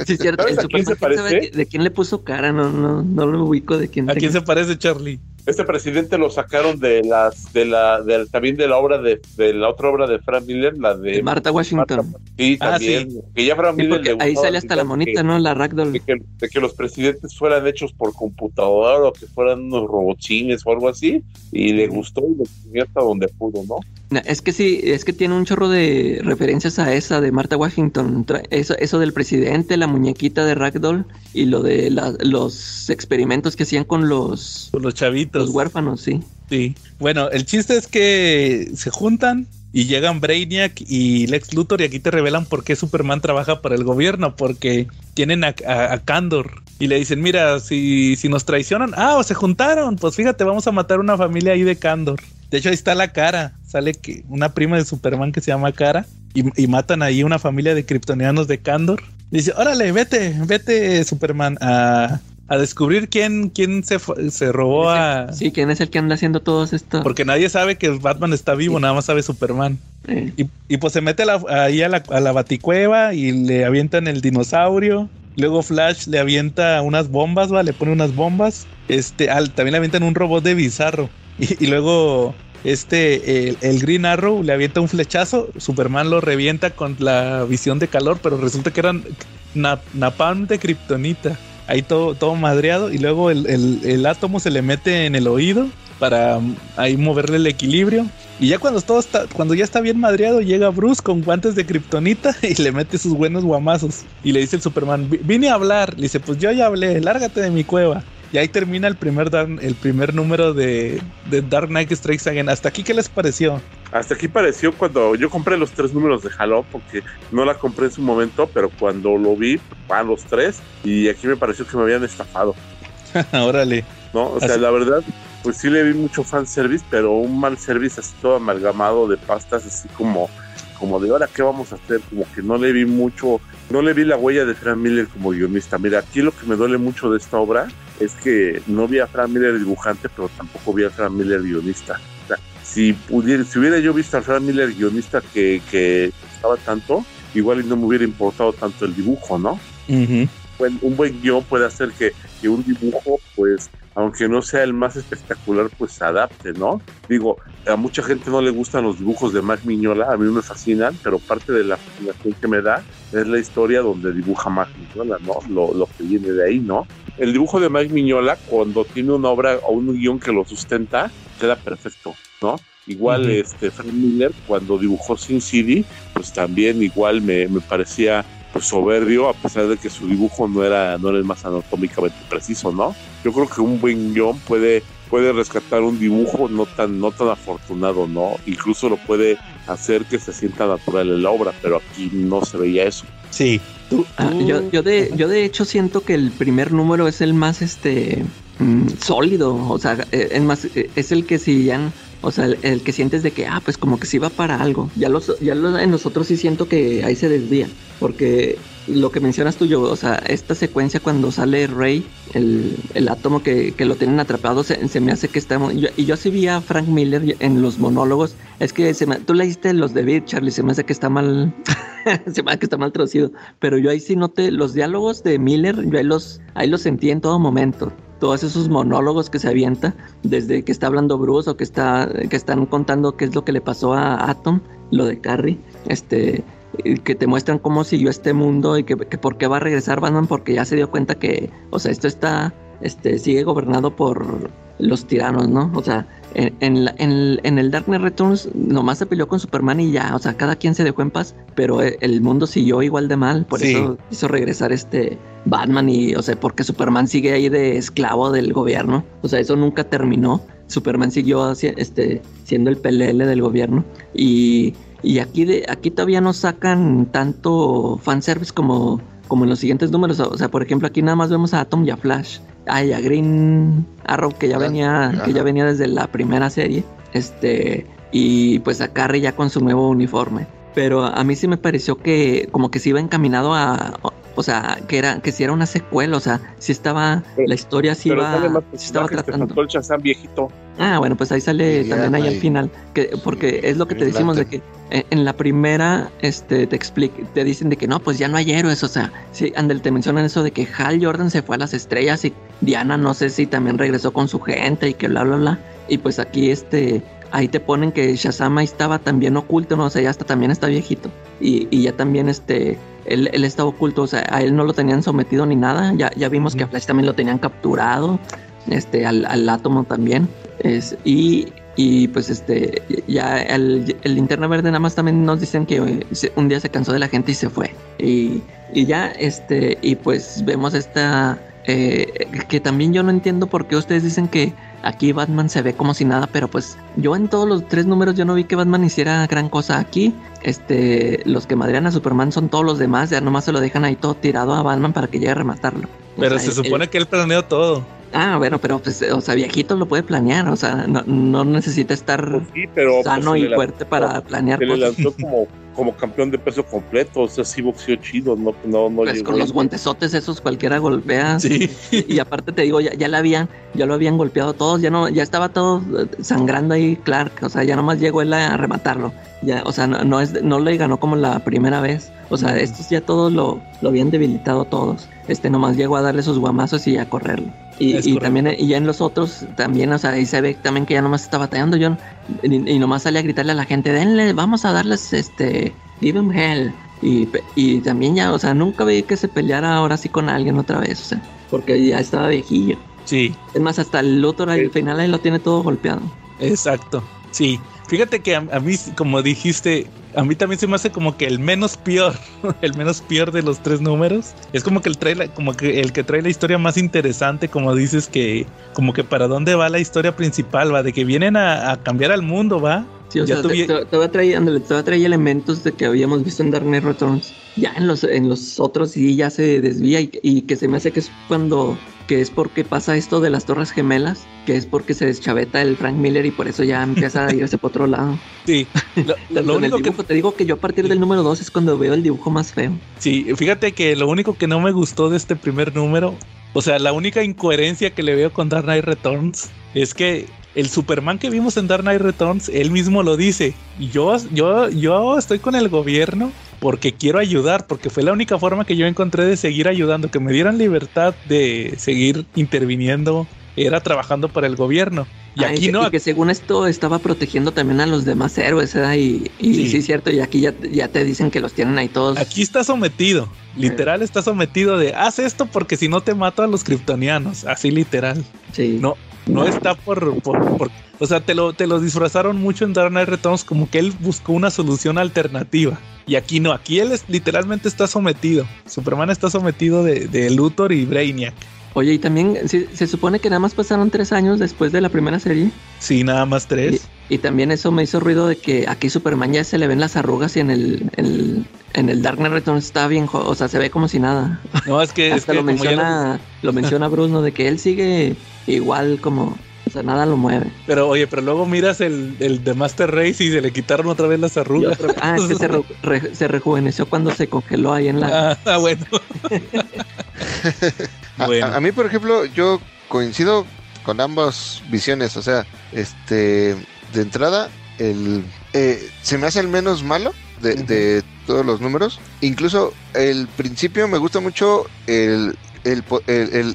Sí, es cierto. ¿Sabes El a quién se Superman, ¿quién sabe parece? de, de quién le puso cara? No, no, no lo ubico de quién. ¿A quién se parece, Charlie? Este presidente lo sacaron de las, de la, de, también de la obra de, de la otra obra de Frank Miller, la de, De Martha Washington. Sí, Ah, también. Que ya Frank Sí, Miller porque le ahí sale hasta la que- monita, ¿no? La Ragdoll. De que, de que los presidentes fueran hechos por computadora o que fueran unos robotines o algo así, y le gustó y lo escribió hasta donde pudo, ¿no? Es que sí, es que tiene un chorro de referencias a esa de Martha Washington. Eso, eso del presidente, la muñequita de Ragdoll y lo de la- los experimentos que hacían con los, Con los chavitos. los huérfanos, sí. Sí. Bueno, el chiste es que se juntan y llegan Brainiac y Lex Luthor y aquí te revelan por qué Superman trabaja para el gobierno, porque tienen a, a, a Kandor y le dicen, mira, si, si nos traicionan, ah, o se juntaron, pues fíjate, vamos a matar una familia ahí de Kandor. De hecho, ahí está la cara, sale que una prima de Superman que se llama Cara y, y matan ahí una familia de kryptonianos de Kandor. Dice, órale, vete, vete Superman a, a descubrir quién, quién se, se robó a... Sí, quién es el que anda haciendo todos esto. Porque nadie sabe que Batman está vivo, Sí. nada más sabe Superman. Y, y pues se mete la- ahí a la, a la baticueva y le avientan el dinosaurio. Luego Flash le avienta unas bombas, ¿va? Le pone unas bombas. Este, al- también le avientan un robot de bizarro. Y, y luego este, el, el Green Arrow le avienta un flechazo. Superman lo revienta con la visión de calor, pero resulta que eran na- napalm de kriptonita. Ahí todo, todo madreado. Y luego el, el- el átomo se le mete en el oído para mm, ahí moverle el equilibrio. Y ya cuando todo está, cuando ya está bien madreado, llega Bruce con guantes de kriptonita y le mete sus buenos guamazos. Y le dice el Superman, "Vi- vine a hablar. Le dice, pues yo ya hablé, lárgate de mi cueva. Y ahí termina el primer, el primer número de, de Dark Knight Strikes Again. Hasta aquí, ¿qué les pareció? Hasta aquí pareció cuando yo compré los tres números de Halo, porque no la compré en su momento, pero cuando lo vi, van los tres, y aquí me pareció que me habían estafado, Órale. ¿no? O sea, Así- la verdad, pues sí le vi mucho fanservice, pero un mal service así todo amalgamado de pastas, así como, como de ahora, ¿qué vamos a hacer? Como que no le vi mucho, no le vi la huella de Frank Miller como guionista. Mira, aquí lo que me duele mucho de esta obra es que no vi a Frank Miller dibujante, pero tampoco vi a Frank Miller guionista. O sea, si pudiera, si hubiera yo visto a Frank Miller guionista que, que estaba tanto, igual no me hubiera importado tanto el dibujo, ¿no? Un buen guion puede hacer que, que un dibujo, pues, aunque no sea el más espectacular, pues se adapte, ¿no? Digo, a mucha gente no le gustan los dibujos de Mac Miñola, a mí me fascinan, pero parte de la fascinación que me da es la historia donde dibuja Mac Miñola, ¿no? Lo, lo que viene de ahí, ¿no? El dibujo de Mike Miñola, cuando tiene una obra o un guion que lo sustenta, queda perfecto, ¿no? Igual este Frank Miller, cuando dibujó Sin City, pues también igual me, me parecía pues soberbio, a pesar de que su dibujo no era, no era el más anatómicamente preciso, ¿no? Yo creo que un buen guion puede, puede rescatar un dibujo no tan, no tan afortunado, ¿no? Incluso lo puede hacer que se sienta natural en la obra, pero aquí no se veía eso. Sí. Tú- ah, yo, yo, de, yo de hecho siento que el primer número es el más este mm, sólido. O sea, eh, es más, eh, es el que si ya. O sea, el, el que sientes de que, ah, pues como que sí va para algo. Ya, los, ya lo- en nosotros sí siento que ahí se desvía. Porque lo que mencionas tú, yo, o sea, esta secuencia cuando sale Rey, el, el átomo que, que lo tienen atrapado, se, se me hace que estamos. yo- y yo sí vi a Frank Miller en los monólogos. Es que se me- tú leíste los de Beat, Charlie, se me hace que está mal. se me hace que está mal traducido. Pero yo ahí sí noté los diálogos de Miller, yo ahí los, ahí los sentí en todo momento. Todos esos monólogos que se avienta, desde que está hablando Bruce o que está, que están contando qué es lo que le pasó a Atom, lo de Carrie, este, que te muestran cómo siguió este mundo y que, que por qué va a regresar Batman, porque ya se dio cuenta que, o sea, esto está, este, sigue gobernado por los tiranos, ¿no? O sea, en, en, la- en- en el Dark Knight Returns nomás se peleó con Superman y ya, o sea, cada quien se dejó en paz, pero e- el mundo siguió igual de mal, por Sí. eso hizo regresar este Batman y, o sea, porque Superman sigue ahí de esclavo del gobierno, o sea, eso nunca terminó. Superman siguió este, siendo el pelele del gobierno y, y aquí, de, aquí todavía no sacan tanto fanservice como, como en los siguientes números. O sea, por ejemplo, aquí nada más vemos a Atom y a Flash. Ah, y a Green Arrow, que ya Ah, venía, que ya venía desde la primera serie. Este, y pues a Carrie ya con su nuevo uniforme. Pero a mí sí me pareció que como que se iba encaminado a. o- sea, que era, que si era una secuela, o sea, si estaba, la historia sí Pero iba, sí estaba tratando. faltó el Shazam viejito. Ah, bueno, pues ahí sale Sí, también ahí al final, que porque es lo que te decimos de que eh, en la primera este te explica, te dicen de que no, pues ya no hay héroes, o sea, sí, Andel te mencionan eso de que Hal Jordan se fue a las estrellas y Diana no sé si también regresó con su gente y que bla bla bla. Y pues aquí este ahí te ponen que Shazam ahí estaba también oculto, no o sea, ya hasta también está viejito. Y, y ya también este él, él estaba oculto, o sea, a él no lo tenían sometido ni nada, ya, ya vimos que a Flash también lo tenían capturado, este, al, al átomo también. Es, y, y pues este, ya el, el linterna verde nada más también nos dicen que un día se cansó de la gente y se fue. Y, y ya, este, y pues vemos esta, eh, que también yo no entiendo por qué ustedes dicen que aquí Batman se ve como si nada, pero pues yo en todos los tres números yo no vi que Batman hiciera gran cosa aquí. Este, los que madrean a Superman son todos los demás, ya nomás se lo dejan ahí todo tirado a Batman para que llegue a rematarlo. O Pero sea, se supone que él planeó todo. Ah, bueno, pero pues, o sea, viejito lo puede planear, o sea, no, no necesita estar Pues sí, pero sano pues, y fuerte para planear Se le cosas. lanzó como, como campeón de peso completo, o sea, sí boxeó chido, no, no, no Pues llegó con los guantesotes esos cualquiera golpea. Sí. Y, aparte te digo, ya, ya la habían, ya lo habían golpeado todos, ya no, ya estaba todo eh, sangrando ahí Clark, o sea, ya nomás llegó él a rematarlo. Ya, o sea, no, no es, no le ganó como la primera vez. O sea, estos ya todos lo, lo habían debilitado todos. Este nomás llegó a darle sus guamazos y a correrlo. Y, también, y ya en los otros, también, o sea, ahí se ve también que ya nomás está batallando. Yo, y, y nomás sale a gritarle a la gente, denle, vamos a darles este, give him hell. Y, y también ya, o sea, nunca vi que se peleara ahora sí con alguien otra vez, o sea, porque ya estaba viejillo. Sí, Es más, hasta el Luthor al Sí. final ahí lo tiene todo golpeado. exacto. Sí. Fíjate que a, a mí, como dijiste, a mí también se me hace como que el menos peor, el menos peor de los tres números. Es como que el trae la- como que el que trae la historia más interesante, como dices que, como que para dónde va la historia principal, va, de que vienen a, a cambiar al mundo, va. Sí, o Ya sea, te, tuvi- te- te va a traer, ándale, te va a traer elementos de que habíamos visto en Dark Knight Returns. Ya en los, en los otros sí ya se desvía y, y que se me hace que es cuando, que es porque pasa esto de las Torres Gemelas, que es porque se deschaveta el Frank Miller y por eso ya empieza a irse por otro lado. Sí. Lo, único que te digo que yo a partir del número 2 es cuando veo el dibujo más feo. Sí, fíjate que lo único que no me gustó de este primer número, o sea, la única incoherencia que le veo con Dark Knight Returns es que el Superman que vimos en Dark Knight Returns, él mismo lo dice. Yo, yo, yo estoy con el gobierno porque quiero ayudar, porque fue la única forma que yo encontré de seguir ayudando, que me dieran libertad de seguir interviniendo, era trabajando para el gobierno. Y Ah, aquí no, y que según esto estaba protegiendo también a los demás héroes, ¿verdad? Y, y Sí. sí. es cierto, y aquí ya, ya te dicen que los tienen ahí todos. Aquí está sometido, literal está sometido de haz esto porque si no te mato a los kryptonianos, así literal. Sí. No, no está por, por, por- o sea, te lo, te lo disfrazaron mucho en Dark Knight Returns como que él buscó una solución alternativa. Y aquí no, aquí él es, literalmente está sometido. Superman está sometido de, de Luthor y Brainiac. Oye, y también se, se supone que nada más pasaron tres años después de la primera serie. Sí, nada más tres. Y, y también eso me hizo ruido de que aquí Superman ya se le ven las arrugas y en el, el- en el Dark Knight Returns está bien, o sea, se ve como si nada. No, es que, es Hasta que lo menciona, lo menciona Bruce, ¿no? De que él sigue igual como, o sea, nada lo mueve. pero oye, pero luego miras el, el de Master Race y se le quitaron otra vez las arrugas. otro- ah, es que se, re- re- se rejuveneció cuando se congeló ahí en la... Ah, ah, bueno. A- bueno. A, a mí, por ejemplo, yo coincido con ambas visiones. O sea, este, de entrada, el, eh, se me hace el menos malo de, todos los números. Incluso el principio me gusta mucho el, el,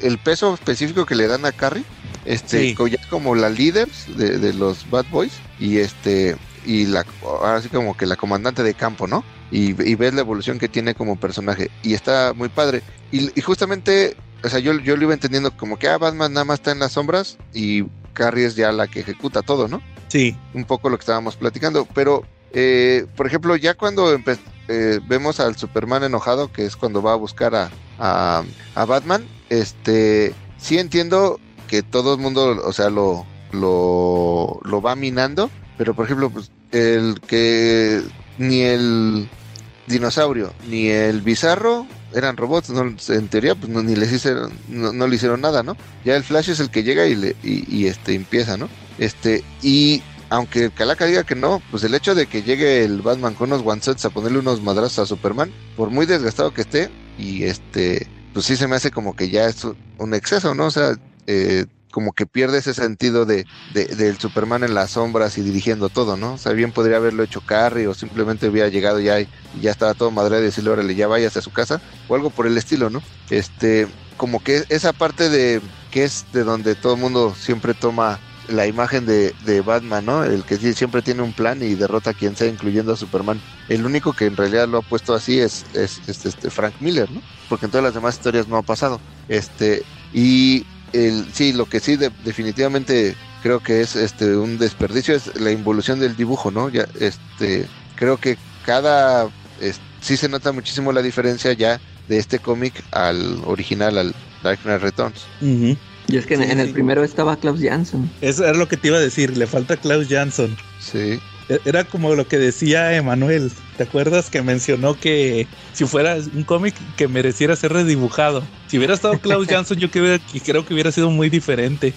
el- peso específico que le dan a Carrie. Este, Sí. ya como la líder de, de los Bad Boys. Y este, y la, ahora sí como que la comandante de campo, ¿no? Y, y ves la evolución que tiene como personaje. Y está muy padre. Y, y justamente, o sea, yo, yo lo iba entendiendo como que ah, Batman nada más está en las sombras y Carrie es ya la que ejecuta todo, ¿no? Sí, Un poco lo que estábamos platicando. Pero, eh, por ejemplo, ya cuando eh, vemos al Superman enojado, que es cuando va a buscar a, a, a Batman, este, sí entiendo que todo el mundo, o sea, lo, lo, lo va minando. Pero, por ejemplo, pues, el que ni el dinosaurio ni el bizarro eran robots, ¿no? en teoría pues no, ni les hicieron, no, no le hicieron nada, ¿no? Ya el Flash es el que llega y, le, y, y, este empieza, ¿no? Este, y aunque Calaca diga que no, pues el hecho de que llegue el Batman con unos one-shots a ponerle unos madrazos a Superman, por muy desgastado que esté, y este, pues sí se me hace como que ya es un- un exceso, ¿no? O sea, eh, como que pierde ese sentido de, de- del Superman en las sombras y dirigiendo todo, ¿no? O sea, bien podría haberlo hecho Carrie o simplemente hubiera llegado ya y, y ya estaba todo madre de decirle, órale, ya váyase a su casa o algo por el estilo, ¿no? Este, como que esa parte de que es de donde todo el mundo siempre toma la imagen de, de Batman, ¿no? El que siempre tiene un plan y derrota a quien sea, incluyendo a Superman. El único que en realidad lo ha puesto así es, es, es, este Frank Miller, ¿no? Porque en todas las demás historias no ha pasado. Este, y el, sí, lo que sí de- definitivamente creo que es este un desperdicio es la involución del dibujo, ¿no? Ya, este, creo que cada es- sí se nota muchísimo la diferencia ya de este cómic al original, al, Dark Knight Returns. Y es que en, Sí, en el sí. primero estaba Klaus Janson. Eso era lo que te iba a decir, le falta Klaus Jansson. Sí. E- Era como lo que decía Emanuel. ¿Te acuerdas que mencionó que si fuera un cómic que mereciera ser redibujado? Si hubiera estado Klaus Jansson, yo creo, que- creo que hubiera sido muy diferente.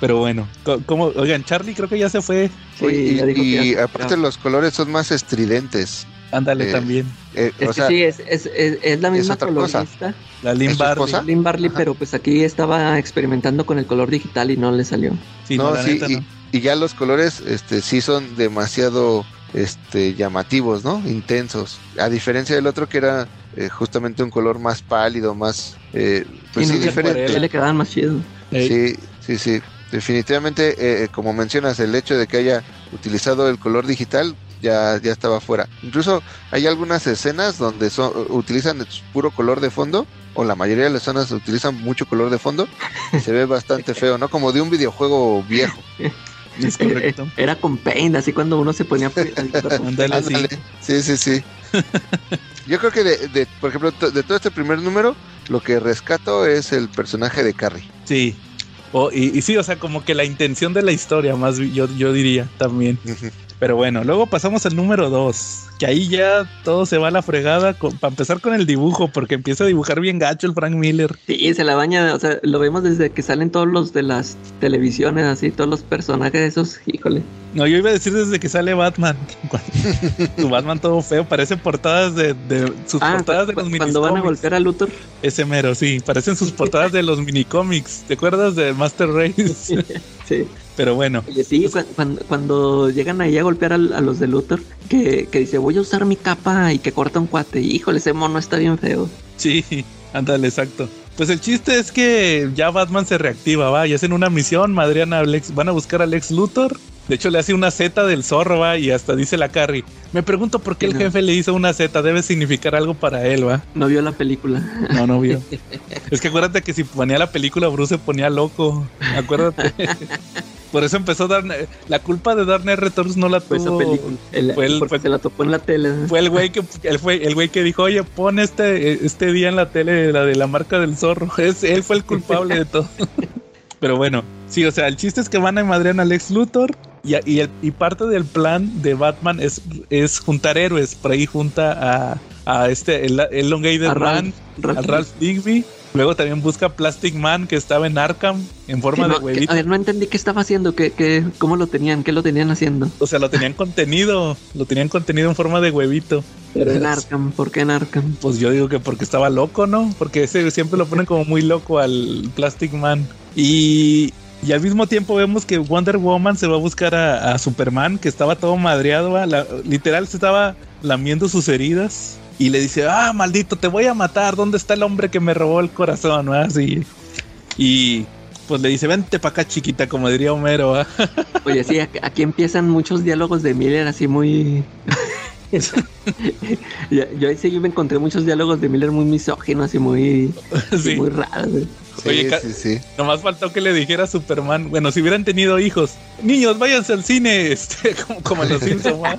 Pero bueno, co- como, oigan, Charlie creo que ya se fue. sí, Oye, ya dijo y, que y ya- aparte los colores son más estridentes. Ándale Eh, también. Eh, Es o que sí, es, es, es, es la misma cosa. colorista, La Lynn ¿es su Barley. esposa? Lynn Barley, Ajá. pero pues aquí estaba experimentando con el color digital y no le salió. Sí, no, no, la sí, neta y, no. y ya los colores este, sí son demasiado este, llamativos, ¿no? Intensos. A diferencia del otro que era eh, justamente un color más pálido, más... eh, pues Sí, diferente. Le quedaban más chidos. Ey, Sí, sí, sí. Definitivamente, eh, como mencionas, el hecho de que haya utilizado el color digital ya, ya estaba fuera. Incluso hay algunas escenas donde son, utilizan puro color de fondo, o la mayoría de las escenas utilizan mucho color de fondo, y se ve bastante feo, ¿no? Como de un videojuego viejo. Es correcto. Era con paint, así cuando uno se ponía... Ándale, sí. Sí, sí, sí. Yo creo que, de, de- por ejemplo, de todo este primer número, lo que rescato es el personaje de Carrie. Sí. O- y, y sí, o sea, como que la intención de la historia, más yo, yo diría también. Pero bueno, luego pasamos al número 2, que ahí ya todo se va a la fregada para empezar con el dibujo, porque empieza a dibujar bien gacho el Frank Miller. Sí, se la baña, o sea, lo vemos desde que salen todos los de las televisiones, así, todos los personajes esos, híjole. No, yo iba a decir desde que sale Batman. Su Batman todo feo, parece portadas de, de sus Ah, portadas de los cuando van a golpear a Luthor, Ese mero, sí, parecen sus portadas de los minicómics. ¿Te acuerdas de Master Race? sí. Pero bueno, sí, cu- cuando, cuando llegan ahí a golpear a, los de Luthor, que, que dice, voy a usar mi capa y que corta un cuate, híjole, ese mono está bien feo. sí, ándale, exacto. Pues el chiste es que ya Batman se reactiva, va, y hacen una misión, madrean a Lex, van a buscar a Lex Luthor. De hecho, le hace una Z del zorro, va, y hasta dice la Carrie. Me pregunto por qué el jefe le hizo una Z, debe significar algo para él, va. No vio la película. No, no vio. es que acuérdate que si ponía la película, Bruce se ponía loco. Acuérdate. Por eso empezó Dark La culpa de Knight Returns no la Fue esa tuvo. película. El- fue el- porque fue- se la topó en la tele. Fue el güey que él fue el güey que dijo, oye, pon este, este día en la tele la de la marca del zorro. Es, él fue el culpable de todo. Pero bueno, sí, o sea, el chiste es que van a madrear a Lex Luthor y, y, el- y parte del plan de Batman es, es juntar héroes. Por ahí junta a, a este, el, el Elongated A Man, Ralph- a Ralph Digby. Luego también busca Plastic Man que estaba en Arkham en forma Sí, no, de que- huevito. a ver, no entendí qué estaba haciendo, que, que, cómo lo tenían, qué lo tenían haciendo. O sea, lo tenían contenido, lo tenían contenido en forma de huevito. Pero en Arkham, ¿por qué en Arkham? Pues yo digo que porque estaba loco, ¿no? Porque ese siempre lo ponen como muy loco al Plastic Man. Y, y al mismo tiempo vemos que Wonder Woman se va a buscar a, a Superman, que estaba todo madreado, literal se estaba lamiendo sus heridas. Y le dice, ah, maldito, te voy a matar. ¿Dónde está el hombre que me robó el corazón? Así. Y pues le dice, vente para acá, chiquita, como diría Homero. ¿va? Oye, sí, aquí, empiezan muchos diálogos de Miller así muy... Yo ahí sí me encontré muchos diálogos de Miller muy misóginos y muy, Sí. muy raros. güey. Sí, Oye, sí, sí. Nomás faltó que le dijera a Superman, bueno, si hubieran tenido hijos, niños, váyanse al cine, este, como, los Simpsons.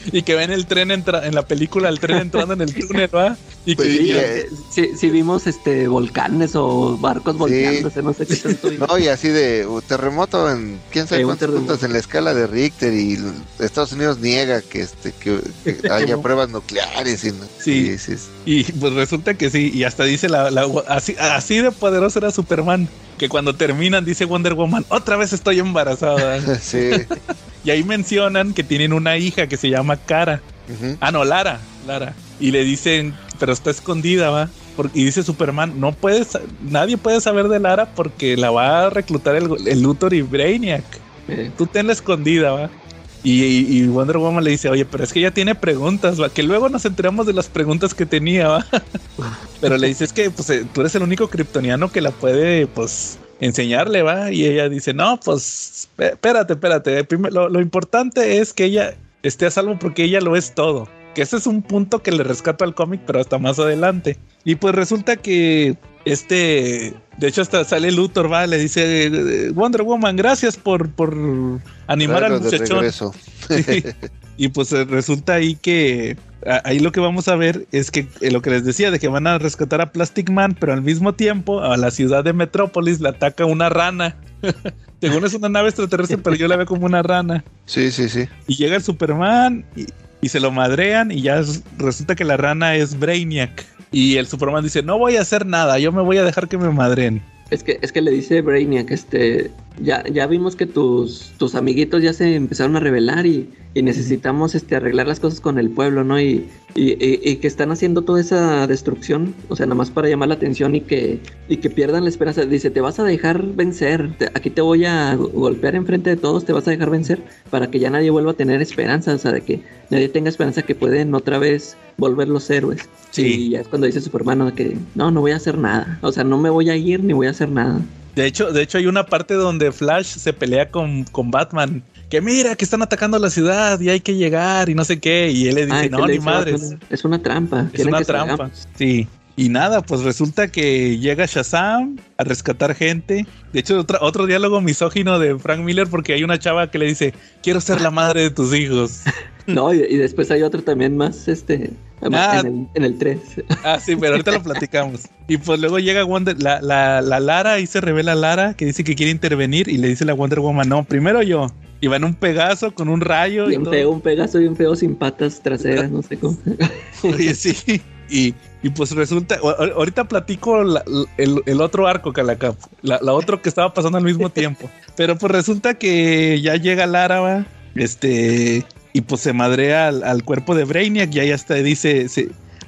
Y que ven el tren entra en la película, el tren entrando en el túnel, ¿va? Y que Pues, Sí, y, eh, sí, sí vimos este volcanes o barcos volteándose, no sé qué tanto. No, y así de terremoto en quién sabe Eh, cuántos puntos en la escala de Richter y Estados Unidos niega que este que, que haya pruebas nucleares y no- Sí. sí, sí. Y pues resulta que sí, y hasta dice la, la- así, así de poderoso era Superman, que cuando terminan dice Wonder Woman, otra vez estoy embarazada. Sí. Y ahí mencionan que tienen una hija que se llama Cara. Ah, no, Lara, Lara. Y le dicen, pero está escondida, va. Por- y dice Superman, no puedes, nadie puede saber de Lara porque la va a reclutar el, el Luthor y Brainiac. Eh, Tú tenla escondida, va. Y, y- y Wonder Woman le dice, oye, pero es que ella tiene preguntas, va. Que luego nos enteramos de las preguntas que tenía, va. pero le dice, es que pues, eh, tú eres el único kryptoniano que la puede, pues, enseñarle, va. Y ella dice, no, pues, espé- espérate, espérate. Lo, lo importante es que ella esté a salvo porque ella lo es todo. Que ese es un punto que le rescato al cómic, pero hasta más adelante. Y pues resulta que este, de hecho hasta sale Luthor, va, le dice eh, Wonder Woman, gracias por, por animar al muchachón. y pues eh, resulta ahí que ahí lo que vamos a ver es que eh, lo que les decía de que van a rescatar a Plastic Man, pero al mismo tiempo a la ciudad de Metrópolis le ataca una rana. Según es una nave extraterrestre, pero yo la veo como una rana. Sí, sí, sí. Y llega el Superman y, y se lo madrean y ya resulta que la rana es Brainiac. Y el Superman dice, no voy a hacer nada, yo me voy a dejar que me madren. Es que, es que le dice Brainiac, este, ya, ya vimos que tus, tus amiguitos ya se empezaron a rebelar y, y necesitamos este, arreglar las cosas con el pueblo, ¿no? Y, y, y- y que están haciendo toda esa destrucción, o sea, nada más para llamar la atención y que, y que pierdan la esperanza. Dice, te vas a dejar vencer, te- aquí te voy a go- golpear enfrente de todos, te vas a dejar vencer para que ya nadie vuelva a tener esperanza, o sea, de que nadie tenga esperanza que pueden otra vez volver los héroes. Sí. Y ya es cuando dice Superman ¿no? que no, no voy a hacer nada, o sea, no me voy a ir ni voy a hacer nada. De hecho, de hecho hay una parte donde Flash se pelea con, con Batman. Que mira, que están atacando la ciudad y hay que llegar y no sé qué. Y él le dice, Ah, ¿qué no, ni madres. Es una trampa. Es una que trampa. salgamos. Sí. Y nada, pues resulta que llega Shazam a rescatar gente. De hecho, otra- otro diálogo misógino de Frank Miller porque hay una chava que le dice, quiero ser la madre de tus hijos. No, y, y después hay otro también más, este, Ah. en, el, en el 3. Ah, sí, pero ahorita lo platicamos. Y pues luego llega Wonder, la, la, la Lara y se revela Lara que dice que quiere intervenir y le dice la Wonder Woman, no, primero yo. Y va en un Pegaso con un rayo. y todo. feo, un Pegaso bien feo sin patas traseras, no sé cómo. Oye, sí. Y, y pues resulta, ahorita platico la- el, el otro arco, Calacap, la, la otro que estaba pasando al mismo tiempo. Pero pues resulta que ya llega Lara, ¿va? este, y pues se madrea al, al cuerpo de Brainiac y ahí hasta dice,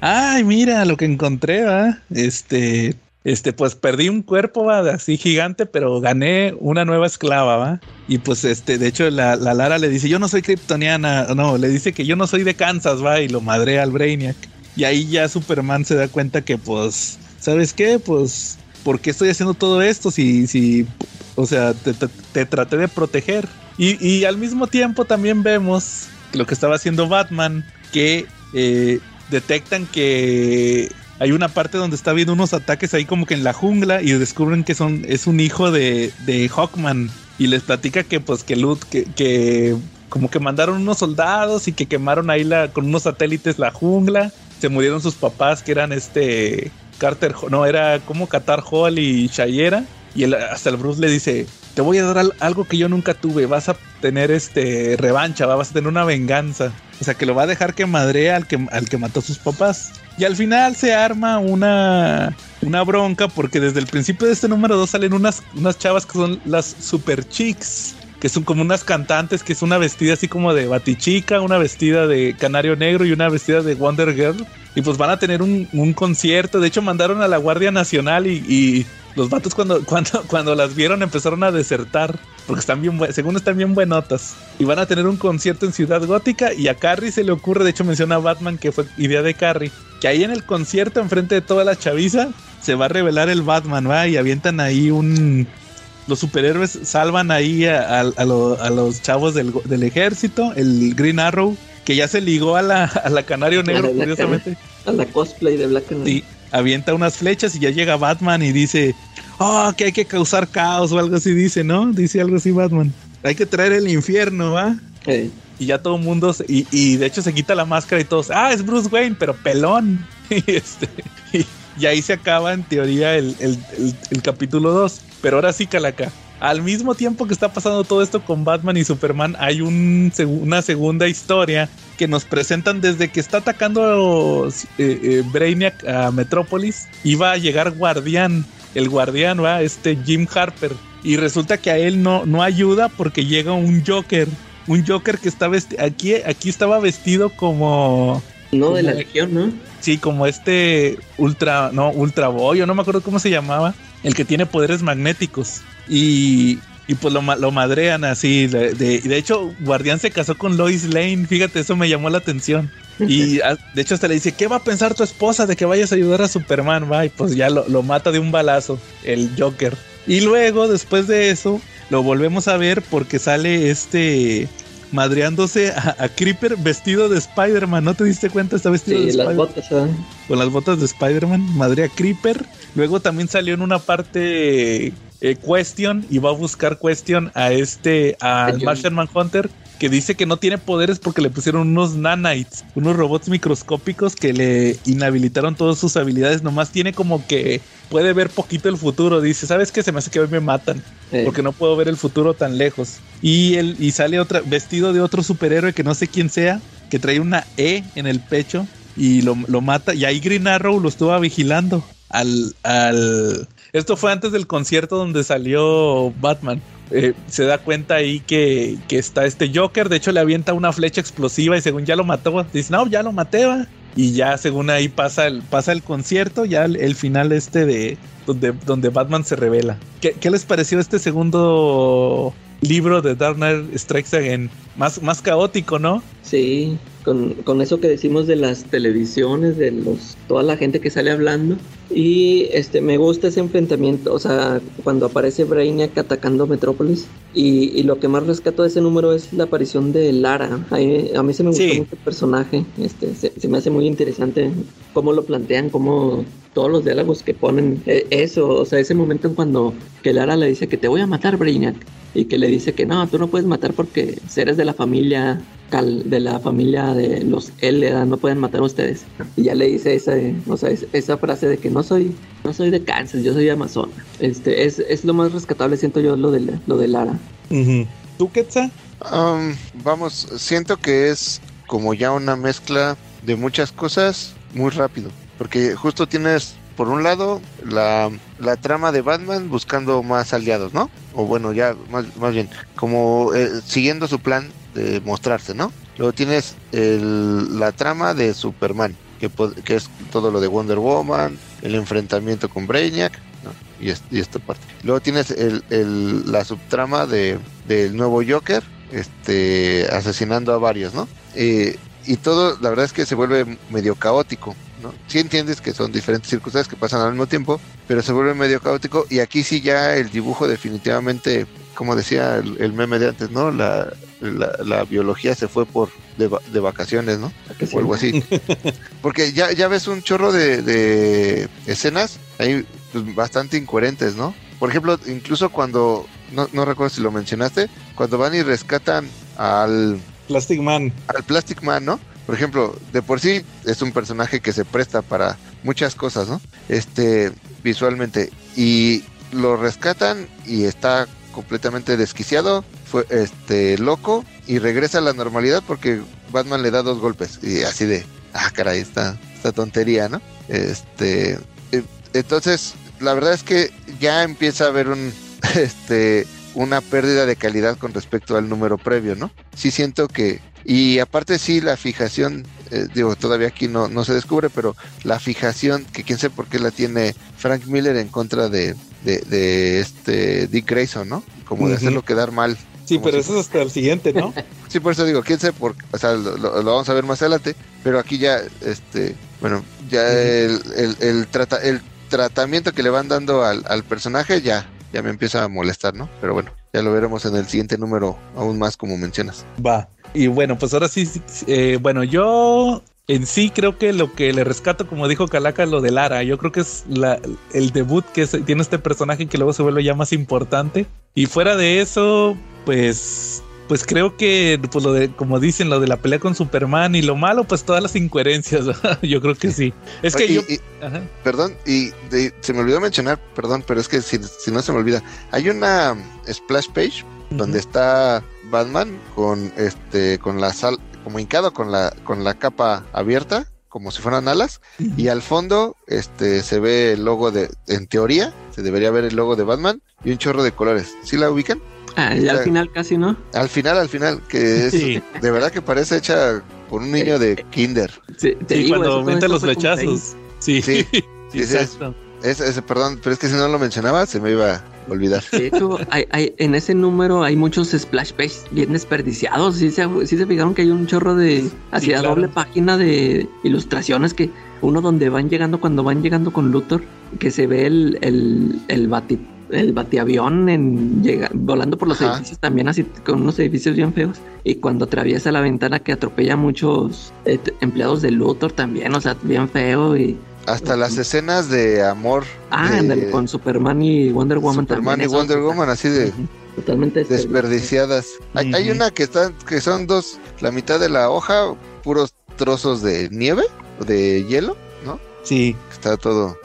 ay, mira lo que encontré, ¿va? Este, este, pues perdí un cuerpo, ¿va? Así gigante, pero gané una nueva esclava, ¿va? Y pues este, de hecho la, la Lara le dice, yo no soy kryptoniana, no, le dice que yo no soy de Kansas, ¿va? Y lo madrea al Brainiac. Y ahí ya Superman se da cuenta que pues, ¿sabes qué? Pues, ¿por qué estoy haciendo todo esto si, si, o sea, te, te- te traté de proteger? Y, y al mismo tiempo también vemos lo que estaba haciendo Batman, que eh, detectan que hay una parte donde está viendo unos ataques ahí como que en la jungla y descubren que son es un hijo de, de Hawkman. Y les platica que pues que Lut que, que como que mandaron unos soldados y que quemaron ahí la con unos satélites la jungla. Se murieron sus papás que eran este Carter no era como Qatar Hall y Shayera. Y hasta el Bruce le dice te voy a dar al- algo que yo nunca tuve vas a tener este revancha va- vas a tener una venganza o sea que lo va a dejar que madre al que al que mató sus papás y al final se arma una, una bronca porque desde el principio de este número 2 salen unas, unas chavas que son las super chicks, que son como unas cantantes, que es una vestida así como de batichica, una vestida de canario negro y una vestida de Wonder Girl. Y pues van a tener un, un concierto. De hecho, mandaron a la Guardia Nacional y los vatos cuando, cuando, cuando las vieron empezaron a desertar. Porque están bien, según están bien buenotas. Y van a tener un concierto en Ciudad Gótica. Y a Carrie se le ocurre, de hecho menciona a Batman que fue idea de Carrie. Que ahí en el concierto, enfrente de toda la chaviza, se va a revelar el Batman, ¿va? Y avientan ahí un... Los superhéroes salvan ahí a, a- a lo- a los chavos del, ejército, el Green Arrow, que ya se ligó a la, a la Canario Negro, la curiosamente. A la cosplay de Black and Sí, avienta unas flechas y ya llega Batman y dice, oh, que hay que causar caos o algo así, dice, ¿no? Dice algo así Batman. Hay que traer el infierno, ¿va? Y ya todo el mundo, se- y, y de hecho se quita la máscara y todos, ah, es Bruce Wayne, pero pelón. Y, este, y, y ahí se acaba en teoría el, el- el- el capítulo 2. Pero ahora sí, Calaca. Al mismo tiempo que está pasando todo esto con Batman y Superman, hay un una segunda historia que nos presentan desde que está atacando eh, eh, Brainiac a Metrópolis. Iba a llegar Guardián, el Guardián, va, este Jim Harper. Y resulta que a él no, no ayuda porque llega un Joker. Un Joker que está vestido. Aquí, aquí estaba vestido como. no, de la Como- Legión, ¿no? Sí, como este Ultra. No, Ultra Boy, o no me acuerdo cómo se llamaba. El que tiene poderes magnéticos. Y. Y pues lo, lo madrean así. De, de, de hecho, Guardián se casó con Lois Lane. Fíjate, eso me llamó la atención. Y de hecho hasta le dice, ¿qué va a pensar tu esposa de que vayas a ayudar a Superman? Va, y pues ya lo, lo mata de un balazo, el Joker. Y luego, después de eso, lo volvemos a ver porque sale este madreándose a, a Creeper vestido de Spider-Man. ¿No te diste cuenta? Está vestido de Sí, las botas, con las botas de Spider-Man, madre a Creeper. Luego también salió en una parte eh, Question y va a buscar Question a este, al. Martian Manhunter, que dice que no tiene poderes porque le pusieron unos nanites, unos robots microscópicos que le inhabilitaron todas sus habilidades. Nomás tiene como que puede ver poquito el futuro. Dice, ¿sabes qué? Se me hace que hoy me matan porque no puedo ver el futuro tan lejos. Y él y sale otra vestido de otro superhéroe que no sé quién sea, que trae una E en el pecho y lo, lo mata. Y ahí Green Arrow lo estuvo vigilando al, al... Esto fue antes del concierto donde salió Batman. Eh, se da cuenta ahí que, que está este Joker. De hecho, le avienta una flecha explosiva y según ya lo mató, dice, no, ya lo maté. Y ya según ahí pasa el, pasa el concierto, ya el, el final este de donde, donde Batman se revela. ¿Qué, qué les pareció este segundo libro de Dark Knight Strikes Again? Más, más caótico, ¿no? Sí, con, con eso que decimos de las televisiones, de los toda la gente que sale hablando. Y este me gusta ese enfrentamiento, o sea, cuando aparece Brainiac atacando Metrópolis. Y, y lo que más rescato de ese número es la aparición de Lara. A mí, a mí se me gustó Sí. mucho el personaje. Este, se, se me hace muy interesante cómo lo plantean, cómo todos los diálogos que ponen. eh, Eso, o sea, ese momento en cuando que Lara le dice que te voy a matar, Brainiac. Y que le dice que no, tú no puedes matar porque eres de la familia cal- de la familia de los L, no pueden matar a ustedes. Y ya le dice esa, o sea, es- esa frase de que no soy, no soy de Kansas, yo soy de Amazona. Este, es, es lo más rescatable, siento yo, lo de, lo de Lara. ¿Tú, Quetzal? Um, vamos, siento que es como ya una mezcla de muchas cosas muy rápido. Porque justo tienes, por un lado, la, la trama de Batman buscando más aliados, ¿no? O bueno, ya más, más bien, como eh, siguiendo su plan de mostrarse, ¿no? Luego tienes el- la trama de Superman, que, es todo lo de Wonder Woman, el enfrentamiento con Brainiac, ¿no? y, es- y esta parte. Luego tienes el- la subtrama de, del nuevo Joker, este, asesinando a varios, ¿no? Eh, y todo, la verdad es que se vuelve medio caótico, ¿no? Sí entiendes que son diferentes circunstancias que pasan al mismo tiempo, pero se vuelve medio caótico y aquí sí ya el dibujo definitivamente, como decía el, el meme de antes, ¿no? La, la, la biología se fue por de, de vacaciones, ¿no? Sí. o algo así. Porque ya, ya ves un chorro de, de escenas ahí pues, bastante incoherentes, ¿no? Por ejemplo, incluso cuando, no, no recuerdo si lo mencionaste, cuando van y rescatan al, Plastic Man. al Plastic Man, ¿no? Por ejemplo, de por sí es un personaje que se presta para muchas cosas, ¿no? Este, visualmente. Y lo rescatan y está completamente desquiciado, fue este loco y regresa a la normalidad porque Batman le da dos golpes y así de, ah, caray, esta, esta tontería, ¿no? Este, eh, entonces, la verdad es que ya empieza a haber un, este, una pérdida de calidad con respecto al número previo, ¿no? Sí siento que, y aparte sí la fijación, eh, digo, todavía aquí no, no se descubre, pero la fijación, que quién sé por qué la tiene Frank Miller en contra de, de, de este Dick Grayson, ¿no? Como de hacerlo quedar mal. Sí, pero si- eso es hasta el siguiente, ¿no? Sí, por eso digo, quién sé, por, o sea, lo, vamos a ver más adelante, pero aquí ya, este, bueno, ya el, el, el trata, el tratamiento que le van dando al, al personaje ya, ya me empieza a molestar, ¿no? Pero bueno, ya lo veremos en el siguiente número aún más como mencionas. Va. Y bueno, pues ahora sí, eh, bueno, yo en sí creo que lo que le rescato, como dijo Calaca, lo de Lara, yo creo que es la, el debut que tiene este personaje que luego se vuelve ya más importante. Y fuera de eso, pues, pues creo que, pues lo de, como dicen, lo de la pelea con Superman y lo malo, pues todas las incoherencias, yo creo que sí. Es que Y- yo... y- perdón, y de- se me olvidó mencionar, perdón, pero es que si, si no se me olvida, hay una splash page donde está Batman con este con la sal como hincado con la con la capa abierta como si fueran alas y al fondo este se ve el logo de en teoría se debería ver el logo de Batman y un chorro de colores. ¿sí la ubican? Ah, y al final casi no. al final al final que es Sí. de verdad que parece hecha por un niño de kinder Sí, te Sí, digo, cuando eso- todo aumenta eso los flechazos. Sí, Sí. es- exacto. es, ese perdón pero es que si no lo mencionaba se me iba a olvidar De hecho, hay, hay- en ese número hay muchos splash pages bien desperdiciados. Sí se, sí se fijaron que hay un chorro de. Hacia claro. doble página de ilustraciones que. Uno donde van llegando, cuando van llegando con Luthor, que se ve el, el, el, bati, el batiavión en, llega, volando por los Ajá. edificios también, así con unos edificios bien feos. Y cuando atraviesa la ventana que atropella a muchos eh, empleados de Luthor también, o sea, bien feo. Y. hasta las escenas de amor Ah, de con Superman y Wonder Woman Superman también. y eso Wonder Woman así de. Totalmente desperdiciadas. Hay, hay una que están, que son dos, la mitad de la hoja, puros trozos de nieve o de hielo, ¿no? Sí, Está todo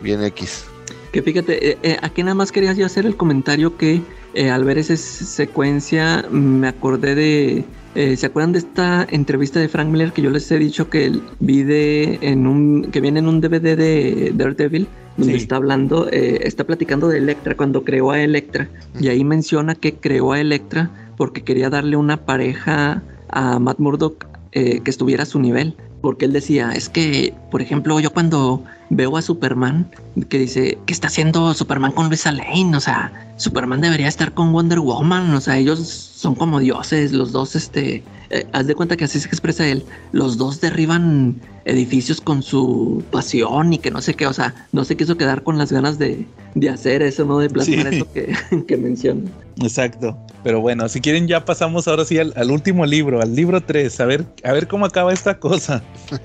bien X. Que fíjate, eh, eh, aquí nada más quería yo hacer el comentario que eh, al ver esa secuencia me acordé de... eh, ¿Se acuerdan de esta entrevista de Frank Miller que yo les he dicho que vi de en un que viene en un DVD de Daredevil donde Sí. está hablando, eh, está platicando de Electra cuando creó a Electra y ahí menciona que creó a Electra porque quería darle una pareja a Matt Murdock eh, que estuviera a su nivel. Porque él decía, es que, por ejemplo, yo cuando veo a Superman, que dice, ¿qué está haciendo Superman con Luisa Lane? O sea, Superman debería estar con Wonder Woman. O sea, ellos son como dioses, los dos, este, eh, haz de cuenta que así se expresa él, los dos derriban edificios con su pasión y que no sé qué, o sea, no se quiso quedar con las ganas de, de hacer eso, ¿no? De plasmar Sí. eso que, que menciona. exacto. Pero bueno, si quieren ya pasamos ahora sí al, al último libro, al libro 3, a ver, a ver cómo acaba esta cosa.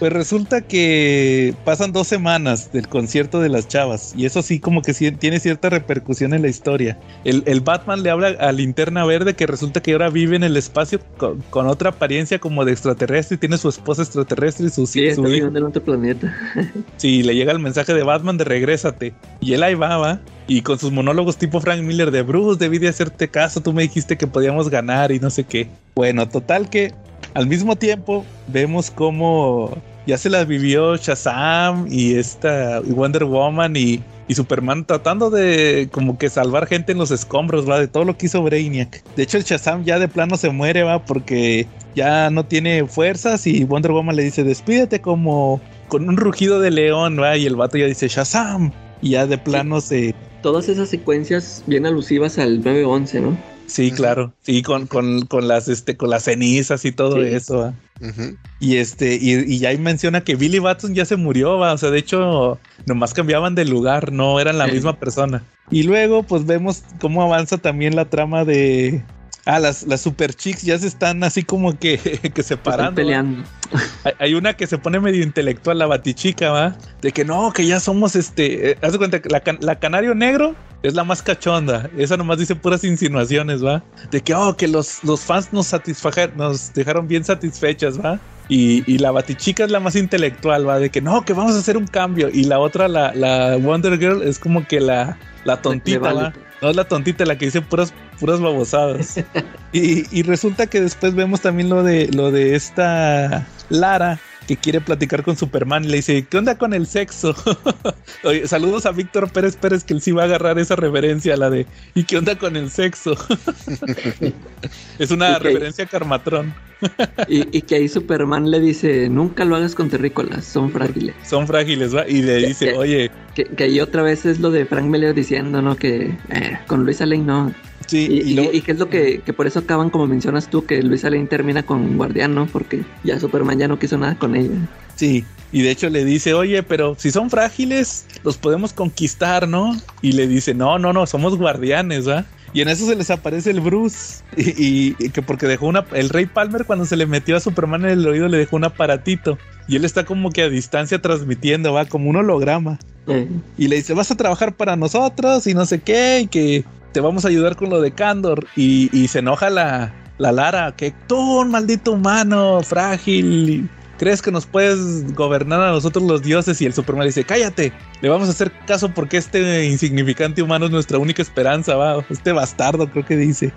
Pues resulta que pasan dos semanas del concierto de las chavas y eso sí como que sí tiene cierta repercusión en la historia. El, el Batman le habla a Linterna Verde que resulta que ahora vive en el espacio con, con otra apariencia como de extraterrestre y tiene su esposa extraterrestre y su, Sí, su hijo. otro planeta. Sí, le llega el mensaje de Batman de regrésate. Y él ahí va, va. Y con sus monólogos tipo Frank Miller de Bruce, debí de hacerte caso, tú me dijiste que podíamos ganar y no sé qué. Bueno, total que al mismo tiempo vemos cómo ya se las vivió Shazam y esta y Wonder Woman y, y Superman tratando de como que salvar gente en los escombros, va, de todo lo que hizo Brainiac. De hecho, el Shazam ya de plano se muere, va, porque ya no tiene fuerzas y Wonder Woman le dice, despídete como con un rugido de león, va, y el vato ya dice, Shazam. Y ya de plano se... Todas esas secuencias bien alusivas al 911, ¿no? Sí, claro. Sí, con, con, con las este, con las cenizas y todo Sí. eso. Y este, y, y ya menciona que Billy Batson ya se murió, ¿va? o sea, de hecho, nomás cambiaban de lugar, no eran la Sí. misma persona. Y luego, pues vemos cómo avanza también la trama de. Ah, las, las super chicks ya se están así como que, que separando. Están peleando. Hay, hay una que se pone medio intelectual, la batichica, ¿va? De que no, que ya somos este. eh, haz de cuenta que la, la canario negro es la más cachonda. Esa nomás dice puras insinuaciones, ¿va? De que, oh, que los, los fans nos satisfajeron, nos dejaron bien satisfechas, ¿va? Y, y la batichica es la más intelectual, ¿va? De que no, que vamos a hacer un cambio. Y la otra, la, la Wonder Girl, es como que la, la tontita, vale. ¿va? No es la tontita la que dice puras, puras babosadas. y, y resulta que después vemos también lo de lo de esta Lara que quiere platicar con Superman y le dice, ¿qué onda con el sexo? Oye, saludos a Víctor Pérez Pérez que él sí va a agarrar esa reverencia, la de ¿y qué onda con el sexo? es una Ok. reverencia a Carmatrón. Y, y que ahí Superman le dice, nunca lo hagas con terrícolas, son frágiles. Son frágiles, ¿va? Y le dice, oye, Que, que ahí otra vez es lo de Frank Miller diciendo, ¿no? Que eh, con Luisa Lane no. Sí, Y, y que es lo que, que por eso acaban, como mencionas tú, que Luisa Lane termina con Guardián, ¿no? Porque ya Superman ya no quiso nada con ella. Sí, y de hecho le dice, oye, pero si son frágiles, los podemos conquistar, ¿no? Y le dice, no, no, no, somos guardianes, ¿va? Y en eso se les aparece el Bruce. Y, y- y que porque dejó una. El Rey Palmer, cuando se le metió a Superman en el oído, le dejó un aparatito. Y él está como que a distancia transmitiendo, va, como un holograma. Eh, Y le dice, vas a trabajar para nosotros y no sé qué, y que te vamos a ayudar con lo de Candor. Y, y se enoja la, la Lara, que tú, un maldito humano, frágil, crees que nos puedes gobernar a nosotros los dioses. Y el Superman dice, cállate, le vamos a hacer caso porque este insignificante humano es nuestra única esperanza, va. Este bastardo, creo que dice.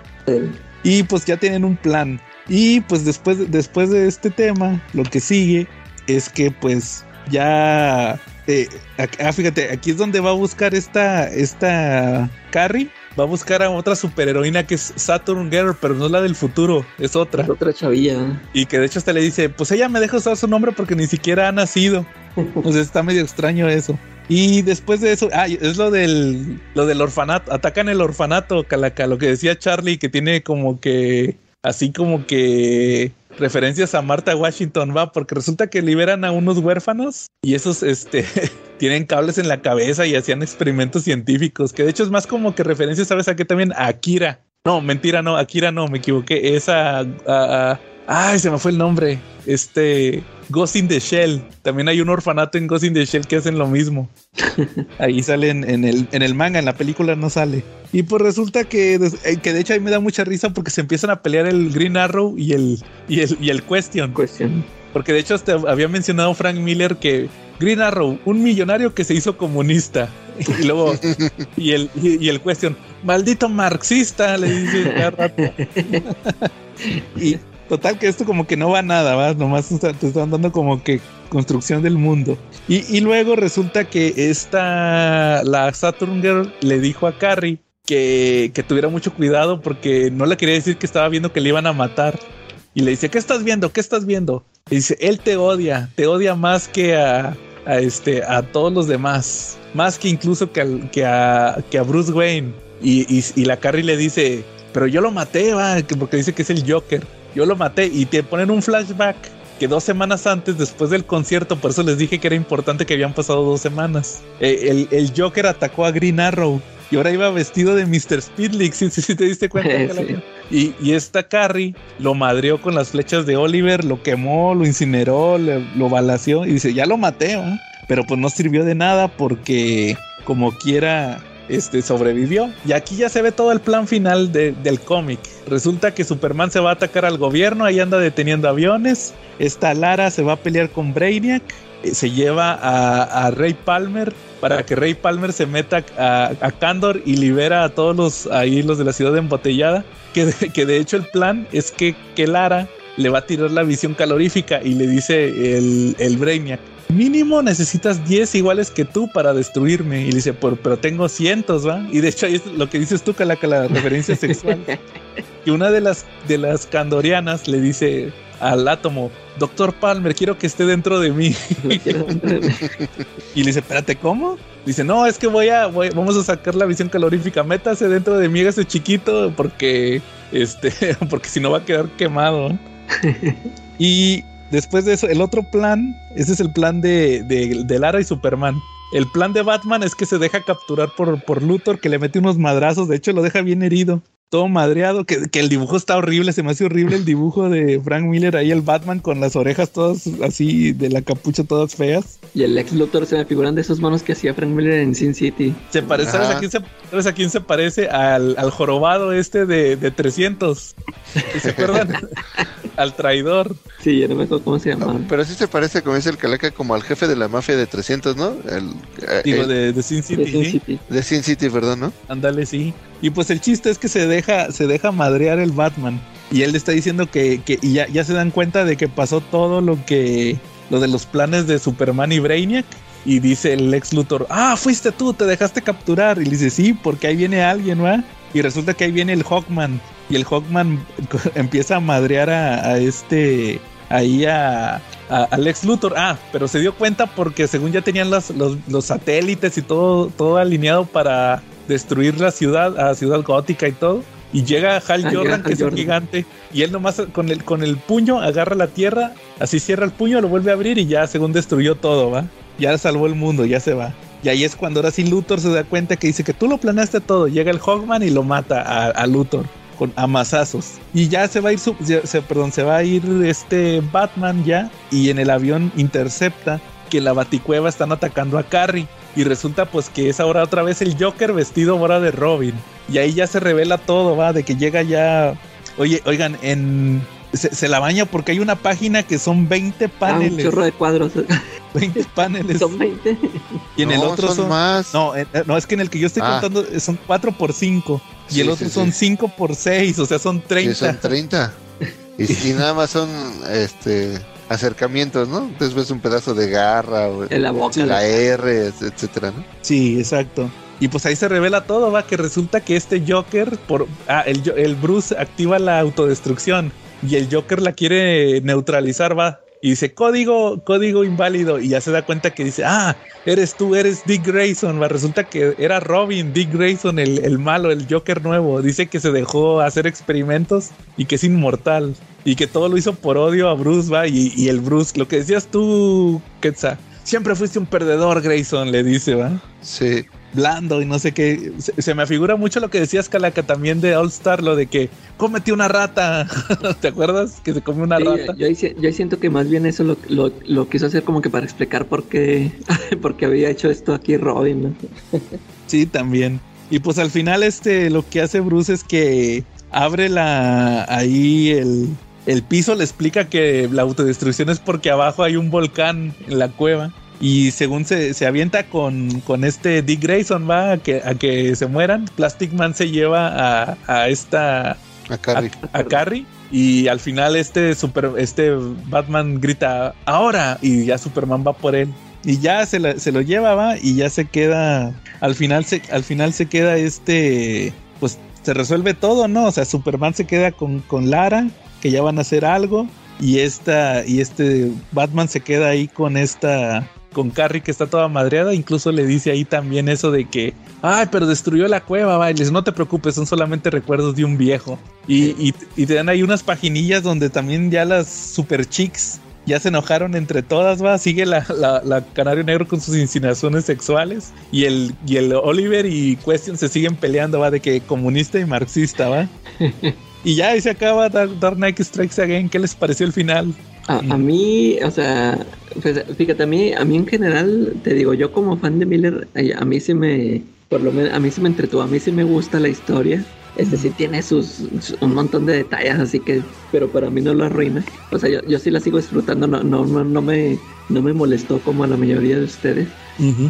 Y pues ya tienen un plan. Y pues después, después de este tema, lo que sigue es que pues ya... eh, ah, fíjate, aquí es donde va a buscar esta, esta Carrie. Va a buscar a otra superheroína que es Saturn Girl, pero no es la del futuro, es otra. es otra chavilla. Y que de hecho hasta le dice, pues ella me deja usar su nombre porque ni siquiera ha nacido. Pues está medio extraño eso. Y después de eso, ah, es lo del, lo del orfanato, atacan el orfanato, Calaca, lo que decía Charlie, que tiene como que, así como que referencias a Marta Washington, va, porque resulta que liberan a unos huérfanos y esos, este, tienen cables en la cabeza y hacían experimentos científicos, que de hecho es más como que referencias, ¿sabes a qué también? A Akira. No, mentira, no, Akira no, me equivoqué, es a, a- a Ay, se me fue el nombre. Este. Ghost in the Shell. También hay un orfanato en Ghost in the Shell que hacen lo mismo. Ahí salen en el, en el manga, en la película no sale. Y pues resulta que, eh, que de hecho ahí me da mucha risa porque se empiezan a pelear el Green Arrow y el, y el, y el Question. Porque de hecho hasta había mencionado Frank Miller que Green Arrow, un millonario que se hizo comunista. Y luego, y el, y, y el Question, maldito marxista, le dice cada rato. y total que esto como que no va a nada, ¿va? Nomás te están dando como que construcción del mundo. Y, y luego resulta que esta, la Saturn Girl le dijo a Carrie que, que tuviera mucho cuidado porque no le quería decir que estaba viendo que le iban a matar. Y le dice, ¿qué estás viendo? ¿Qué estás viendo? Y dice, él te odia, te odia más que a, a este, a todos los demás, más que incluso que, al- que, a, que a Bruce Wayne. Y, y, y la Carrie le dice, pero yo lo maté, va, que- porque dice que es el Joker. Yo lo maté y te ponen un flashback que dos semanas antes, después del concierto, por eso les dije que era importante que habían pasado dos semanas. eh, el, el Joker atacó a Green Arrow y ahora iba vestido de Mr. Speedlick. Sí, sí, sí, te diste cuenta. Sí. Y, y esta Carrie lo madreó con las flechas de Oliver, lo quemó, lo incineró, le- lo balació y dice, ya lo maté, ¿va? pero pues no sirvió de nada porque como quiera este, sobrevivió. Y aquí ya se ve todo el plan final de- del cómic. Resulta que Superman se va a atacar al gobierno, ahí anda deteniendo aviones. Esta Lara se va a pelear con Brainiac, eh, se lleva a, Ray Palmer para que Ray Palmer se meta a, a Candor y libera a todos los ahí de la ciudad embotellada. Que de, que de hecho el plan es que, que Lara le va a tirar la visión calorífica y le dice el, el Brainiac. Mínimo necesitas 10 iguales que tú para destruirme. Y le dice, pero, pero tengo cientos, ¿va? Y de hecho ahí es lo que dices tú, Calaca, la referencia sexual. que una de las, de las candorianas le dice al átomo, Doctor Palmer, quiero que esté dentro de mí. Y le dice, espérate, ¿cómo? Dice, no, es que voy a, voy- vamos a sacar la visión calorífica, métase dentro de mí ese chiquito, porque, este, porque si no va a quedar quemado. y después de eso, el otro plan, ese es el plan de, de, de Lara y Superman. El plan de Batman es que se deja capturar por, por Luthor, que le mete unos madrazos, de hecho lo deja bien herido, todo madreado, que, que el dibujo está horrible, se me hace horrible el dibujo de Frank Miller, ahí el Batman con las orejas todas así, de la capucha todas feas. Y el ex Luthor se me figuran de esos manos que hacía Frank Miller en Sin City. Se parece, ¿sabes a, quién se, sabes a quién se parece? Al, al jorobado este de, de 300. ¿Se acuerdan? al traidor. Sí, yo no me acuerdo cómo se No, llamaba. pero sí se parece, como dice el Calaca, como al jefe de la mafia de 300, ¿no? El, eh, Digo, el- de, de Sin City. De Sin ¿sí? City. de Sin City, perdón, ¿no? Ándale, sí. Y pues el chiste es que se deja, se deja madrear el Batman. Y él le está diciendo que, que y ya, ya se dan cuenta de que pasó todo lo que. lo de los planes de Superman y Brainiac. Y dice el ex Luthor, ah, fuiste tú, te dejaste capturar. Y le dice, sí, porque ahí viene alguien, ¿va? Y resulta que ahí viene el Hawkman. Y el Hawkman empieza a madrear a, a este. Ahí a, a- al ex Luthor. Ah, pero se dio cuenta porque según ya tenían las- los, los satélites y todo, todo alineado para destruir la ciudad, a Ciudad Gótica y todo. Y llega Hal Ah, Jordan, Hal que es un gigante, y él nomás con el, con el puño agarra la tierra, así cierra el puño, lo vuelve a abrir y ya según destruyó todo, ¿va? Ya salvó el mundo, ya se va. Y ahí es cuando ahora sí Luthor se da cuenta que dice que tú lo planeaste todo. Llega el Hawkman y lo mata a, a Luthor con amazazos. Y ya se va a ir, su- se, perdón, se va a ir este Batman ya y en el avión intercepta que la Baticueva están atacando a Carrie. Y resulta pues que es ahora otra vez el Joker vestido ahora de Robin. Y ahí ya se revela todo, va, de que llega ya... Oye, oigan, en... Se, se la baña porque hay una página que son 20 Ah, un paneles. chorro de cuadros. 20 paneles. Son 20. Y en el No, otro son... más. No, eh, no, es que en el que yo estoy Ah. contando son 4 por 5 y Sí, el otro sí, son sí. 5 por 6, o sea, son 30. Sí, son 30. Y, y nada más son este acercamientos, ¿no? Entonces ves un pedazo de garra, o En la boca. la R, etcétera, ¿no? Sí, exacto. Y pues ahí se revela todo, va, que resulta que este Joker, por ah, el, el Bruce activa la autodestrucción y el Joker la quiere neutralizar, va. Y dice código, código inválido. Y ya se da cuenta que dice, ah, eres tú, eres Dick Grayson. Resulta que era Robin, Dick Grayson, el, el malo, el Joker nuevo. Dice que se dejó hacer experimentos y que es inmortal. Y que todo lo hizo por odio a Bruce, va. Y, y el Bruce, lo que decías tú, Quetzal. Siempre fuiste un perdedor, Grayson, le dice, va. Sí. Blando y no sé qué. Se, me afigura mucho lo que decías, Calaca, también de All Star, lo de que cómete una rata. ¿Te acuerdas? Que se come una rata. Yo, yo, siento que más bien eso lo, lo, lo, quiso hacer como que para explicar por qué, porque había hecho esto aquí Robin, ¿no? sí, también. Y pues al final, este, lo que hace Bruce es que abre la ahí el, el piso, le explica que la autodestrucción es porque abajo hay un volcán en la cueva. Y según se, se avienta con, con, este Dick Grayson, va a que, a que se mueran. Plastic Man se lleva a, a esta. A Carrie. A, Carrie. Y al final este, super, este Batman grita, ahora. Y ya Superman va por él. Y ya se, se lo lleva, va. Y ya se queda. Al final se, al final se queda este. Pues se resuelve todo, ¿no? O sea, Superman se queda con, con Lara. Que ya van a hacer algo. Y esta. Y este Batman se queda ahí con esta con Carrie que está toda madreada, incluso le dice ahí también eso de que, ay, pero destruyó la cueva, va, y les no te preocupes, son solamente recuerdos de un viejo. Y, y, te dan ahí unas paginillas donde también ya las super chicks ya se enojaron entre todas, va, sigue la, la, Canario Negro con sus insinuaciones sexuales y el, y el Oliver y Question se siguen peleando, va, de que comunista y marxista, va. y ya ahí se acaba Dark, Dark Knight Strikes Again, ¿qué les pareció el final? A, mí, o sea, pues, fíjate, a mí, a mí en general, te digo, yo como fan de Miller, a mí sí me, por lo menos, a mí sí me entretuvo, a mí sí me gusta la historia. Este sí tiene sus, un montón de detalles, así que, pero para mí no lo arruina. O sea, yo, yo sí la sigo disfrutando, no, no, no, no me, no me molestó como a la mayoría de ustedes.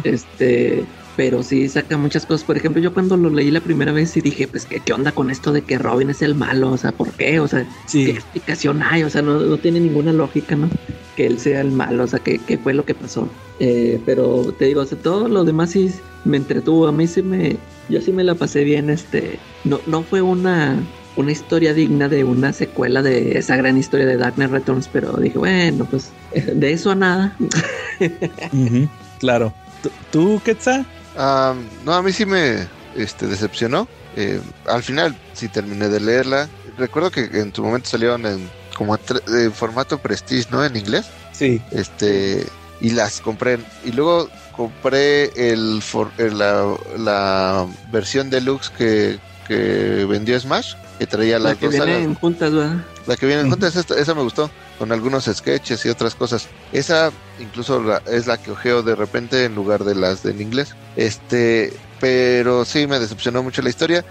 Este, pero sí saca muchas cosas. Por ejemplo, yo cuando lo leí la primera vez y dije, pues, ¿qué, ¿qué, onda con esto de que Robin es el malo? O sea, ¿por qué? O sea, ¿qué explicación hay? O sea, no, no, tiene ninguna lógica, ¿no? Que él sea el malo, o sea, ¿qué, qué fue lo que pasó? Eh, pero te digo, o sea, todo lo demás sí me entretuvo. A mí sí me, yo sí me la pasé bien, este, no, no fue una, una historia digna de una secuela de esa gran historia de Darkness Returns, pero dije, bueno, pues de eso a nada. claro. ¿Tú, Quetzal? No, a mí sí me este, decepcionó. Eh, al final sí terminé de leerla. Recuerdo que en su momento salieron en como en formato Prestige, ¿no? En inglés. Sí. Este y las compré y luego compré el, la, la, versión deluxe que, que vendió Smash que traía las la que viene en juntas, ¿verdad? La que viene en juntas, esa me gustó con algunos sketches y otras cosas. Esa incluso es la que ojeo de repente en lugar de las del inglés. Este, pero sí me decepcionó mucho la historia.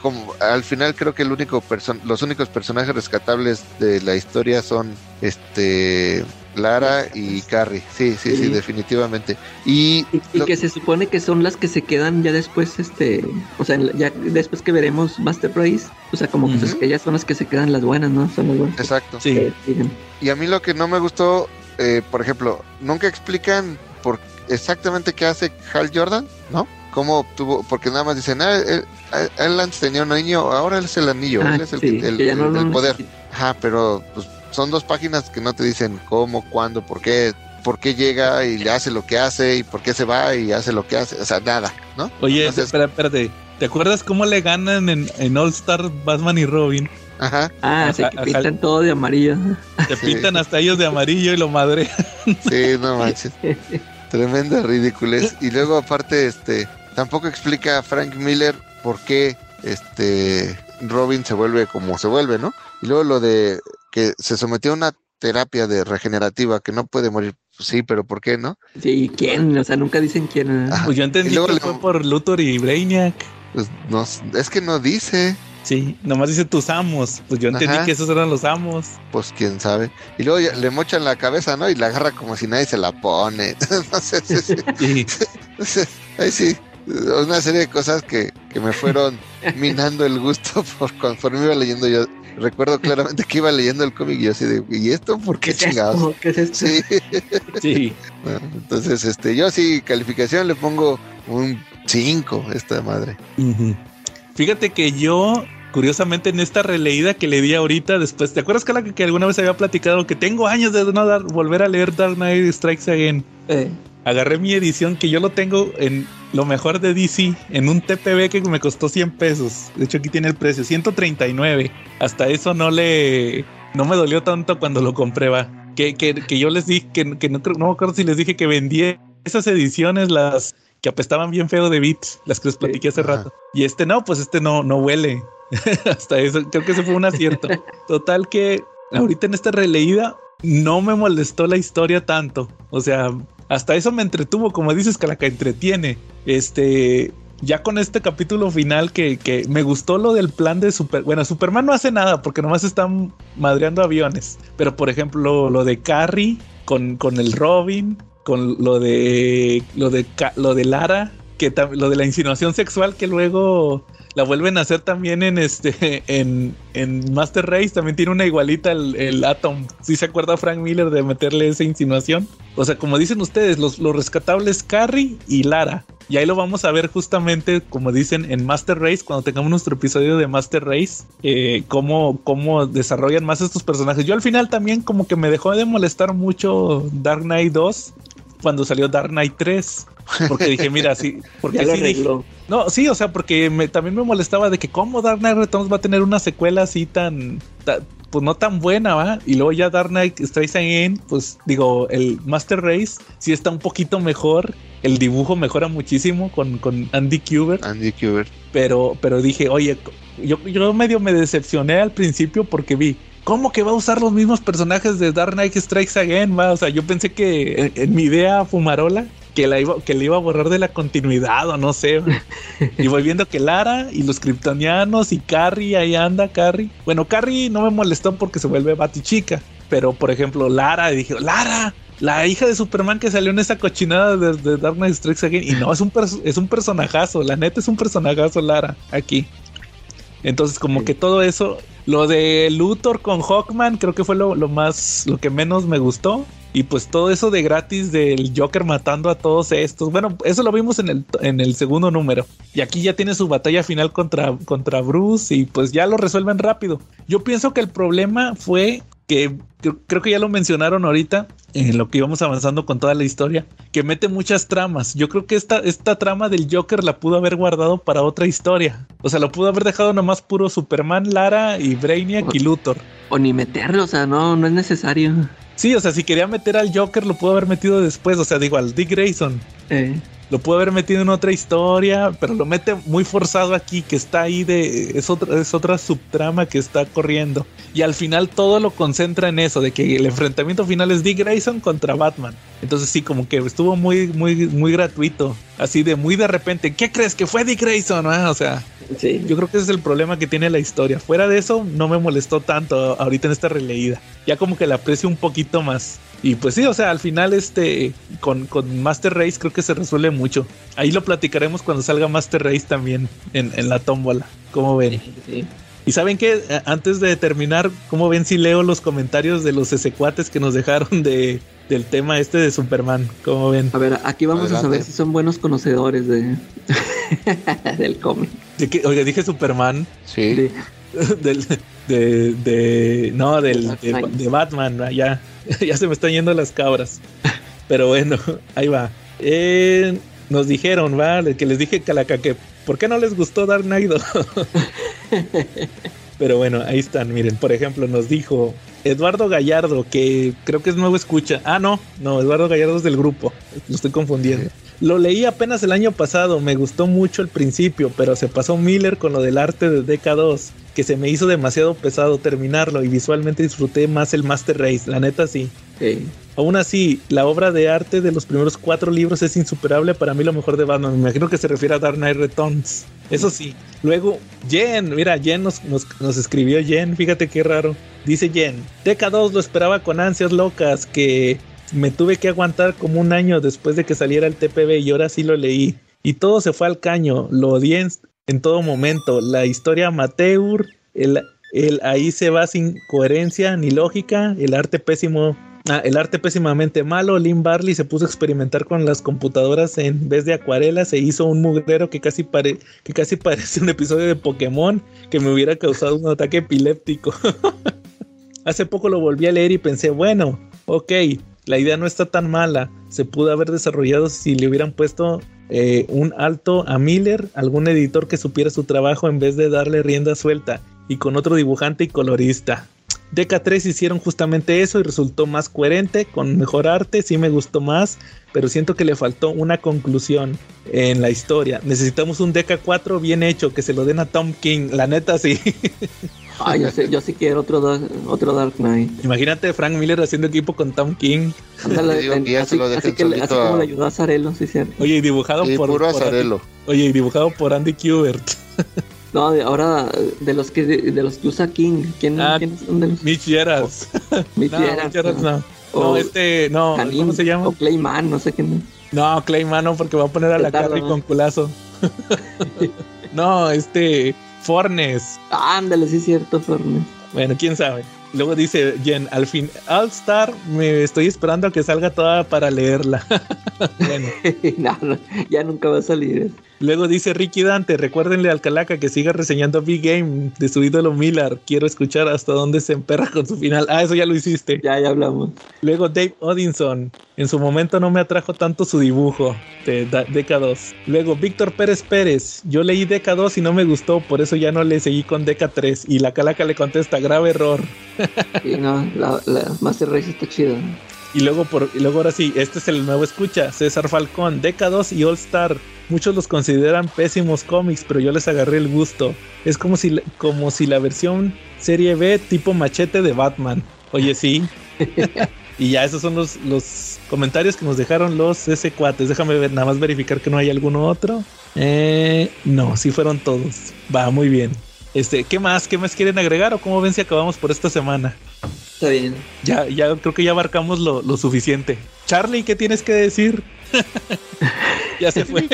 como al final creo que el único los únicos personajes rescatables de la historia son este Lara y Carrie, sí, sí, sí, definitivamente. Y, y, que se supone que son las que se quedan ya después, este, o sea, ya después que veremos Master Race, o sea, como que ellas son las que se quedan las buenas, ¿no? Son las buenas. Exacto. Sí. y a mí lo que no me gustó, eh, por ejemplo, nunca explican por exactamente qué hace Hal Jordan, ¿no? Cómo obtuvo, porque nada más dicen, ah, él, antes tenía un niño, ahora él es el anillo, ah, él es el, el, poder. Ajá, pero pues son dos páginas que no te dicen cómo, cuándo, por qué, por qué llega y le hace lo que hace y por qué se va y hace lo que hace, o sea, nada, ¿no? Oye, espera, espérate, ¿te acuerdas cómo le ganan en, All Star Batman y Robin? Ajá. Ah, se pintan todo de amarillo. Se pintan hasta ellos de amarillo y lo madre. Sí, no manches. Tremenda ridiculez. Y luego aparte, este, tampoco explica a Frank Miller por qué este Robin se vuelve como se vuelve, ¿no? Y luego lo de que se sometió a una terapia de regenerativa que no puede morir. Pues sí, pero ¿por qué no? Sí, ¿quién? O sea, nunca dicen quién. Pues yo entendí que fue por Luthor y Brainiac. Pues no, es que no dice. Sí, nomás dice tus amos. Pues yo entendí que esos eran los amos. Pues quién sabe. Y luego le mochan la cabeza, ¿no? Y la agarra como si nadie se la pone. no sé, sí. sí. Ahí sí. Una serie de cosas que, que me fueron minando el gusto por conforme iba leyendo yo recuerdo claramente que iba leyendo el cómic y yo así de, ¿y esto por qué, chingados? ¿Qué es esto? Sí. sí. entonces, este, yo sí, calificación le pongo un 5, esta madre. Fíjate que yo, curiosamente, en esta releída que le di ahorita, después, ¿te acuerdas, que, que alguna vez había platicado que tengo años de no dar, volver a leer Dark Knight Strikes Again? Eh. Agarré mi edición que yo lo tengo en lo mejor de DC en un TPB que me costó 100 pesos. De hecho, aquí tiene el precio, 139. Hasta eso no le. No me dolió tanto cuando lo compré, va. Que, que, que yo les dije que, que no, no me acuerdo si les dije que vendí esas ediciones, las que apestaban bien feo de bits, las que les platiqué hace Ajá. rato. Y este no, pues este no, no huele. Hasta eso, creo que ese fue un acierto. Total que ahorita en esta releída no me molestó la historia tanto. O sea, hasta eso me entretuvo, como dices, que la que entretiene. Este, ya con este capítulo final que, que me gustó lo del plan de Super... Bueno, Superman no hace nada porque nomás están madreando aviones. Pero por ejemplo, lo de Carrie con, con el Robin, con lo de lo de lo de Lara, lo de la insinuación sexual que luego la vuelven a hacer también en este en, en Master Race también tiene una igualita el, el Atom. Si se acuerda Frank Miller de meterle esa insinuación. O sea, como dicen ustedes, los, los rescatables Carrie y Lara. Y ahí lo vamos a ver justamente, como dicen, en Master Race, cuando tengamos nuestro episodio de Master Race, eh, cómo, cómo desarrollan más estos personajes. Yo al final también como que me dejó de molestar mucho Dark Knight 2 cuando salió Dark Knight 3. Porque dije, mira, sí, porque Ya lo sí dije- no, sí, o sea, porque me, también me molestaba de que cómo Dark Knight Returns va a tener una secuela así tan, ta- pues no tan buena, ¿va? Y luego ya Dark Knight Strikes Again, pues digo, el Master Race sí está un poquito mejor, el dibujo mejora muchísimo con, con Andy Kubert, Andy Kubert. pero, pero dije, oye, yo, yo medio me decepcioné al principio porque vi, ¿cómo que va a usar los mismos personajes de Dark Knight Strikes Again? va? O sea, yo pensé que en, en mi idea fumarola, que, la iba, que le iba a borrar de la continuidad o no sé. y voy viendo que Lara y los kryptonianos y Carrie, ahí anda Carrie. Bueno, Carrie no me molestó porque se vuelve Batichica, pero por ejemplo, Lara, y dije, Lara. La hija de Superman que salió en esa cochinada de, de Dark Knight Strikes Again. Y no, es un, es un personajazo. La neta es un personajazo, Lara, aquí. Entonces, como que todo eso, lo de Luthor con Hawkman, creo que fue lo, lo más, lo que menos me gustó. Y pues todo eso de gratis del Joker matando a todos estos. Bueno, eso lo vimos en el, en el segundo número. Y aquí ya tiene su batalla final contra, contra Bruce y pues ya lo resuelven rápido. Yo pienso que el problema fue que creo, que ya lo mencionaron ahorita en lo que íbamos avanzando con toda la historia, que mete muchas tramas. Yo creo que esta, esta trama del Joker la pudo haber guardado para otra historia. O sea, lo pudo haber dejado nomás puro Superman, Lara y Brainiac y Luthor. O ni meterlo, o sea, no, no es necesario. Sí, o sea, si quería meter al Joker lo pudo haber metido después, o sea, digo, al Dick Grayson. Eh, Lo pudo haber metido en otra historia, pero lo mete muy forzado aquí, que está ahí de. Es otra, es otra subtrama que está corriendo. Y al final todo lo concentra en eso, de que el enfrentamiento final es Dick Grayson contra Batman. Entonces sí, como que estuvo muy, muy, muy gratuito. Así de muy de repente. ¿Qué crees que fue Dick Grayson? ah? O sea, sí. yo creo que ese es el problema que tiene la historia. Fuera de eso, no me molestó tanto ahorita en esta releída. Ya como que la aprecio un poquito más. Y pues sí, o sea, al final este con, con Master Race creo que se resuelve mucho. Ahí lo platicaremos cuando salga Master Race también en, en la tómbola. ¿Cómo ven? sí. Y saben que antes de terminar, ¿cómo ven si leo los comentarios de los secuates que nos dejaron de, del tema este de Superman? ¿Cómo ven? A ver, aquí vamos a saber si son buenos conocedores de del cómic. De que, oye, dije Superman. Sí. Del, de, de- no, del, de, Batman. de Batman, ¿no? ya, ya se me están yendo las cabras. Pero bueno, ahí va. Eh, nos dijeron, va, de que les dije Calaca que ¿por qué no les gustó Dark Knight? Pero bueno, ahí están, miren, por ejemplo, nos dijo Eduardo Gallardo, que creo que es nuevo escucha. Ah, no, no, Eduardo Gallardo es del grupo, lo estoy confundiendo. Lo leí apenas el año pasado, me gustó mucho el principio, pero se pasó Miller con lo del arte de DK2, que se me hizo demasiado pesado terminarlo y visualmente disfruté más el Master Race, la neta sí. Aún así, la obra de arte de los primeros cuatro libros es insuperable para mí lo mejor de Batman. Me imagino que se refiere a Dark Knight Returns. Eso sí. Luego, Jen, mira, Jen nos, nos, nos escribió Jen, fíjate qué raro. Dice Jen, TK2 lo esperaba con ansias locas, que me tuve que aguantar como un año después de que saliera el TPB y ahora sí lo leí. Y todo se fue al caño, lo odié en, todo momento. La historia amateur, el, el ahí se va sin coherencia ni lógica, el arte pésimo Ah, el arte pésimamente malo. Lynn Barley se puso a experimentar con las computadoras en vez de acuarela. Se hizo un mugrero que casi, pare, que casi parece un episodio de Pokémon que me hubiera causado un ataque epiléptico. Hace poco lo volví a leer y pensé, bueno, ok, la idea no está tan mala. Se pudo haber desarrollado si le hubieran puesto eh, un alto a Miller, algún editor que supiera su trabajo en vez de darle rienda suelta y con otro dibujante y colorista. DK3 hicieron justamente eso y resultó más coherente, con mejor arte, sí me gustó más, pero siento que le faltó una conclusión en la historia. Necesitamos un DK4 bien hecho, que se lo den a Tom King, la neta sí. Ay, yo, sé, yo sí quiero otro, Dark, otro Dark Knight. Imagínate Frank Miller haciendo equipo con Tom King. Ándale, Te digo en- que ya así, lo que como a- le ayudó a Zarelo, sí, cierto. Oye, y dibujado Sí, por, puro por Andy, azarelo. Oye, y dibujado por Andy Kubert. No, de ahora, de los que de, los que usa King, ¿quién, Ah, ¿quiénes son de los Mitch Gerards. Mitch no, Gerards, Mitch Gerards no. O No, este, no, ¿cómo se llama? O Clayman, no sé quién. No, Clay Mano, porque va a poner a la ¿no? con culazo. no, este, Fornes. Ándale, sí es cierto, Fernet. Bueno, quién sabe. Luego dice Jen, al fin, All Star, me estoy esperando a que salga toda para leerla. bueno, no, no, ya nunca va a salir. Luego dice Ricky Dante, recuérdenle al Calaca que siga reseñando Big Game de su ídolo Miller. Quiero escuchar hasta dónde se emperra con su final. Ah, eso ya lo hiciste. Ya, ya hablamos. Luego Dave Odinson. En su momento no me atrajo tanto su dibujo de da- DK2. Luego Víctor Pérez Pérez. Yo leí DK2 y no me gustó, por eso ya no le seguí con DK3. Y la calaca le contesta, grave error. Y no, la, la Master Race está chida. Y luego, por, y luego ahora sí, este es el nuevo escucha, César Falcón, DK2 y All Star. Muchos los consideran pésimos cómics, pero yo les agarré el gusto. Es como si, la- como si la versión serie B tipo machete de Batman. Oye, sí. y ya esos son los, los comentarios que nos dejaron los S cuates. Déjame ver, nada más verificar que no hay alguno otro. Eh, no, sí fueron todos. Va, muy bien. Este, ¿qué más? ¿Qué más quieren agregar o cómo ven si acabamos por esta semana? Está bien. Ya, ya creo que ya abarcamos lo, lo suficiente. Charlie, ¿qué tienes que decir? ya se fue.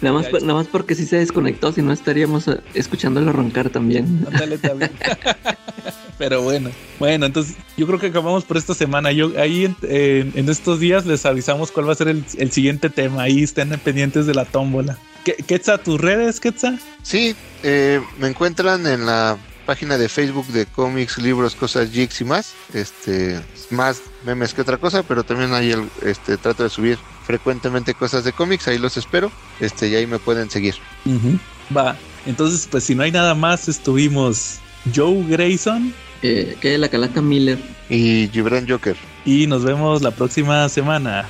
Nada más, nada más porque sí se desconectó, si no estaríamos eh, escuchándolo roncar también. Ándale, también. Pero bueno, bueno, entonces yo creo que acabamos por esta semana. Yo ahí en, en- en estos días les avisamos cuál va a ser el, el siguiente tema. Ahí estén pendientes de la tómbola. ¿Qué- Quetza, tus redes, Quetza? Sí, eh, me encuentran en la página de Facebook de cómics, libros, cosas, jigs y más. Este, más memes que otra cosa, pero también ahí el, este, trato de subir frecuentemente cosas de cómics, ahí los espero. Este, y ahí me pueden seguir. Va. Entonces, pues si no hay nada más, estuvimos Joe Grayson Eh, que la Calaca Miller. Y Gibran Joker. y nos vemos la próxima semana.